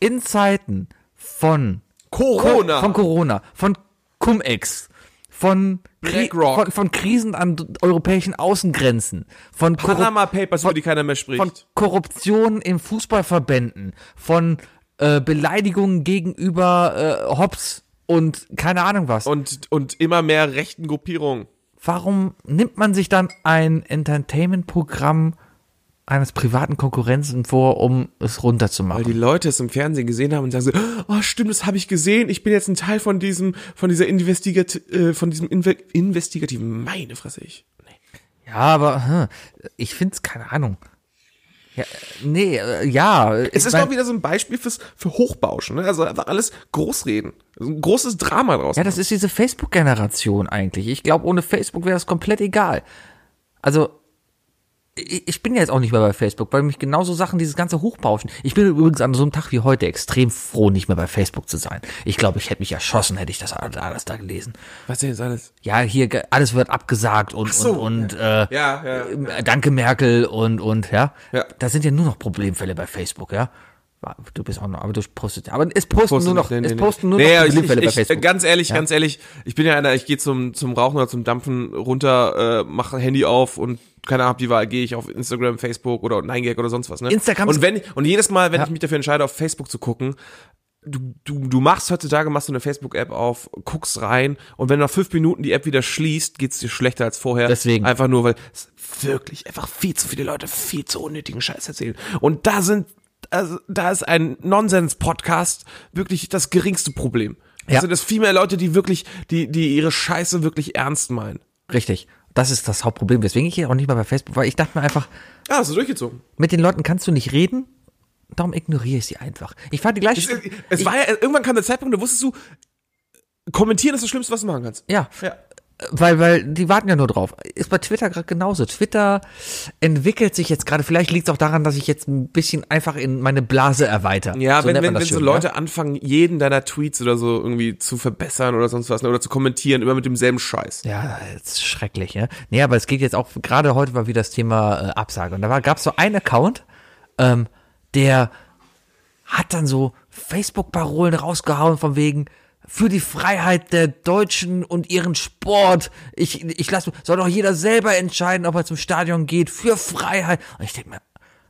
in Zeiten von Corona. von Corona, von Cum-Ex, von, Kri- von, von Krisen an europäischen Außengrenzen, von, Panama Papers, über die keiner mehr spricht. von Korruption in Fußballverbänden, von äh, Beleidigungen gegenüber äh, Hobbs und keine Ahnung was. und, und immer mehr rechten Gruppierungen. Warum nimmt man sich dann ein Entertainment-Programm eines privaten Konkurrenzen vor, um es Weil runterzumachen? die Leute es im Fernsehen gesehen haben und sagen so, oh stimmt, das habe ich gesehen, ich bin jetzt ein Teil von diesem, von dieser Investigat äh, von diesem Inve investigativen, meine Fresse ich. Nee. Ja, aber hm, ich finde es keine Ahnung. Ja, nee, äh, ja. Es ist doch wieder so ein Beispiel fürs, für Hochbauschen, ne? also einfach alles Großreden. Also ein großes Drama draus. Ja, das ist diese Facebook-Generation eigentlich. Ich glaube, ohne Facebook wäre das komplett egal. Also, ich bin ja jetzt auch nicht mehr bei Facebook, weil mich genauso Sachen, dieses ganze Hochbauschen. Ich bin übrigens an so einem Tag wie heute extrem froh, nicht mehr bei Facebook zu sein. Ich glaube, ich hätte mich erschossen, hätte ich das alles da gelesen. Was denn jetzt alles? Ja, hier, alles wird abgesagt und, so. und, und äh, Ja, ja. danke Merkel und, und, ja. Ja. Da sind ja nur noch Problemfälle bei Facebook, ja. Du bist auch noch, aber du postest, aber es posten nur noch, Nee, nee, es nee. posten nur nee, noch ja, ich, Problemfälle ich, bei Facebook. Ganz ehrlich, Ja. ganz ehrlich, ich bin ja einer, ich gehe zum, zum Rauchen oder zum Dampfen runter, äh, mache Handy auf und keine Ahnung, die Wahl gehe ich auf Instagram, Facebook oder 9gag oder sonst was, ne? Instagram und wenn und jedes Mal, wenn Ja. ich mich dafür entscheide, auf Facebook zu gucken, du, du, du machst heutzutage, machst du eine Facebook-App auf, guckst rein und wenn nach fünf Minuten die App wieder schließt, geht's dir schlechter als vorher. Deswegen. Einfach nur, weil es wirklich einfach viel zu viele Leute viel zu unnötigen Scheiß erzählen. Und da sind, also da ist ein Nonsens-Podcast wirklich das geringste Problem. Ja. Also das viel mehr Leute, die wirklich, die, die ihre Scheiße wirklich ernst meinen. Richtig. Das ist das Hauptproblem, weswegen ich hier auch nicht mehr bei Facebook war. Ich dachte mir einfach, Ah, hast du durchgezogen. mit den Leuten kannst du nicht reden, darum ignoriere ich sie einfach. Ich fahre die gleiche. Es, es war ja, irgendwann kam der Zeitpunkt, da wusstest du, kommentieren ist das Schlimmste, was du machen kannst. ja, Ja. Weil, weil die warten ja nur drauf. Ist bei Twitter gerade genauso. Twitter entwickelt sich jetzt gerade. Vielleicht liegt es auch daran, dass ich jetzt ein bisschen einfach in meine Blase erweitere. Ja, So wenn, wenn, wenn das so schön, Leute ja? anfangen, jeden deiner Tweets oder so irgendwie zu verbessern oder sonst was, ne, oder zu kommentieren, immer mit demselben Scheiß. Ja, das ist schrecklich, ja. Nee, aber es geht jetzt auch, gerade heute war wieder das Thema äh, Absage. Und da gab es so einen Account, ähm, der hat dann so Facebook-Parolen rausgehauen von wegen für die Freiheit der Deutschen und ihren Sport. Ich, ich lasse, soll doch jeder selber entscheiden, ob er zum Stadion geht, für Freiheit. Und ich denke mir,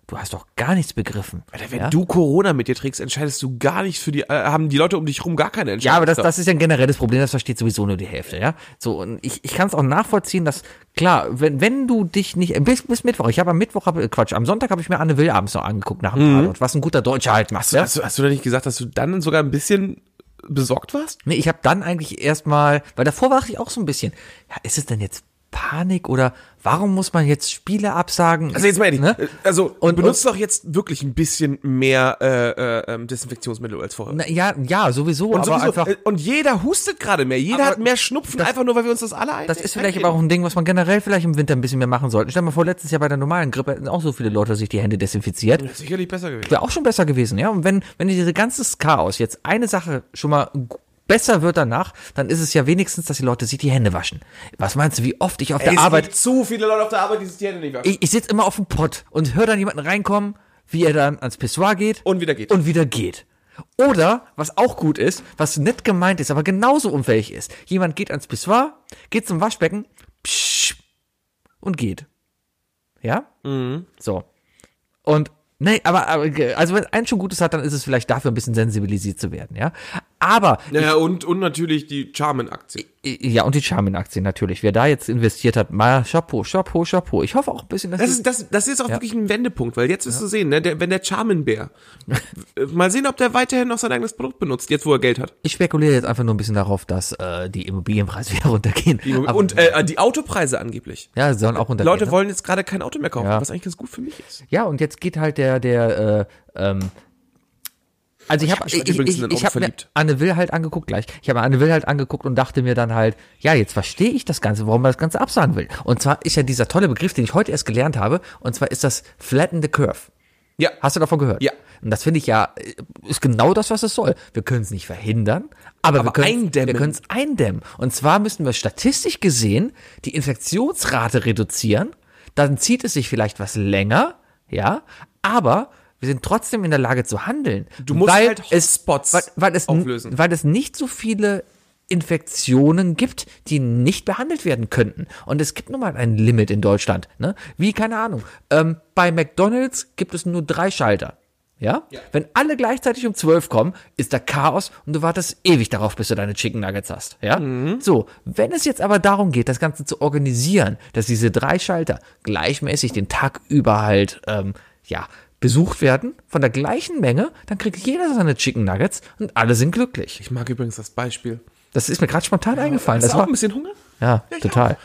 du hast doch gar nichts begriffen. Alter, wenn ja? du Corona mit dir trägst, entscheidest du gar nicht für die, äh, haben die Leute um dich rum gar keine Entscheidung. Ja, aber das, das ist ja ein generelles Problem, das versteht sowieso nur die Hälfte, ja. So, und ich, ich kann es auch nachvollziehen, dass, klar, wenn, wenn du dich nicht, bis, bis Mittwoch, ich habe am Mittwoch, hab, Quatsch, am Sonntag habe ich mir Anne Will abends noch angeguckt nach dem Tatort, was ein guter Deutscher halt macht, Hast, ja. hast, du, hast du da nicht gesagt, dass du dann sogar ein bisschen besorgt warst? Nee, ich habe dann eigentlich erstmal, weil davor war ich auch so ein bisschen, ja, ist es denn jetzt Panik oder warum muss man jetzt Spiele absagen? Also jetzt mal ehrlich, Ne? also Und- benutzt doch jetzt wirklich ein bisschen mehr äh, äh, ähm, Desinfektionsmittel als vorher. Na, ja, ja, sowieso, und, sowieso, einfach. äh, und jeder hustet gerade mehr. Jeder hat mehr Schnupfen, einfach nur, weil wir uns das alle ein. Das ist vielleicht aber auch ein Ding, was man generell vielleicht im Winter ein bisschen mehr machen sollte. Stell dir mal vor, letztes Jahr bei der normalen Grippe hätten auch so viele Leute sich die Hände desinfiziert. sicherlich besser gewesen. Wäre auch schon besser gewesen, ja. Und wenn, wenn diese ganzes Chaos jetzt eine Sache schon mal besser wird danach, dann ist es ja wenigstens, dass die Leute sich die Hände waschen. Was meinst du, wie oft ich auf der es Arbeit gibt zu viele Leute auf der Arbeit, die sich die Hände nicht waschen. ich, ich sitze immer auf dem Pott und höre dann jemanden reinkommen, wie er dann ans Pissoir geht. Und wieder geht. Und wieder geht. Oder, was auch gut ist, was nett gemeint ist, aber genauso unfähig ist. Jemand geht ans Pissoir, geht zum Waschbecken, psch, und geht. Ja? Mhm. So. Und, nee, aber, aber, also wenn eins schon Gutes hat, dann ist es vielleicht dafür ein bisschen sensibilisiert zu werden, ja? Aber, Ja, und, und natürlich die Charmin-Aktie. ja, und die Charmin-Aktien natürlich. Wer da jetzt investiert hat, mal Chapeau, Chapeau, Chapeau. Ich hoffe auch ein bisschen, dass Das ist, das, das ist auch wirklich ein Wendepunkt, weil jetzt ist zu sehen, ne, der, wenn der Charmin-Bär, mal sehen, ob der weiterhin noch sein eigenes Produkt benutzt, jetzt wo er Geld hat. Ich spekuliere jetzt einfach nur ein bisschen darauf, dass äh, die Immobilienpreise wieder runtergehen. Aber- und äh, die Autopreise angeblich. ja, sie sollen auch runtergehen. Leute ne? wollen jetzt gerade kein Auto mehr kaufen, Ja. was eigentlich ganz gut für mich ist. Ja, und jetzt geht halt der, der, äh, ähm, also ich habe ich, heute ich, ich, ich hab mir. Anne Will halt angeguckt gleich. Ich habe Anne Will halt angeguckt und dachte mir dann halt, ja, jetzt verstehe ich das Ganze, warum man das Ganze absagen will. Und zwar ist ja dieser tolle Begriff, den ich heute erst gelernt habe, und zwar ist das Flatten the Curve. Ja. Hast du davon gehört? Ja. Und das finde ich ja, ist genau das, was es soll. Wir können es nicht verhindern, aber, Aber wir können eindämmen. wir können es eindämmen. Und zwar müssen wir statistisch gesehen die Infektionsrate reduzieren. Dann zieht es sich vielleicht was länger, ja, aber wir sind trotzdem in der Lage zu handeln. Du musst weil halt es, Hotspots weil, weil es, auflösen. Weil es nicht so viele Infektionen gibt, die nicht behandelt werden könnten. Und es gibt nun mal ein Limit in Deutschland. Ne? Wie, keine Ahnung. Ähm, bei McDonalds gibt es nur drei Schalter. Ja? Wenn alle gleichzeitig um 12 kommen, ist da Chaos und du wartest ewig darauf, bis du deine Chicken Nuggets hast. Ja? So, wenn es jetzt aber darum geht, das Ganze zu organisieren, dass diese drei Schalter gleichmäßig den Tag über halt, ähm, ja, besucht werden von der gleichen Menge, dann kriegt jeder seine Chicken Nuggets und alle sind glücklich. Ich mag übrigens das Beispiel. Das ist mir gerade spontan eingefallen. Hast Das du auch ein bisschen Hunger? ja, Ja, total.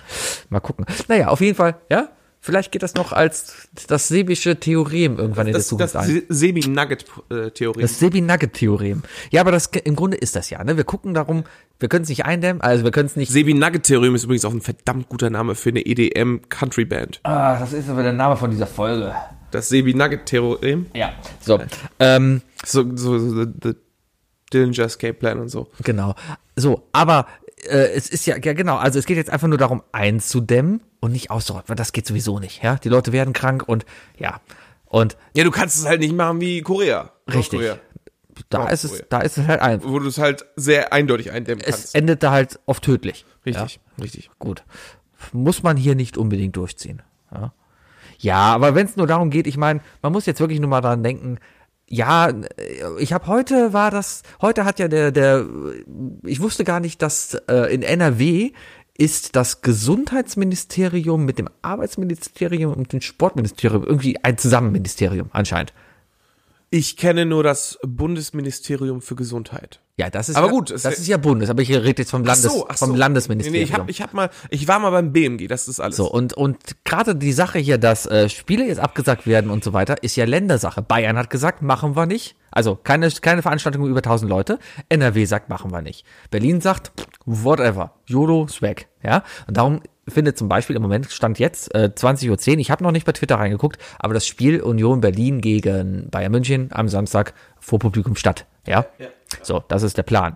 Mal gucken. Naja, auf jeden Fall, ja. Vielleicht geht das noch als das sebische Theorem irgendwann in der Das, Zukunft das ein. Sebi-Nugget-Theorie. Das Sebi-Nugget-Theorem. Ja, aber das im Grunde ist das ja. Ne? Wir gucken darum, wir können es nicht eindämmen, also wir können es nicht. Sebi-Nugget-Theorem ist übrigens auch ein verdammt guter Name für eine EDM-Country-Band. Ah, das ist aber der Name von dieser Folge. Das Sebi-Nugget-Theorem. Ja. So, ähm, So, so, so the, Dillinger Escape Plan und so. genau. So, aber äh, es ist ja, ja genau, also es geht jetzt einfach nur darum, einzudämmen und nicht auszurotten, weil das geht sowieso nicht. Ja, die Leute werden krank und ja. Und Ja, du kannst es halt nicht machen wie Korea. Richtig. Nordkorea, da ist es, da ist es halt ein. Wo du es halt sehr eindeutig eindämmen Es kannst. endet da halt oft tödlich. Richtig, richtig. Gut. Muss man hier nicht unbedingt durchziehen. Ja, ja aber wenn es nur darum geht, ich meine, man muss jetzt wirklich nur mal dran denken, ja, ich habe heute war das, heute hat ja der, der, ich wusste gar nicht, dass äh, in NRW ist das Gesundheitsministerium mit dem Arbeitsministerium und dem Sportministerium irgendwie ein Zusammenministerium anscheinend. Ich kenne nur das Bundesministerium für Gesundheit. Ja, das ist Aber ja, gut, das ist ja Bundes, aber ich rede jetzt vom Landes, vom Landesministerium. Nee, ich, hab, ich, hab mal, ich war mal beim BMG, das ist alles. So, und, und gerade die Sache hier, dass äh, Spiele jetzt abgesagt werden und so weiter, ist ja Ländersache. Bayern hat gesagt, machen wir nicht. Also keine, keine Veranstaltung über 1000 Leute. NRW sagt, machen wir nicht. Berlin sagt, whatever. YOLO, Swag. Ja, und darum findet zum Beispiel im Moment, stand jetzt äh, 20.10 Uhr, ich habe noch nicht bei Twitter reingeguckt, aber das Spiel Union Berlin gegen Bayern München am Samstag vor Publikum statt. Ja, so, das ist der Plan.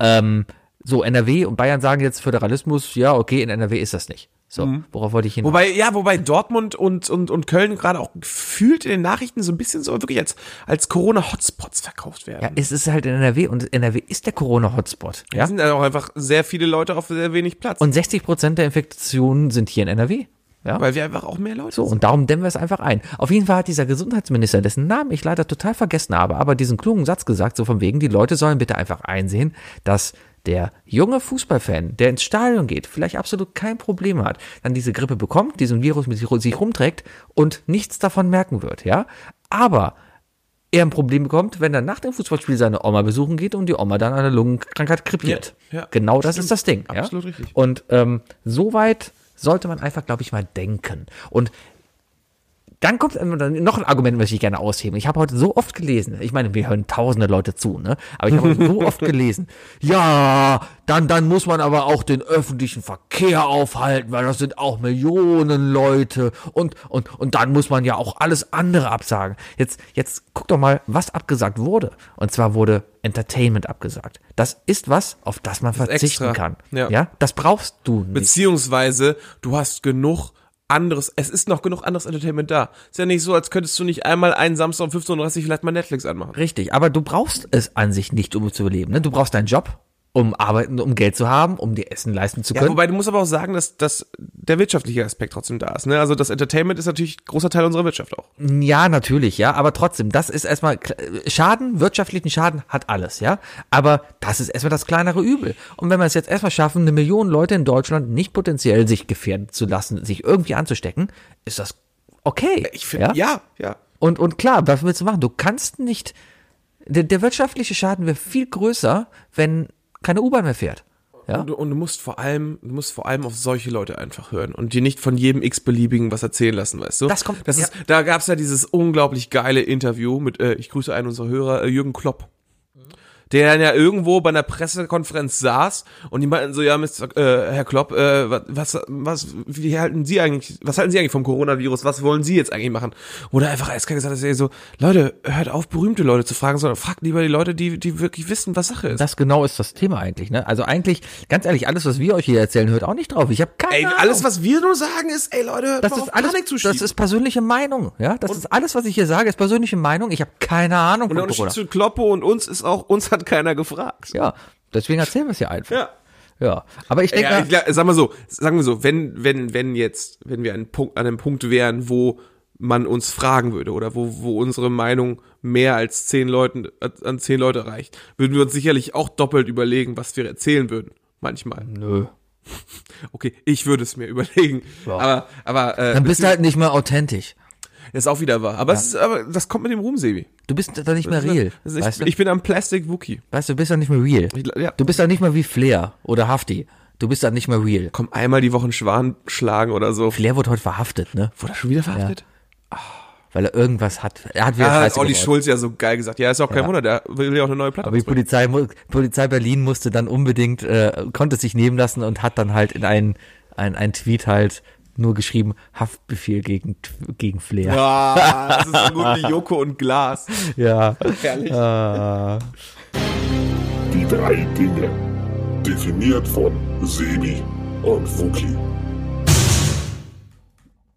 Ähm, so, NRW und Bayern sagen jetzt Föderalismus, ja, okay, in NRW ist das nicht. So, worauf wollte ich hin? Wobei, ja, wobei Dortmund und, und, und Köln gerade auch gefühlt in den Nachrichten so ein bisschen so wirklich als, als Corona-Hotspots verkauft werden. Ja, es ist halt in NRW und NRW ist der Corona-Hotspot. Es Ja? sind dann auch einfach sehr viele Leute auf sehr wenig Platz. Und 60 Prozent der Infektionen sind hier in NRW. Ja. weil wir einfach auch mehr Leute So, und darum dämmen wir es einfach ein. Auf jeden Fall hat dieser Gesundheitsminister, dessen Namen ich leider total vergessen habe, aber diesen klugen Satz gesagt, so von wegen, die Leute sollen bitte einfach einsehen, dass der junge Fußballfan, der ins Stadion geht, vielleicht absolut kein Problem hat, dann diese Grippe bekommt, diesen Virus mit sich rumträgt und nichts davon merken wird, ja. Aber er ein Problem bekommt, wenn er nach dem Fußballspiel seine Oma besuchen geht und die Oma dann an einer Lungenkrankheit krepiert. Ja, ja, genau das stimmt. ist das Ding. Ja? Absolut richtig. Und ähm, soweit sollte man einfach, glaube ich, mal denken. Und dann kommt noch ein Argument, was ich gerne ausheben. Ich habe heute so oft gelesen, ich meine, wir hören tausende Leute zu, ne? Aber ich habe heute so oft gelesen, ja, dann, dann muss man aber auch den öffentlichen Verkehr aufhalten, weil das sind auch Millionen Leute und, und, und dann muss man ja auch alles andere absagen. Jetzt, jetzt guck doch mal, was abgesagt wurde. Und zwar wurde Entertainment abgesagt. Das ist was, auf das man verzichten extra. kann. Ja. ja, das brauchst du nicht. Beziehungsweise, du hast genug anderes, es ist noch genug anderes Entertainment da. Ist ja nicht so, als könntest du nicht einmal einen Samstag um 15.30 Uhr vielleicht mal Netflix anmachen. Richtig, aber du brauchst es an sich nicht, um zu überleben. Ne? Du brauchst deinen Job, um arbeiten, um Geld zu haben, um dir Essen leisten zu Ja, können. wobei du musst aber auch sagen, dass, dass der wirtschaftliche Aspekt trotzdem da ist. Ne? Also das Entertainment ist natürlich ein großer Teil unserer Wirtschaft auch. Ja, natürlich, ja, aber trotzdem, das ist erstmal Schaden, wirtschaftlichen Schaden hat alles, ja. Aber das ist erstmal das kleinere Übel. Und wenn wir es jetzt erstmal schaffen, eine Million Leute in Deutschland nicht potenziell sich gefährden zu lassen, sich irgendwie anzustecken, ist das okay. Ich finde, ja, ja. Und, und klar, was willst du machen? Du kannst nicht, der, der wirtschaftliche Schaden wäre viel größer, wenn keine U-Bahn mehr fährt. Ja? Und, du- und du musst vor allem, du musst vor allem auf solche Leute einfach hören und dir nicht von jedem x-beliebigen was erzählen lassen, weißt du? Das kommt- das ist, da gab's ja dieses unglaublich geile Interview mit, äh, ich grüße einen unserer Hörer, äh, Jürgen Klopp. Der dann ja irgendwo bei einer Pressekonferenz saß und die meinten so, ja, Mr., äh, Herr Klopp, äh, was, was, wie halten Sie eigentlich, was halten Sie eigentlich vom Coronavirus? Was wollen Sie jetzt eigentlich machen? Oder einfach eiskalt gesagt, dass er so, Leute, hört auf, berühmte Leute zu fragen, sondern fragt lieber die Leute, die, die wirklich wissen, was Sache ist. Das genau ist das Thema eigentlich, ne? Also eigentlich, ganz ehrlich, alles, was wir euch hier erzählen, hört auch nicht drauf. Ich habe keine Ey, Ahnung. alles, was wir nur sagen, ist, ey Leute, hört das ist alles, Panik zu schieben. das ist persönliche Meinung, ja? Das ist alles, was ich hier sage, ist persönliche Meinung. Ich habe keine Ahnung und der Unterschied zu Kloppo und uns ist auch, uns hat keiner gefragt. Ja, deswegen erzählen wir es hier einfach. Ja. Ja, aber ich denke, Ja, glaub, sag mal so, sagen wir so, wenn, wenn, wenn jetzt, wenn wir an, Punkt, an einem Punkt wären, wo man uns fragen würde oder wo, wo unsere Meinung mehr als zehn Leuten, an zehn Leute reicht, würden wir uns sicherlich auch doppelt überlegen, was wir erzählen würden. Manchmal. nö. Okay, ich würde es mir überlegen. Aber, aber, äh, Dann bist du halt nicht mehr authentisch. Ist auch wieder wahr. Aber, es ist, aber das kommt mit dem Ruhm, Sebi. Du bist dann nicht mehr real. Ich, weißt du? ich bin am Plastic Wookie. weißt du, du bist dann nicht mehr real. Ich, ja. Du bist dann nicht mehr wie Flair oder Hafti. Du bist dann nicht mehr real. Komm, einmal die Woche einen Schwan schlagen oder so. Flair wurde heute verhaftet, ne? Wurde er schon wieder verhaftet? Weil er irgendwas hat. Er hat wieder Ja, hat Olli. Schulz ja so geil gesagt. Ja, ist auch kein Ja. Wunder, der will ja auch eine neue Platte Aber die. Polizei, Polizei Berlin musste dann unbedingt, äh, konnte sich nehmen lassen und hat dann halt in einen, ein, ein Tweet halt nur geschrieben, Haftbefehl gegen, gegen Flair. Ja, das ist so gut wie Joko und Glas. Ja. Herrlich. Äh, Die drei Dinge. Definiert von Sebi und Wookie.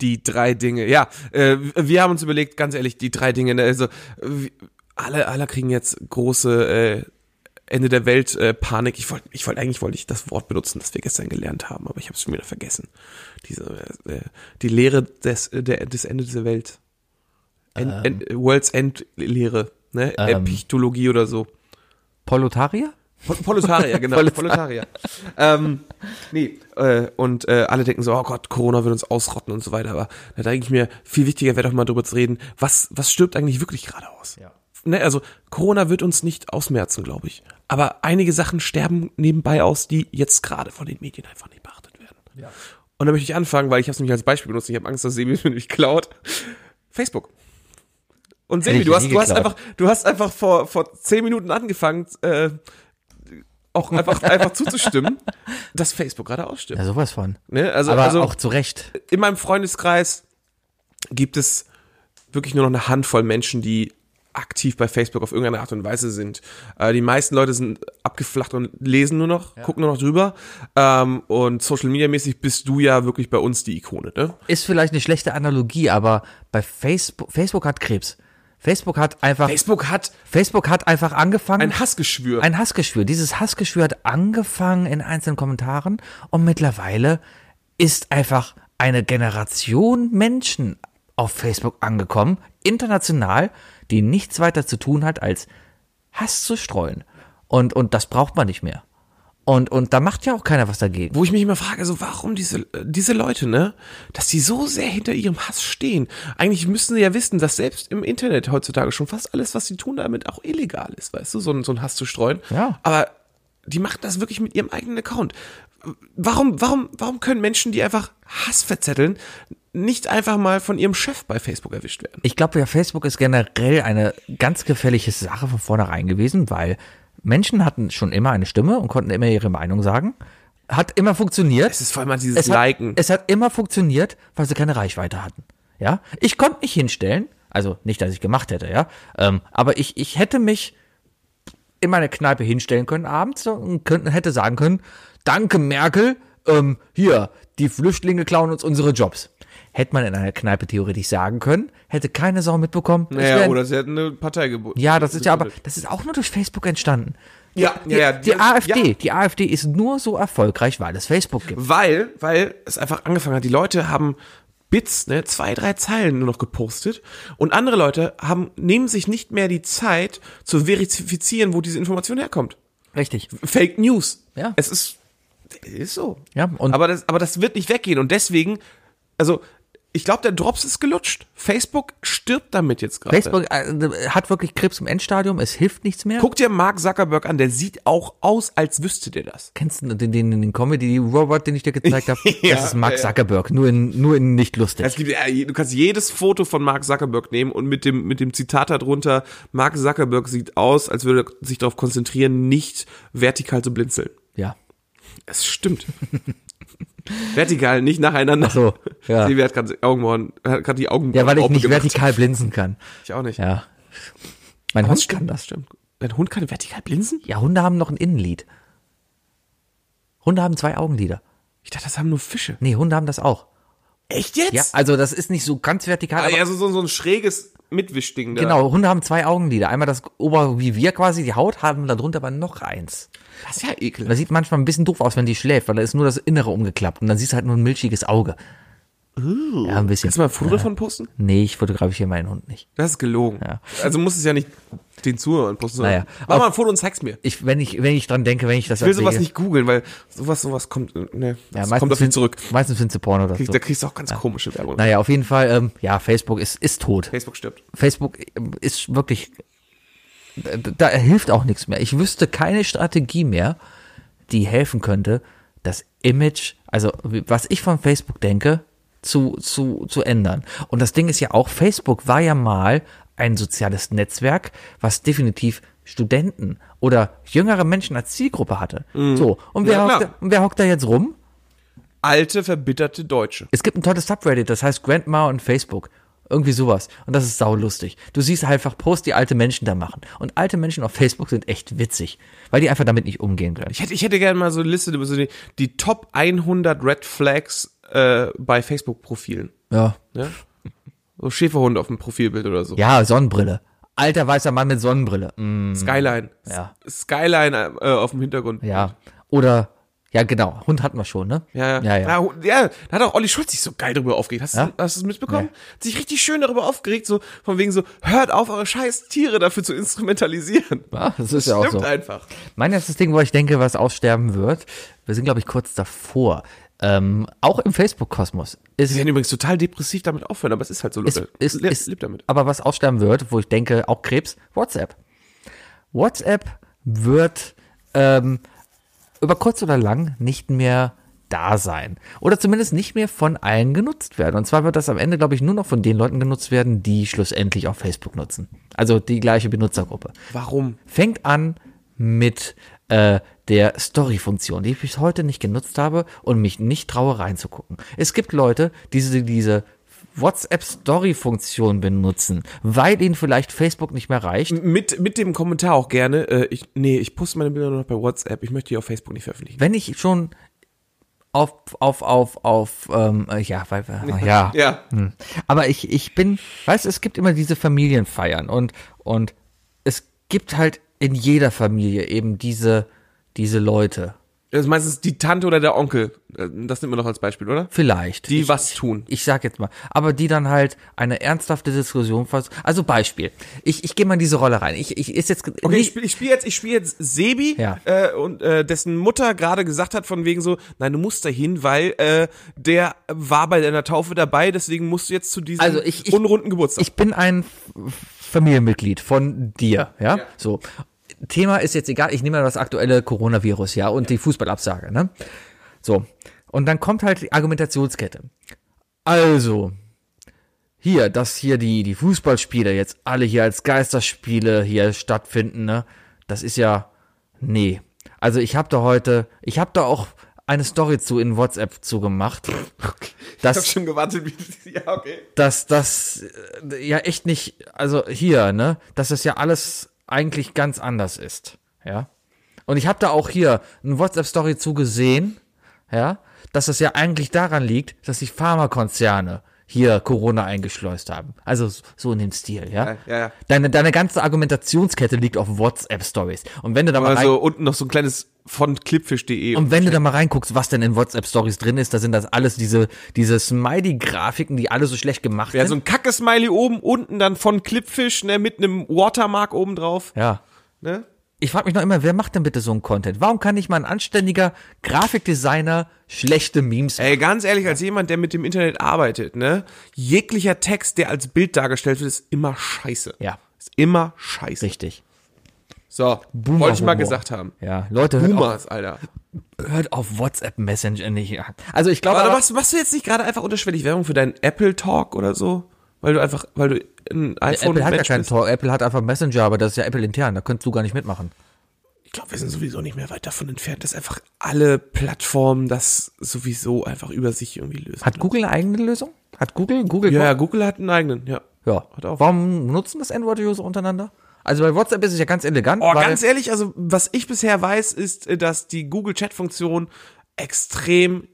Die drei Dinge. Ja, äh, wir haben uns überlegt, ganz ehrlich, die drei Dinge. ne, Also alle, alle kriegen jetzt große äh, Ende der Welt äh, Panik. Ich wollte, ich wollte eigentlich wollte ich das Wort benutzen, das wir gestern gelernt haben, aber ich habe es schon wieder vergessen. Diese, äh, die Lehre des, äh, der, des Ende der Welt. En, en, World's End Lehre, ne? Ähm. Epichtologie oder so. Polotarier? Pol- Proletarier, genau. Proletarier. ähm, nee, äh, und äh, alle denken so, oh Gott, Corona wird uns ausrotten und so weiter. Aber da denke ich mir, viel wichtiger wäre doch mal drüber zu reden, was, was stirbt eigentlich wirklich gerade aus? Ja. Ne, also Corona wird uns nicht ausmerzen, glaube ich. Aber einige Sachen sterben nebenbei aus, die jetzt gerade von den Medien einfach nicht beachtet werden. Ja. Und da möchte ich anfangen, weil ich habe es nämlich als Beispiel benutzt. Ich habe Angst, dass Sebi es mir nämlich klaut. Facebook. Und Sebi, du hast, du hast einfach, du hast einfach vor, vor zehn Minuten angefangen, äh, auch einfach, einfach zuzustimmen, dass Facebook gerade ausstirbt. Ja, sowas von. Ne? Also, Aber also auch zu Recht. in meinem Freundeskreis gibt es wirklich nur noch eine Handvoll Menschen, die aktiv bei Facebook auf irgendeine Art und Weise sind. Äh, die meisten Leute sind abgeflacht und lesen nur noch, gucken nur noch drüber. Ähm, und Social Media mäßig bist du ja wirklich bei uns die Ikone, ne? Ist vielleicht eine schlechte Analogie, aber bei Facebook, Facebook hat Krebs. Facebook hat einfach, Facebook hat Facebook hat einfach angefangen. ein Hassgeschwür. Ein Hassgeschwür. Dieses Hassgeschwür hat angefangen in einzelnen Kommentaren und mittlerweile ist einfach eine Generation Menschen auf Facebook angekommen, international, die nichts weiter zu tun hat, als Hass zu streuen. Und, und das braucht man nicht mehr. Und, und da macht ja auch keiner was dagegen. wo ich mich immer frage, so warum diese diese Leute, ne, dass die so sehr hinter ihrem Hass stehen. Eigentlich müssten sie ja wissen, dass selbst im Internet heutzutage schon fast alles, was sie tun, damit auch illegal ist, weißt du, so, so ein Hass zu streuen. Ja. Aber die machen das wirklich mit ihrem eigenen Account. Warum, warum, warum können Menschen, die einfach Hass verzetteln, nicht einfach mal von ihrem Chef bei Facebook erwischt werden? Ich glaube, ja, Facebook ist generell eine ganz gefährliche Sache von vornherein gewesen, weil Menschen hatten schon immer eine Stimme und konnten immer ihre Meinung sagen. Hat immer funktioniert. Es ist vor allem mal dieses es hat, Liken. Es hat immer funktioniert, weil sie keine Reichweite hatten. Ja, ich konnte mich hinstellen, also nicht, dass ich gemacht hätte, ja, ähm, aber ich, ich hätte mich in meine Kneipe hinstellen können abends und könnte, hätte sagen können, danke Merkel, ähm, hier, die Flüchtlinge klauen uns unsere Jobs. Hätte man in einer Kneipe theoretisch sagen können, hätte keine Sau mitbekommen. Naja, wären- oder sie hätten eine Partei geboten. ja, das ist ja aber, das ist auch nur durch Facebook entstanden. Ja, Die, ja, ja. die AfD, Ja. die AfD ist nur so erfolgreich, weil es Facebook gibt. Weil, weil es einfach angefangen hat. Die Leute haben Bits, ne, zwei, drei Zeilen nur noch gepostet und andere Leute haben, nehmen sich nicht mehr die Zeit zu verifizieren, wo diese Information herkommt. Richtig. Fake News. Ja. Es ist, ist so. Ja, und- aber das, aber das wird nicht weggehen und deswegen, also, ich glaube, der Drops ist gelutscht. Facebook stirbt damit jetzt gerade. Facebook äh, hat wirklich Krebs im Endstadium, es hilft nichts mehr. Guck dir Mark Zuckerberg an, der sieht auch aus, als wüsste der das. Kennst du den, den, den Comedy-Robot, den ich dir gezeigt habe? Ja, das ist Mark. Zuckerberg, nur in, nur in nicht lustig. Gibt, äh, du kannst jedes Foto von Mark Zuckerberg nehmen und mit dem, mit dem Zitat darunter, Mark Zuckerberg sieht aus, als würde er sich darauf konzentrieren, nicht vertikal zu blinzeln. Ja. Es stimmt. vertikal, nicht nacheinander. Ach so, ja. Sie hat gerade die Augenbrauen, hat gerade die Augenbrauen Ja, weil ich nicht gemacht. vertikal blinzen kann. Ich auch nicht. Ja. Mein Das Hund kann das. stimmt. Dein Hund kann vertikal blinzen? Ja, Hunde haben noch ein Innenlid. Hunde haben zwei Augenlider. Ich dachte, das haben nur Fische. Nee, Hunde haben das auch. Echt jetzt? Ja, also das ist nicht so ganz vertikal. Ah, aber ja, so, so, so ein schräges Mitwischding da. Genau, Hunde haben zwei Augenlider. Einmal das Ober wie wir quasi, die Haut, haben darunter aber noch eins. Das ist ja ekelhaft. Das sieht manchmal ein bisschen doof aus, wenn die schläft, weil da ist nur das Innere umgeklappt und dann siehst du halt nur ein milchiges Auge. Ja, ein bisschen. Kannst du mal ein Foto davon posten? Nee, ich fotografiere meinen Hund nicht. Das ist gelogen. Ja. Also muss es ja nicht den Zuhörern posten. Naja. Mach mal ein Foto und zeig's mir. Ich, wenn ich, wenn ich dran denke, wenn ich das Ich will sowas sehe- nicht googeln, weil sowas, sowas kommt, äh, ne, ja, das meistens kommt auf ihn zurück. Meistens findest du Porno oder Krieg- so. Da kriegst du auch ganz komische Werbung. Naja, auf jeden Fall, ähm, ja, Facebook ist, ist tot. Facebook stirbt. Facebook ähm, ist wirklich, da, da hilft auch nichts mehr. Ich wüsste keine Strategie mehr, die helfen könnte, das Image, also was ich von Facebook denke, zu, zu, zu ändern. Und das Ding ist ja auch, Facebook war ja mal ein soziales Netzwerk, was definitiv Studenten oder jüngere Menschen als Zielgruppe hatte. So, und wer, hockt, und wer hockt da jetzt rum? Alte, verbitterte Deutsche. Es gibt ein tolles Subreddit, das heißt Grandma und Facebook. Irgendwie sowas. Und das ist saulustig. Du siehst einfach Posts, die alte Menschen da machen. Und alte Menschen auf Facebook sind echt witzig, weil die einfach damit nicht umgehen können. Ich hätte, ich hätte gerne mal so eine Liste so die, die Top 100 Red Flags äh, bei Facebook-Profilen. Ja. Ja? So Schäferhunde auf dem Profilbild oder so. Ja, Sonnenbrille. Alter weißer Mann mit Sonnenbrille. Mm, Skyline. Ja. Skyline äh, auf dem Hintergrund. ja. Oder, ja genau, Hund hatten wir schon, ne? Ja, Ja, ja. ja, ja, da hat auch Olli Schulz sich so geil drüber aufgeregt. Hast, Ja? du, hast du es mitbekommen? Hat sich richtig schön darüber aufgeregt, so von wegen so, hört auf, eure scheiß Tiere dafür zu instrumentalisieren. Ja, das ist ja auch Stimmt so. einfach. Mein erstes Ding, wo ich denke, was aussterben wird, wir sind, glaube ich, kurz davor. Ähm, auch im Facebook-Kosmos ist Sie werden übrigens total depressiv damit aufhören, aber es ist halt so, ist, Leute. ist, Le- ist, lebt damit. aber was aussterben wird, wo ich denke, auch Krebs, WhatsApp. WhatsApp wird ähm, über kurz oder lang nicht mehr da sein. Oder zumindest nicht mehr von allen genutzt werden. Und zwar wird das am Ende, glaube ich, nur noch von den Leuten genutzt werden, die schlussendlich auch Facebook nutzen. Also die gleiche Benutzergruppe. Warum? Fängt an mit äh, der Story-Funktion, die ich bis heute nicht genutzt habe und mich nicht traue reinzugucken. Es gibt Leute, die diese, diese WhatsApp-Story-Funktion benutzen, weil ihnen vielleicht Facebook nicht mehr reicht. Mit, mit dem Kommentar auch gerne, äh, ich, nee, ich poste meine Bilder nur noch bei WhatsApp, ich möchte die auf Facebook nicht veröffentlichen. Wenn ich schon auf, auf, auf, auf, ähm, äh, ja, weil, äh, ja, Ja. Hm. Aber ich, ich bin, weißt du, es gibt immer diese Familienfeiern und, und es gibt halt in jeder Familie eben diese, diese Leute. Das ist meistens die Tante oder der Onkel. Äh, Das nimmt man noch als Beispiel, oder? Vielleicht. Die ich, was tun. Ich sag jetzt mal. Aber die dann halt eine ernsthafte Diskussion vers Also Beispiel. Ich, ich gehe mal in diese Rolle rein. Ich, ich ist jetzt. Okay, ich spiele ich spiel jetzt, ich spiel jetzt Sebi, Ja. äh, und äh, dessen Mutter gerade gesagt hat, von wegen so, nein, du musst dahin, weil äh, der war bei deiner Taufe dabei, deswegen musst du jetzt zu diesem Also ich- ich- unrunden Geburtstag. ich bin ein Familienmitglied von dir, ja? So. Thema ist jetzt egal, ich nehme mal das aktuelle Coronavirus, ja, und die Fußballabsage, ne? So. Und dann kommt halt die Argumentationskette. Also, hier, dass hier die, die Fußballspiele jetzt alle hier als Geisterspiele hier stattfinden, ne? Das ist ja, nee. Also ich habe da heute, ich habe da auch eine Story zu in WhatsApp zugemacht. Ich hab schon gewartet, wie, ja, okay. dass das äh, ja echt nicht, also hier, ne, dass das ja alles eigentlich ganz anders ist, ja. Und ich habe da auch hier eine WhatsApp-Story zugesehen, ja, dass das ja eigentlich daran liegt, dass die Pharmakonzerne hier Corona eingeschleust haben. Also so in dem Stil, ja. Ja, ja, ja. Deine, deine ganze Argumentationskette liegt auf WhatsApp-Stories. Und wenn du da mal Also unten noch so ein kleines von clipfish.de. und wenn du da mal reinguckst, was denn in WhatsApp-Stories drin ist, da sind das alles diese, diese Smiley-Grafiken, die alle so schlecht gemacht Ja, sind. so ein Kacke-Smiley oben, unten dann von Clipfish, ne, mit einem Watermark oben drauf. ja. Ne? Ich frage mich noch immer, wer macht denn bitte so einen Content? Warum kann nicht mal ein anständiger Grafikdesigner schlechte Memes machen? Ey, ganz ehrlich, als jemand, der mit dem Internet arbeitet, ne, jeglicher Text, der als Bild dargestellt wird, ist immer scheiße. Ja. Ist immer scheiße. Richtig. So, Boomer wollte ich mal Humor. gesagt haben. Ja, Leute, hört auf, Boomers, Alter. hört auf WhatsApp Messenger nicht. Also ich glaube, Aber aber, machst, machst du jetzt nicht gerade einfach unterschwellig Werbung für deinen Apple Talk oder so? Weil du einfach, weil du ein iPhone Apple hat ja keinen bist? Talk. Apple hat einfach Messenger, aber das ist ja Apple intern. Da könntest du gar nicht mitmachen. Ich glaube, wir sind sowieso nicht mehr weit davon entfernt, dass einfach alle Plattformen das sowieso einfach über sich irgendwie lösen. Hat Google eine eigene Lösung? Hat Google? Google ja, ja, Google hat einen eigenen, ja. ja. Hat auch. Warum nutzen das Android-User untereinander? Also bei WhatsApp ist es ja ganz elegant. Oh, weil, ganz ehrlich, also was ich bisher weiß, ist, dass die Google Chat-Funktion extrem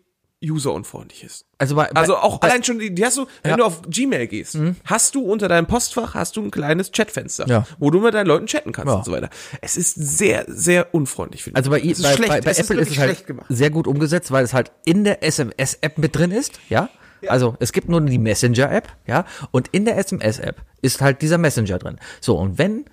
userunfreundlich ist. also bei, Also bei, auch bei, allein schon, die, hast du, wenn Ja. Mhm. du auf Gmail gehst, hast du unter deinem Postfach hast du ein kleines Chatfenster, Ja. wo du mit deinen Leuten chatten kannst Ja. und so weiter. Es ist sehr, sehr unfreundlich, finde Also bei, ich. Es ist bei, schlecht. bei, bei Es Apple ist wirklich es halt schlecht gemacht. sehr gut umgesetzt, weil es halt in der SMS-App mit drin ist, ja? Also es gibt nur die Messenger-App, ja? Und in der SMS-App ist halt dieser Messenger drin. So, und wenn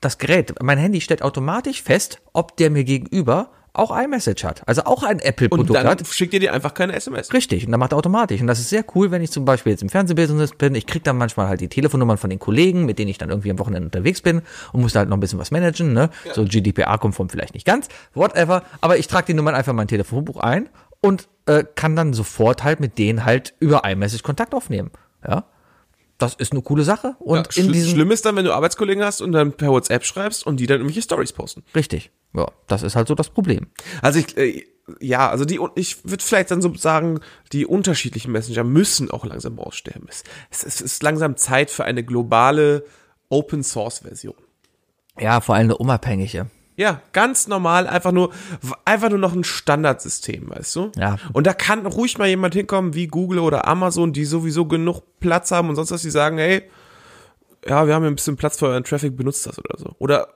das Gerät, mein Handy stellt automatisch fest, ob der mir gegenüber auch iMessage hat. Also auch ein Und Apple-Produkt dann hat. schickt ihr dir einfach keine SMS. Richtig, und dann macht er automatisch. Und das ist sehr cool, wenn ich zum Beispiel jetzt im Fernsehbusiness bin. Ich krieg dann manchmal halt die Telefonnummern von den Kollegen, mit denen ich dann irgendwie am Wochenende unterwegs bin und muss da halt noch ein bisschen was managen. Ne? So GDPR-konform vielleicht nicht ganz, whatever. Aber ich trage die Nummern einfach in mein Telefonbuch ein und äh, kann dann sofort halt mit denen halt über iMessage Kontakt aufnehmen. Ja, das ist eine coole Sache. Und Ja, in diesem Schlimm ist dann, wenn du Arbeitskollegen hast und dann per WhatsApp schreibst und die dann irgendwelche Stories posten. richtig. Ja, das ist halt so das Problem. Also ich, äh, ja, also die, ich würde vielleicht dann so sagen, die unterschiedlichen Messenger müssen auch langsam aussterben. Es, es, es ist langsam Zeit für eine globale Open Source Version. Ja, vor allem eine unabhängige. Ja, ganz normal, einfach nur, einfach nur noch ein Standardsystem, weißt du? Ja. Und da kann ruhig mal jemand hinkommen, wie Google oder Amazon, die sowieso genug Platz haben und sonst was, die sagen, hey, ja, wir haben hier ein bisschen Platz für euren Traffic, benutzt das oder so. Oder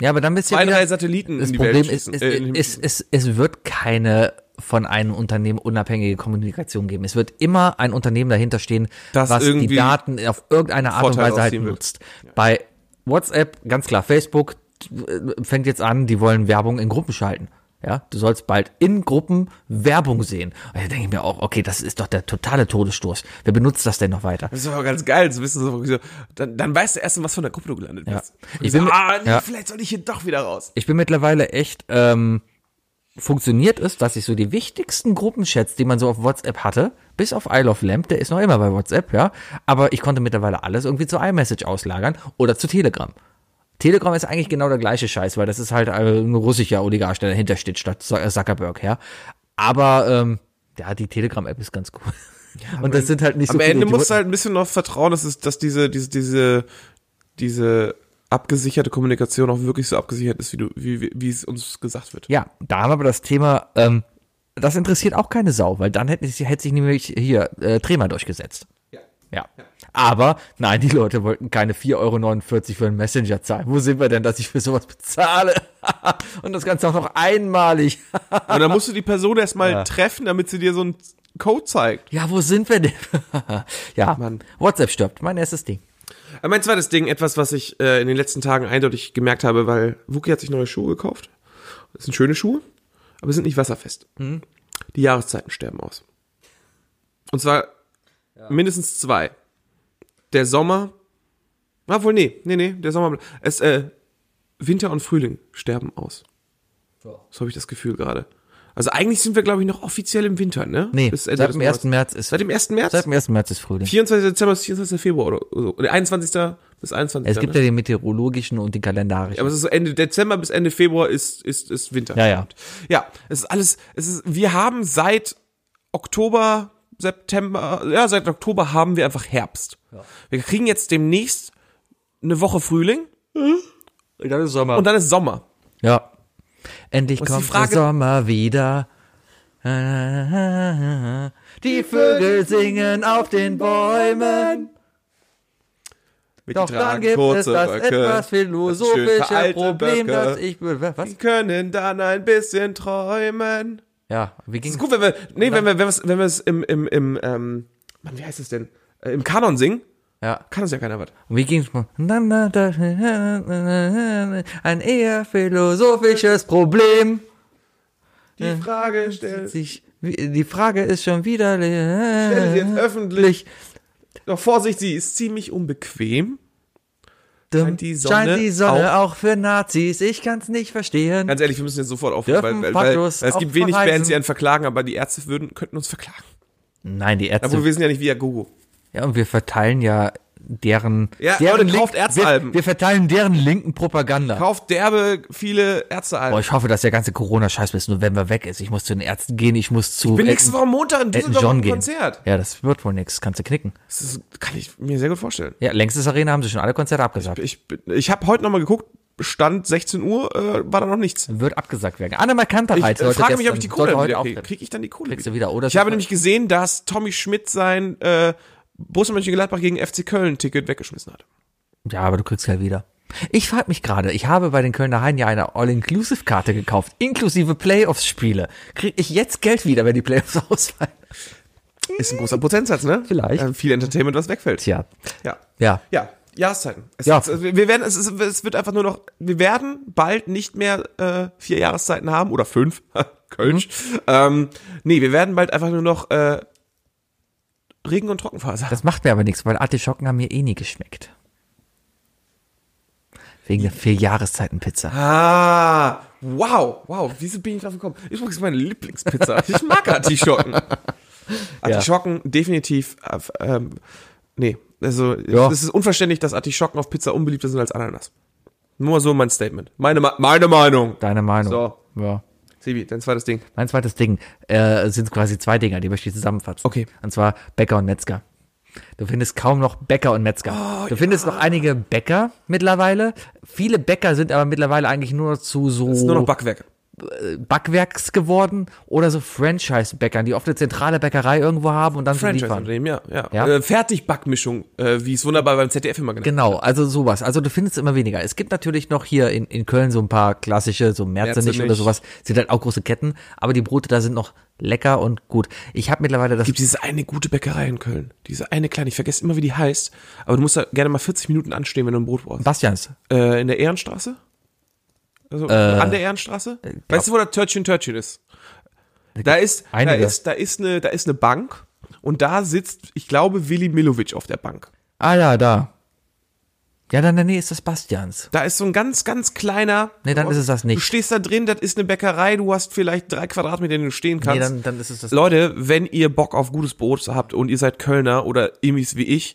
Ja, aber dann bist du ja drei Satelliten Das in die Problem Welt ist, es, äh, den Himmel es, wird keine von einem Unternehmen unabhängige Kommunikation geben. Es wird immer ein Unternehmen dahinter stehen, Das was die irgendwie Daten auf irgendeine Art und Vorteil Weise halt nutzt. Bei WhatsApp, ganz klar, Facebook fängt jetzt an, die wollen Werbung in Gruppen schalten. Ja, du sollst bald in Gruppen Werbung sehen. Und da denke ich mir auch, okay, das ist doch der totale Todesstoß. Wer benutzt das denn noch weiter? Das ist aber ganz geil zu wissen, so, so, dann, dann weißt du erst, was von der Gruppe du gelandet Ja. bist. Ich Ich bin so, ah, nee, ja. vielleicht soll ich hier doch wieder raus. ich bin mittlerweile echt ähm, funktioniert ist, dass ich so die wichtigsten Gruppenchats, die man so auf WhatsApp hatte, bis auf Isle of Lamp, der ist noch immer bei WhatsApp, ja, aber ich konnte mittlerweile alles irgendwie zu iMessage auslagern oder zu Telegram. Telegram ist eigentlich genau der gleiche Scheiß, weil das ist halt ein russischer Oligarch, der dahinter steht, statt Zuckerberg, ja. Aber ähm, ja, die Telegram-App ist ganz cool. Und das sind halt nicht so Am viele Ende musst du Idioten. halt ein bisschen noch vertrauen, dass, es, dass diese, diese, diese, diese abgesicherte Kommunikation auch wirklich so abgesichert ist, wie du, wie, wie, wie es uns gesagt wird. Ja, da haben wir aber das Thema, ähm, das interessiert auch keine Sau, weil dann hätte, hätte sich nämlich hier äh, Trema durchgesetzt. Ja. Ja. Aber nein, die Leute wollten keine 4,49 Euro für einen Messenger zahlen. Wo sind wir denn, dass ich für sowas bezahle? Und das Ganze auch noch einmalig. Und dann musst du die Person erstmal Ja. treffen, damit sie dir so einen Code zeigt. ja, wo sind wir denn? ja, Mann. WhatsApp stirbt. Mein erstes Ding. Aber Mein zweites Ding, etwas, was ich äh, in den letzten Tagen eindeutig gemerkt habe, weil Wookie hat sich neue Schuhe gekauft. Das sind schöne Schuhe, aber sind nicht wasserfest. Die Jahreszeiten sterben aus. Und zwar mindestens zwei. Der Sommer, obwohl, nee, nee, nee, der Sommer, es, äh, Winter und Frühling sterben aus. So habe ich das Gefühl gerade. Also eigentlich sind wir, glaube ich, noch offiziell im Winter, ne? Nee, seit dem Monats. 1. März ist, Seit dem 1. März? seit dem 1. März ist Frühling. 24. Dezember bis 24. Februar oder so. Oder 21. bis 21. Es gibt ne? ja den meteorologischen und den kalendarischen. Aber es ist so Ende Dezember bis Ende Februar ist, ist, ist Winter. Ja, ja. Ja, es ist alles, es ist, wir haben seit Oktober, September, ja, seit Oktober haben wir einfach Herbst. Wir kriegen jetzt demnächst eine Woche Frühling Und dann ist Sommer. und dann ist Sommer. ja. Endlich kommt Frage- der Sommer wieder. Die Vögel singen auf den Bäumen. Mit Doch dann gibt es das etwas philosophische veraltete Problem, Böcke. dass ich... Was? Die können dann ein bisschen träumen. Ja, wie ging Ist gut, wenn wir, nee, wenn wir, wenn wir es, wenn wir es im, im, im, ähm, Mann, wie heißt es denn? Äh, Im Kanon singen, Ja. kann das ja keiner was. Wie ging's mal? Ein eher philosophisches Problem. Die Frage stellt, Sich, die Frage ist schon wieder stell jetzt öffentlich. öffentlich. Doch Vorsicht, sie ist ziemlich unbequem. Scheint die Sonne Scheint die Sonne auch, für Nazis. Ich kann's nicht verstehen. Ganz ehrlich, wir müssen jetzt sofort aufhören, weil, weil, weil, weil es auch gibt wenig verreisen? Bands, die einen verklagen, aber die Ärzte würden, könnten uns verklagen. Nein, die Ärzte. Obwohl wir sind ja nicht wie Gogo. ja, und wir verteilen ja deren. Ja, deren Leute, kauft Ärztealben. Wir, wir verteilen deren linken Propaganda. Kauft derbe viele Ärztealben. Boah, ich hoffe, dass der ganze Corona-Scheiß bis November weg ist. Ich muss zu den Ärzten gehen, ich muss zu. ich bin nächste Woche Montag in Düsseldorf John gehen. Konzert. Ja, das wird wohl nix. Kannst du knicken. Das ist, kann ich mir sehr gut vorstellen. Ja, längstes Arena haben sie schon alle Konzerte abgesagt. Ich, bin- ich habe heute nochmal geguckt, Stand 16 Uhr, äh, war da noch nichts. Wird abgesagt werden. Annemal Ich Kantereit äh, sollte frage mich, ob ich die Kohle wieder kriege. Kriege ich dann die Kohle Kriegst du wieder? wieder, oder? Ich habe nämlich gesehen, dass Tommy Schmidt sein äh, Borussia Mönchengladbach gegen FC Köln Ticket weggeschmissen hat. Ja, aber du kriegst ja wieder. Ich frage mich gerade, ich habe bei den Kölner Haien ja eine All-Inclusive-Karte gekauft, inklusive Playoffs-Spiele. Kriege ich jetzt Geld wieder, wenn die Playoffs ausfallen? Ist ein großer Prozentsatz, ne? Vielleicht. Äh, viel Entertainment, was wegfällt. Tja, Ja. ja. Ja, Jahreszeiten. Es, Ja. es, wir werden, es, ist, es wird einfach nur noch, wir werden bald nicht mehr äh, vier Jahreszeiten haben oder fünf, Kölsch. Mhm. Ähm, nee, wir werden bald einfach nur noch äh, Regen- und Trockenphase haben. Das macht mir aber nichts, weil Artischocken haben mir eh nie geschmeckt. Wegen der vier Jahreszeiten Pizza. Ah, wow, wow, wieso bin ich drauf gekommen? Übrigens meine Lieblingspizza. Ich mag Artischocken. Artischocken definitiv, äh, ähm, nee, also Ja. es ist unverständlich, dass Artischocken auf Pizza unbeliebter sind als Ananas. Nur so mein Statement. Meine, meine Meinung. Deine Meinung. So. Ja. Sibi, dein zweites Ding. Mein zweites Ding äh, sind quasi zwei Dinger, die möchte ich zusammenfassen. Okay. Und zwar Bäcker und Metzger. Du findest kaum noch Bäcker und Metzger. Oh, du findest noch einige Bäcker mittlerweile. Viele Bäcker sind aber mittlerweile eigentlich nur zu so Das ist nur noch Backwerk. Backwerks geworden oder so Franchise-Bäckern, die oft eine zentrale Bäckerei irgendwo haben und dann so liefern. Franchise-Unternehmen, ja. ja. Ja. Äh, Fertigbackmischung, äh, wie es wunderbar beim ZDF immer genannt Genau, also sowas. Also du findest immer weniger. Es gibt natürlich noch hier in, in Köln so ein paar klassische, so Merzenich oder sowas, sind halt auch große Ketten, aber die Brote da sind noch lecker und gut. Ich habe mittlerweile das gibt diese eine gute Bäckerei in Köln. Diese eine kleine, ich vergesse immer, wie die heißt. Aber du musst da gerne mal 40 Minuten anstehen, wenn du ein Brot brauchst. Bastians. Äh, in der Ehrenstraße? Also an der Ehrenstraße? weißt du, wo der Törtchen Törtchen ist? Da ist, da ist, da ist eine, da ist eine Bank und da sitzt, ich glaube, Willi Milovic auf der Bank. Ah ja, da. Ja, dann in der Nähe ist das Bastians. Da ist so ein ganz, ganz kleiner. Nee, dann ist es das nicht. Du stehst da drin, das ist eine Bäckerei, du hast vielleicht drei Quadratmeter, in denen du stehen kannst. Nee, dann, dann ist es das. Leute, wenn ihr Bock auf gutes Brot habt und ihr seid Kölner oder Immis wie ich,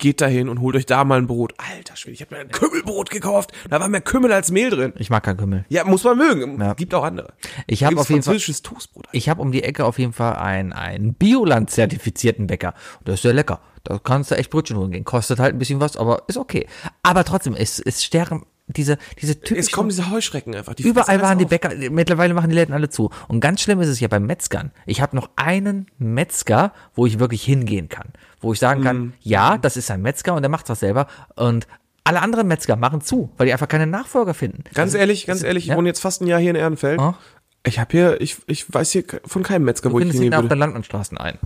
geht dahin und holt euch da mal ein Brot. Alter Schwede, ich habe mir ein Kümmelbrot gekauft. Da war mehr Kümmel als Mehl drin. Ich mag kein Kümmel. Ja, muss man mögen. Ja. Gibt auch andere. Ich habe auf jeden Fall, Toastbrot. ich habe um die Ecke auf jeden Fall einen, einen Bioland-zertifizierten Bäcker. Und der ist sehr lecker. Da kannst du echt Brötchen holen gehen. Kostet halt ein bisschen was, aber ist okay. Aber trotzdem, es, es sterben diese, diese typischen... Es kommen diese Heuschrecken einfach. Die Überall waren die Bäcker, mittlerweile machen die Läden alle zu. Und ganz schlimm ist es ja beim Metzgern. Ich habe noch einen Metzger, wo ich wirklich hingehen kann. Wo ich sagen kann, Mhm. ja, das ist ein Metzger und der macht was selber. Und alle anderen Metzger machen zu, weil die einfach keine Nachfolger finden. Ganz ehrlich, ganz ehrlich, ich ja. wohne jetzt fast ein Jahr hier in Ehrenfeld. Ah. Ich habe hier, ich, ich weiß hier von keinem Metzger, Du wo ich hingehen ihn auf der würde. Landmannstraßen ein.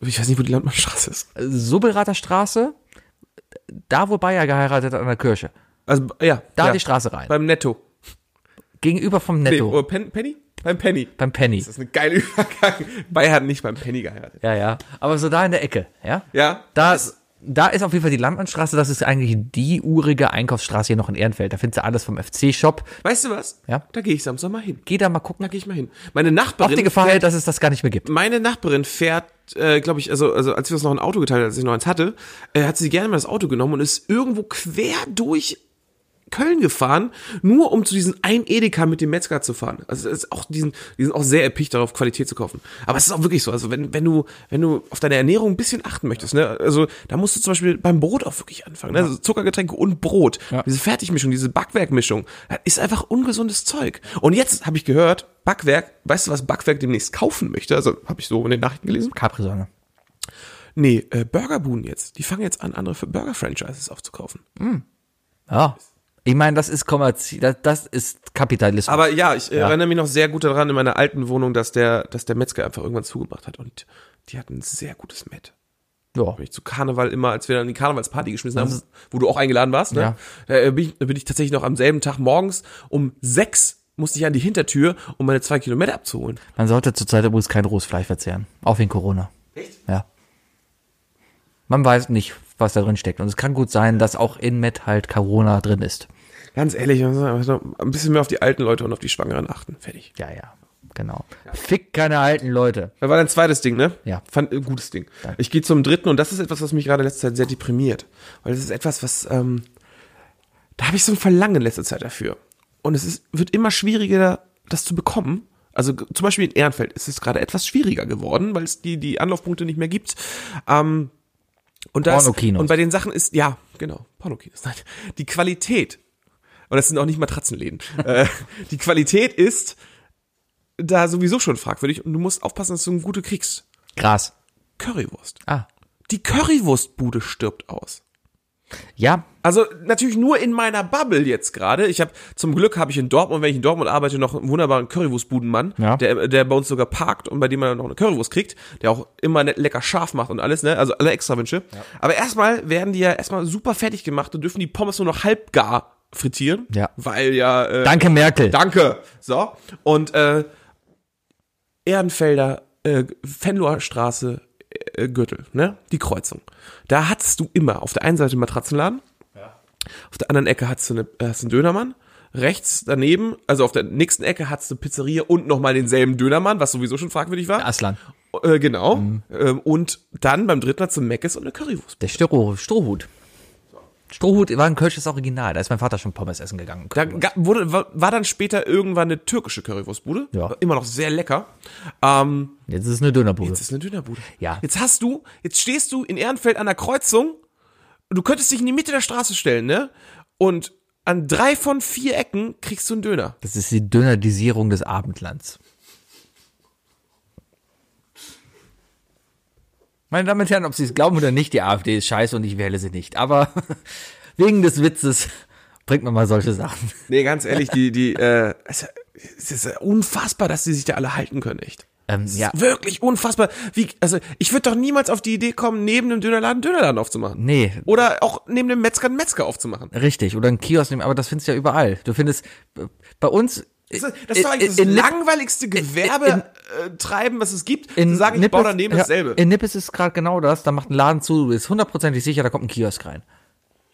Ich weiß nicht, wo die Landmannstraße ist. Sobelrater Straße, da wo Bayer geheiratet hat an der Kirche. Also, ja. Da ja. die Straße rein. Beim Netto. Gegenüber vom Nee, Netto. oder Pen Penny? Beim Penny. beim Penny. Das ist eine geile Übergang. Bayer hat nicht beim Penny geheiratet. Ja, ja. Aber so da in der Ecke, ja? Ja? Da, ist, da ist auf jeden Fall die Landmannstraße, das ist eigentlich die urige Einkaufsstraße hier noch in Ehrenfeld. Da findest du alles vom FC-Shop. Weißt du was? Ja. Da gehe ich Samstag mal hin. Geh da mal gucken. Da gehe ich mal hin. Meine Auf Nachbarin. die Gefahr, fährt- dass es das gar nicht mehr gibt. meine Nachbarin fährt, äh, glaube ich, also, also als wir uns noch ein Auto geteilt haben, als ich noch eins hatte, äh, hat sie gerne mal das Auto genommen und ist irgendwo quer durch Köln gefahren, nur um zu diesem ein Edeka mit dem Metzger zu fahren. Also ist auch diesen, die sind auch sehr erpicht darauf, Qualität zu kaufen. Aber es ist auch wirklich so. Also wenn, wenn du, wenn du auf deine Ernährung ein bisschen achten möchtest, ne, also da musst du zum Beispiel beim Brot auch wirklich anfangen. Ne? Also Zuckergetränke und Brot. Diese Fertigmischung, diese Backwerkmischung, ist einfach ungesundes Zeug. Und jetzt habe ich gehört, Backwerk, weißt du, was Backwerk demnächst kaufen möchte? Also habe ich so in den Nachrichten gelesen. Capri-Sonne. Nee, äh, Burgerbuden jetzt. Die fangen jetzt an, andere Burger-Franchises aufzukaufen. Ja. Ich meine, das ist kommerziell, das, das ist Kapitalismus. Aber ja, ich äh, erinnere mich noch sehr gut daran in meiner alten Wohnung, dass der, dass der Metzger einfach irgendwann zugemacht hat und die hatten ein sehr gutes Met. ja. Bin ich zu Karneval immer, als wir dann die Karnevalsparty geschmissen haben, wo du auch eingeladen warst, ne? Äh, bin, ich, bin ich tatsächlich noch am selben Tag morgens um sechs musste ich an die Hintertür, um meine zwei Kilometer abzuholen. Man sollte zurzeit übrigens kein rohes Fleisch verzehren. Auch wegen Corona. Echt? Ja. Man weiß nicht, was da drin steckt. Und es kann gut sein, dass auch in Met halt Corona drin ist. Ganz ehrlich, ein bisschen mehr auf die alten Leute und auf die Schwangeren achten. Fertig. Ja, ja. Genau. Fick keine alten Leute. Das war dein zweites Ding, ne? Ja. Fand, äh, gutes Ding. Ich gehe zum dritten und das ist etwas, was mich gerade in letzter Zeit sehr deprimiert. Weil das ist etwas, was, ähm, da habe ich so ein Verlangen in letzter Zeit dafür. Und es ist, wird immer schwieriger, das zu bekommen. Also zum Beispiel in Ehrenfeld ist es gerade etwas schwieriger geworden, weil es die, die Anlaufpunkte nicht mehr gibt. Ähm, und, das, und bei den Sachen ist, ja, genau, Pornokinos. Nein, die Qualität, und das sind auch nicht Matratzenläden, äh, die Qualität ist da sowieso schon fragwürdig und du musst aufpassen, dass du eine gute kriegst. Gras. Currywurst. Ah. Die Currywurstbude stirbt aus. Ja, Also natürlich nur in meiner Bubble jetzt gerade. Ich habe zum Glück habe ich in Dortmund, wenn ich in Dortmund arbeite, noch einen wunderbaren Currywurstbudenmann, Ja. der der bei uns sogar parkt und bei dem man noch eine Currywurst kriegt, der auch immer nett lecker scharf macht und alles, ne? Also alle extra Wünsche. Aber erstmal werden die ja erstmal super fertig gemacht und dürfen die Pommes nur noch halb gar frittieren, Ja. weil ja äh, danke Merkel. Danke. So. Und äh, Ehrenfelder, äh, Fenloher Straße, äh, Gürtel, ne? Die Kreuzung. Da hattest du immer auf der einen Seite einen Matratzenladen, auf der anderen Ecke hattest du, eine, hast du einen Dönermann, rechts daneben, also auf der nächsten Ecke hattest du Pizzeria und nochmal denselben Dönermann, was sowieso schon fragwürdig war. Aslan. Äh, genau. Ähm, und dann beim dritten hattest du Meckes und eine Currywurst. Der Stroh, Strohhut. Strohhut war ein kölsches Original. Da ist mein Vater schon Pommes essen gegangen. Da wurde, war, war dann später irgendwann eine türkische Currywurstbude. Ja. War Immer noch sehr lecker. Ähm, Jetzt ist es eine Dönerbude. Jetzt ist eine Dönerbude. Ja. Jetzt hast du, jetzt stehst du in Ehrenfeld an der Kreuzung. Du könntest dich in die Mitte der Straße stellen, ne? Und an drei von vier Ecken kriegst du einen Döner. Das ist die Dönerdisierung des Abendlands. Meine Damen und Herren, ob Sie es glauben oder nicht, die AfD ist scheiße und ich wähle sie nicht. Aber wegen des Witzes bringt man mal solche Sachen. Nee, ganz ehrlich, die, die, äh, es ist unfassbar, dass die sich da alle halten können, echt. Ähm, ja, wirklich unfassbar. Wie, also, ich würde doch niemals auf die Idee kommen, neben dem Dönerladen einen Dönerladen aufzumachen. nee, Oder auch neben dem Metzger einen Metzger aufzumachen. richtig. Oder ein Kiosk nehmen, aber das findest du ja überall. Du findest äh, bei uns. Das ist, das ist doch eigentlich das in, langweiligste Gewerbetreiben, was es gibt. in sagen, ich baue Nippes- daneben ja, dasselbe. In Nippes ist gerade genau das. Da macht ein Laden zu, du bist hundertprozentig sicher, da kommt ein Kiosk rein.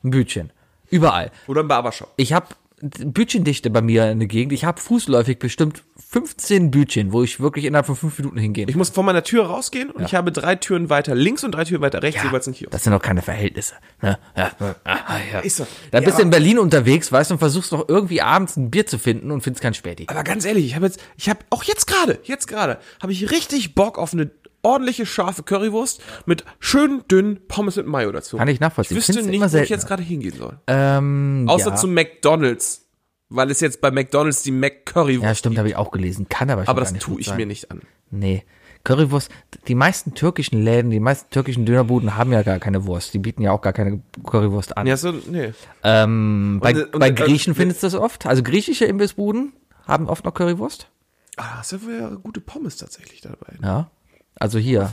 Ein Bütchen. Überall. Oder ein Barbershop. Ich habe Bütchendichte bei mir in der Gegend. Ich habe fußläufig bestimmt 15 Bütchen, wo ich wirklich innerhalb von fünf Minuten hingehen Ich muss von meiner Tür rausgehen und ich habe drei Türen weiter links und drei Türen weiter rechts jeweils ein Kiosk. Das sind doch keine Verhältnisse. Ne? Ja. Ah, ja. Ist so. Da Ja, bist du in Berlin unterwegs, weißt du, und versuchst noch irgendwie abends ein Bier zu finden und findest kein Späti. Aber ganz ehrlich, ich habe jetzt, ich habe auch jetzt gerade, jetzt gerade, habe ich richtig Bock auf eine ordentliche scharfe Currywurst mit schön dünnen Pommes mit Mayo dazu. Kann ich nachvollziehen. Ich wüsste Findest du nicht, wo ich jetzt gerade hingehen soll. Ähm, Außer ja. zu McDonald's, weil es jetzt bei McDonald's die McCurrywurst. Ja, stimmt, habe ich auch gelesen. Kann aber schon aber das nicht tue ich sein. mir nicht an. Nee. Currywurst, die meisten türkischen Läden, die meisten türkischen Dönerbuden haben ja gar keine Wurst. Die bieten ja auch gar keine Currywurst an. Ja, so, nee. Ähm, bei, Und, äh, bei und, äh, Griechen äh, findest du das oft. Also griechische Imbissbuden haben oft noch Currywurst. Ah, ja wohl ja gute Pommes tatsächlich dabei. Ja. Also hier.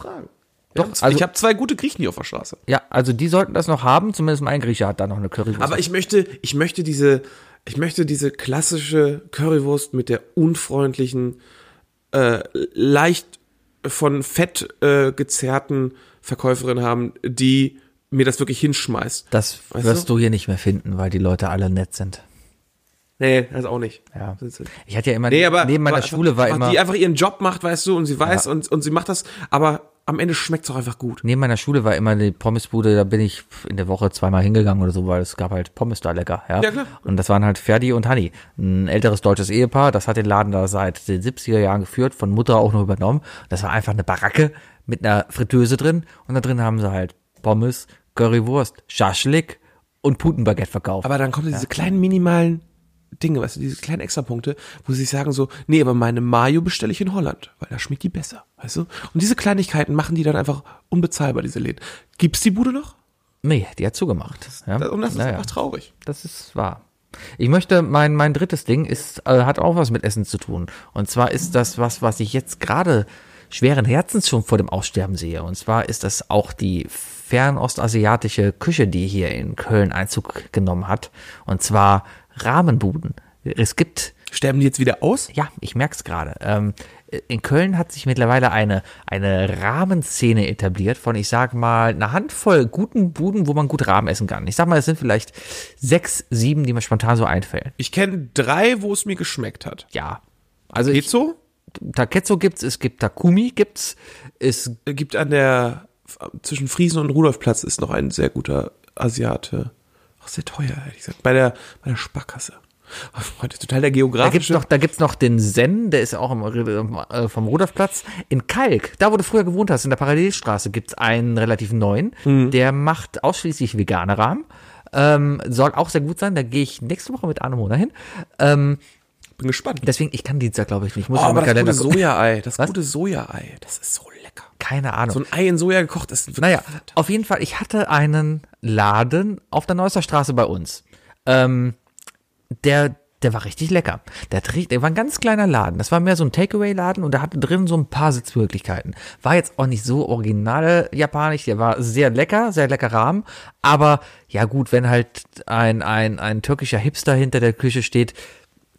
Doch, Ja, also- ich habe zwei gute Griechen hier auf der Straße. Ja, also die sollten das noch haben. Zumindest mein Grieche hat da noch eine Currywurst. Aber ich möchte, ich möchte diese, ich möchte diese klassische Currywurst mit der unfreundlichen, äh, leicht von Fett äh, gezerrten Verkäuferin haben, die mir das wirklich hinschmeißt. Das Weißt wirst du? hier nicht mehr finden, weil die Leute alle nett sind. Nee, das auch nicht. Ja. Ich hatte ja immer, Nee, aber neben meiner aber Schule war einfach, immer, Die einfach ihren Job macht, weißt du, und sie weiß Ja. und, und sie macht das, aber am Ende schmeckt's auch einfach gut. neben meiner Schule war immer die Pommesbude, da bin ich in der Woche zweimal hingegangen oder so, weil es gab halt Pommes da lecker, ja. Ja, klar. Und das waren halt Ferdi und Hanni. Ein älteres deutsches Ehepaar, das hat den Laden da seit den 70er Jahren geführt, von Mutter auch noch übernommen. Das war einfach eine Baracke mit einer Fritteuse drin und da drin haben sie halt Pommes, Currywurst, Schaschlik und Putenbaguette verkauft. Aber dann kommen diese kleinen minimalen Dinge, weißt du, diese kleinen Extrapunkte, wo sie sich sagen so, nee, aber meine Mayo bestelle ich in Holland, weil da schmeckt die besser, weißt du? Und diese Kleinigkeiten machen die dann einfach unbezahlbar, diese Läden. Gibt's die Bude noch? nee, die hat zugemacht. Ja? Und das ist Naja. einfach traurig. Das ist wahr. Ich möchte, mein, mein drittes Ding ist, äh, hat auch was mit Essen zu tun. Und zwar ist das was, was ich jetzt gerade schweren Herzens schon vor dem Aussterben sehe. Und zwar ist das auch die fernostasiatische Küche, die hier in Köln Einzug genommen hat. Und zwar Rahmenbuden. Es gibt Sterben die jetzt wieder aus? ja, ich merk's gerade. Ähm, in Köln hat sich mittlerweile eine, eine Rahmenszene etabliert von, ich sag mal, einer Handvoll guten Buden, wo man gut Rahmen essen kann. Ich sag mal, es sind vielleicht sechs, sieben, die mir spontan so einfällen. Ich kenne drei, wo es mir geschmeckt hat. Ja. Also Geht ich, so? Takezo gibt's, es gibt Takumi gibt's, es Gibt an der, zwischen Friesen und Rudolfplatz ist noch ein sehr guter Asiate. Auch sehr teuer, ehrlich gesagt. Bei der, bei der Sparkasse. Heute total der Da gibt's geografische. noch, da gibt's noch den Zen, der ist auch im, äh, vom Rudolfplatz. In Kalk, da wo du früher gewohnt hast, in der Parallelstraße, gibt's einen relativ neuen. Mhm. Der macht ausschließlich vegane Rahmen. Ähm, soll auch sehr gut sein. Da gehe ich nächste Woche mit Anne Mona hin. Ähm, bin gespannt. deswegen, ich kann Dienstag, glaube ich, nicht. Ich muss Oh, aber das Kalender gute. Sojaei, das Was? gute Sojaei, das ist so. Keine Ahnung. So ein Ei in Soja gekocht ist Naja, auf jeden Fall, ich hatte einen Laden auf der Neusser Straße bei uns. Ähm, der, der war richtig lecker. Der, der war ein ganz kleiner Laden. Das war mehr so ein Takeaway-Laden und der hatte drin so ein paar Sitzmöglichkeiten. War jetzt auch nicht so original japanisch. Der war sehr lecker, sehr lecker Rahmen. Aber ja gut, wenn halt ein, ein, ein türkischer Hipster hinter der Küche steht,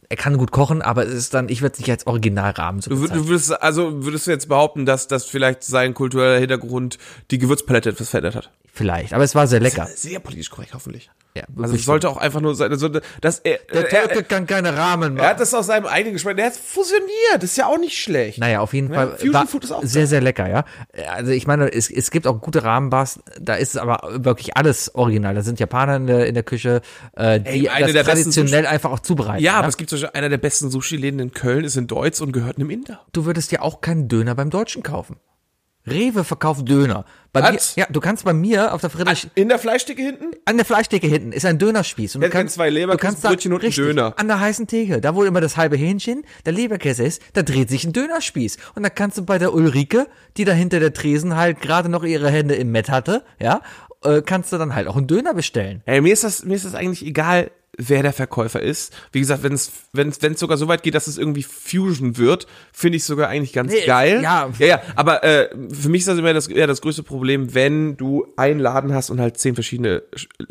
er kann gut kochen, aber es ist dann, ich würde es nicht als Originalrahmen so bezeichnen. du würdest, also würdest du jetzt behaupten, dass, dass vielleicht sein kultureller Hintergrund die Gewürzpalette etwas verändert hat? Vielleicht, aber es war sehr lecker. Sehr politisch korrekt, hoffentlich. Ja, Also es sollte auch einfach nur sein, also, dass er, der er, Türke kann keine Rahmen machen. er hat das aus seinem eigenen Geschmack, der hat fusioniert, das ist ja auch nicht schlecht. Naja, auf jeden Fall Fusion war Food ist auch sehr, sehr lecker, ja. Also ich meine, es, es gibt auch gute Rahmenbars, da ist es aber wirklich alles original. Da sind Japaner in der, in der Küche, äh, die eine das traditionell einfach auch zubereiten. Ja, aber es gibt zum Beispiel einer der besten Sushi-Läden in Köln, ist in Deutsch und gehört einem Inder. du würdest ja auch keinen Döner beim Deutschen kaufen. Rewe verkauft Döner. Bei mir, ja, du kannst bei mir auf der Friedrich, In der Fleischdicke hinten? an der Fleischtheke hinten ist ein Dönerspieß. Und Der hat zwei Leberkäse, Brötchen und richtig, Döner. An der heißen Theke, da wo immer das halbe Hähnchen, der Leberkäse ist, da dreht sich ein Dönerspieß. Und da kannst du bei der Ulrike, die da hinter der Tresen halt gerade noch ihre Hände im Met hatte, ja, äh, kannst du dann halt auch einen Döner bestellen. Ey, mir ist das, mir ist das eigentlich egal, wer der Verkäufer ist. Wie gesagt, wenn es, wenn es, wenn es sogar so weit geht, dass es irgendwie Fusion wird, finde ich sogar eigentlich ganz Nee, geil. ja. ja, ja. Aber äh, für mich ist das immer das, ja, das größte Problem, wenn du einen Laden hast und halt zehn verschiedene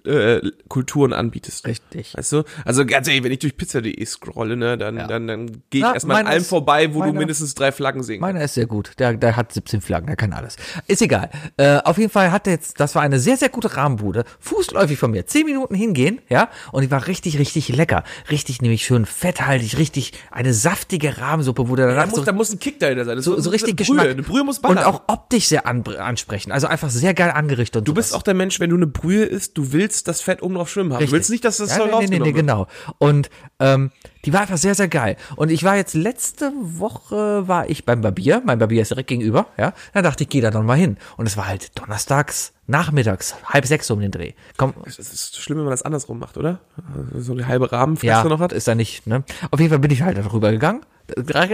äh, Kulturen anbietest. Richtig. Weißt du? Also ganz ehrlich, wenn ich durch pizza.de scrolle, ne, dann, dann, dann gehe ich Na, erstmal an allem ist- vorbei, wo du meiner- mindestens drei Flaggen sehen. Meiner ist sehr gut. Der, der hat 17 Flaggen, der kann alles. Ist egal. Äh, auf jeden Fall hatte jetzt, das war eine sehr, sehr gute Rahmenbude. Fußläufig von mir. Zehn Minuten hingehen, ja. Und die war richtig, richtig lecker. Richtig nämlich schön fetthaltig, richtig eine saftige Rahmensuppe, wo der Da danach muss, so, da muss ein Kick dahinter sein. Das so, so richtig eine Geschmack. Brühe. Eine Brühe muss Und ballern. auch optisch sehr an, ansprechen. Also einfach sehr geil angerichtet. Und Du bist auch der Mensch, wenn du eine Brühe isst, du willst das Fett oben drauf schwimmen haben. Du willst nicht, dass das ja, so nee, nee, nee, nee, rausgenommen genau. Und ähm, die war einfach sehr, sehr geil. Und ich war jetzt letzte Woche war ich beim Barbier. Mein Barbier ist direkt gegenüber. Ja, da dachte ich, gehe da noch mal hin. Und es war halt donnerstags nachmittags halb sechs um den Dreh. Komm, Es ist schlimm, wenn man das andersrum macht, oder? So eine halbe Rahmenfresse ja, noch hat. ist da nicht. Ne? Auf jeden Fall bin ich halt darüber gegangen,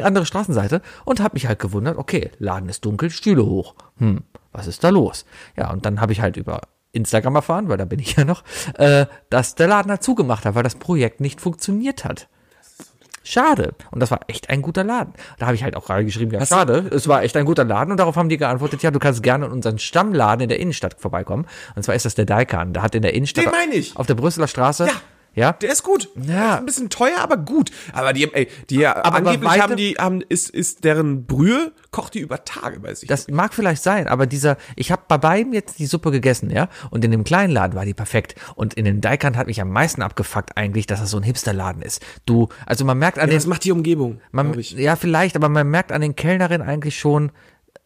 andere Straßenseite und habe mich halt gewundert. Okay, Laden ist dunkel, Stühle hoch. Hm, was ist da los? Ja, und dann habe ich halt über Instagram erfahren, weil da bin ich ja noch, äh, dass der Laden halt zugemacht hat, weil das Projekt nicht funktioniert hat. Schade. Und das war echt ein guter Laden. Da habe ich halt auch gerade geschrieben, ja, schade, es war echt ein guter Laden. Und darauf haben die geantwortet, ja, du kannst gerne in unseren Stammladen in der Innenstadt vorbeikommen. Und zwar ist das der Daikan. Da hat in der Innenstadt Den meine ich. auf der Brüsseler Straße Ja. Ja. Der ist gut. Ja. Ist ein bisschen teuer, aber gut. Aber die, ey, die Aber angeblich weitem- haben die, haben, ist, ist deren Brühe, kocht die über Tage bei sich. Das mag vielleicht sein, aber dieser, ich habe bei beiden jetzt die Suppe gegessen, ja, und in dem kleinen Laden war die perfekt. Und in dem Daikant hat mich am meisten abgefuckt eigentlich, dass das so ein Hipsterladen ist. Du, also man merkt an ja, den, das macht die Umgebung, man, ich. ja vielleicht, aber man merkt an den Kellnerinnen eigentlich schon,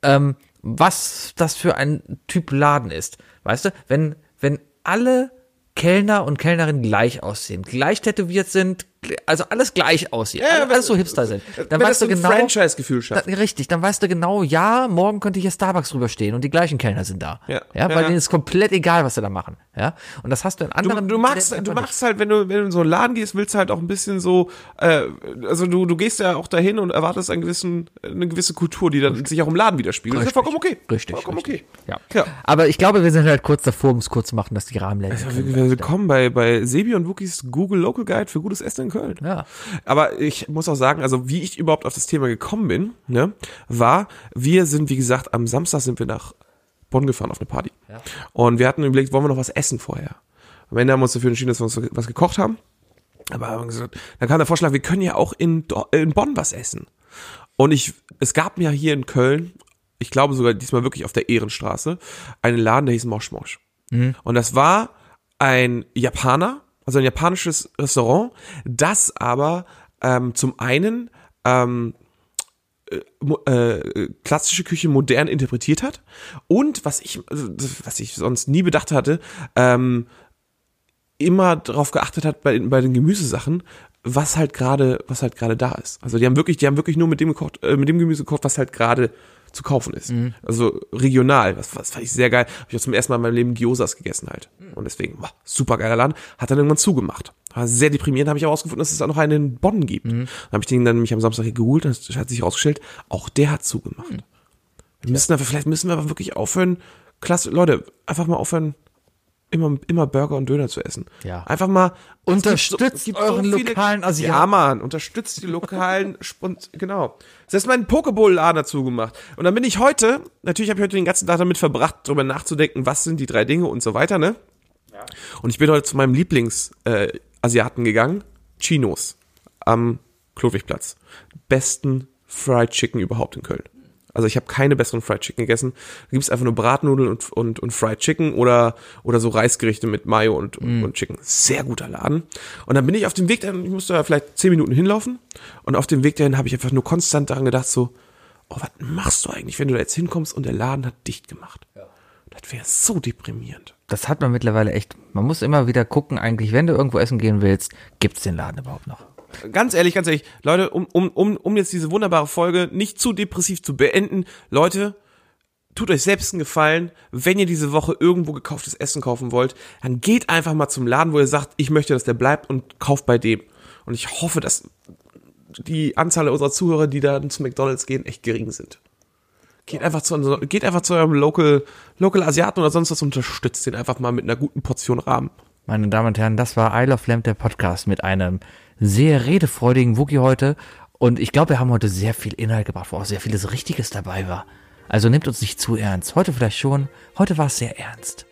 ähm, was das für ein Typ Laden ist. Weißt du, wenn, wenn alle Kellner und Kellnerinnen gleich aussehen, gleich tätowiert sind, also alles gleich aussieht, Ja, alles, alles so Hipster sind, dann Wenn weißt das du so ein genau, Franchise-Gefühl schafft. richtig, dann weißt du genau, ja, morgen könnte hier Starbucks drüber stehen und die gleichen Kellner sind da. Ja. ja weil Ja. denen ist komplett egal, was sie da machen. Ja, und das hast du in Du, anderen. du machst, Läden du machst halt, wenn du, wenn du in so einen Laden gehst, willst du halt auch ein bisschen so, äh, also du, du gehst ja auch dahin und erwartest einen gewissen, eine gewisse Kultur, die dann sich auch im Laden widerspiegelt. Das ist ja vollkommen okay. Richtig, Vollkommen richtig. okay. Ja. Ja. Aber ich glaube, wir sind halt kurz davor, um es kurz zu machen, dass die Rahmenläden. Wir- Willkommen bei, bei Sebi und Wookies Google Local Guide für gutes Essen Köln. Ja. Aber ich muss auch sagen, also wie ich überhaupt auf das Thema gekommen bin, ne, war, wir sind, wie gesagt, am Samstag sind wir nach Bonn gefahren auf eine Party. Und wir hatten überlegt, wollen wir noch was essen vorher? Am Ende haben wir uns dafür entschieden, dass wir uns was gekocht haben. Aber haben gesagt, dann kam der Vorschlag, wir können ja auch in, Do- in Bonn was essen. Und ich, es gab mir hier in Köln, ich glaube sogar diesmal wirklich auf der Ehrenstraße, einen Laden, der hieß Mosch Mosch. Und das war ein Japaner, also ein japanisches Restaurant, das aber ähm, zum einen ähm, mo- äh, klassische Küche modern interpretiert hat und was ich also was ich sonst nie bedacht hatte ähm, immer darauf geachtet hat bei, bei den Gemüsesachen was halt gerade was halt gerade da ist. Also die haben wirklich die haben wirklich nur mit dem gekocht äh, mit dem Gemüse gekocht was halt gerade zu kaufen ist. Also regional was was fand ich sehr geil. Habe ich auch zum ersten Mal in meinem Leben Gyosas gegessen halt. Und deswegen boah, super geiler Laden. Hat dann irgendwann zugemacht. War sehr deprimierend habe ich auch rausgefunden dass es auch noch einen in Bonn gibt. Dann habe ich den dann mich am Samstag hier geholt das hat sich herausgestellt auch der hat zugemacht. Wir müssen aber, vielleicht müssen wir aber wirklich aufhören, klasse, Leute, einfach mal aufhören, immer, immer Burger und Döner zu essen. Ja. Einfach mal. Unterstützt es gibt euren lokalen Asiaten. Ja, Mann, unterstützt die lokalen, Spont genau. Das heißt, meinen Pokeball-Laden dazu gemacht. Und dann bin ich heute, natürlich habe ich heute den ganzen Tag damit verbracht, darüber nachzudenken, was sind die drei Dinge und so weiter, ne? Und ich bin heute zu meinem Lieblings-Asiaten äh, gegangen, Chinos am Klodwigplatz. Besten Fried Chicken überhaupt in Köln. Also ich habe keine besseren Fried Chicken gegessen. Da gibt's einfach nur Bratnudeln und, und, und Fried Chicken oder, oder so Reisgerichte mit Mayo und, und, und Chicken. Sehr guter Laden. Und dann bin ich auf dem Weg dahin, ich musste da vielleicht zehn Minuten hinlaufen. Und auf dem Weg dahin habe ich einfach nur konstant daran gedacht, so, oh, was machst du eigentlich, wenn du da jetzt hinkommst und der Laden hat dicht gemacht? Das wäre so deprimierend. Das hat man mittlerweile echt. Man muss immer wieder gucken, eigentlich, wenn du irgendwo essen gehen willst, gibt's den Laden überhaupt noch? Ganz ehrlich, ganz ehrlich, Leute, um, um, um, um jetzt diese wunderbare Folge nicht zu depressiv zu beenden, Leute, tut euch selbst einen Gefallen, wenn ihr diese Woche irgendwo gekauftes Essen kaufen wollt, dann geht einfach mal zum Laden, wo ihr sagt, ich möchte, dass der bleibt und kauft bei dem. Und ich hoffe, dass die Anzahl unserer Zuhörer, die dann zu McDonalds gehen, echt gering sind. Geht einfach zu, geht einfach zu eurem Local, Local Asiaten oder sonst was und unterstützt den einfach mal mit einer guten Portion Rahmen. Meine Damen und Herren, das war I Love Lamp, der Podcast mit einem sehr redefreudigen Wookie heute. Und ich glaube, wir haben heute sehr viel Inhalt gebracht, wo auch sehr vieles Richtiges dabei war. Also nehmt uns nicht zu ernst. Heute vielleicht schon. Heute war es sehr ernst.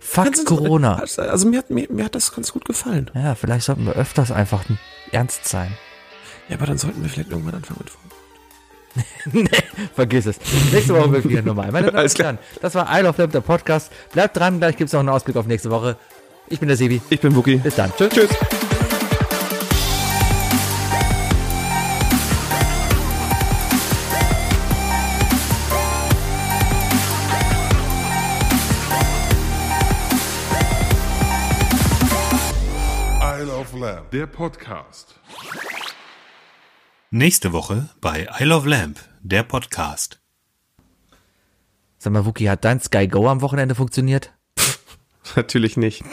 Fuck Ganz- Corona. Also mir hat, mir, mir hat das ganz gut gefallen. Ja, vielleicht sollten wir öfters einfach ernst sein. Ja, aber dann sollten wir vielleicht irgendwann anfangen mit Folgen. Vergiss es. Nächste Woche wird wieder normal. Meine Damen Alles und klar. Herren, das war I Love Lamp, der Podcast. Bleibt dran, gleich gibt's noch einen Ausblick auf nächste Woche. Ich bin der Sebi. Ich bin Wookie. Bis dann. Tschüss. Tschüss. Der Podcast. Nächste Woche bei I Love Lamp, der Podcast. Sag mal, Wookie, hat dein Sky Go am Wochenende funktioniert? Natürlich nicht.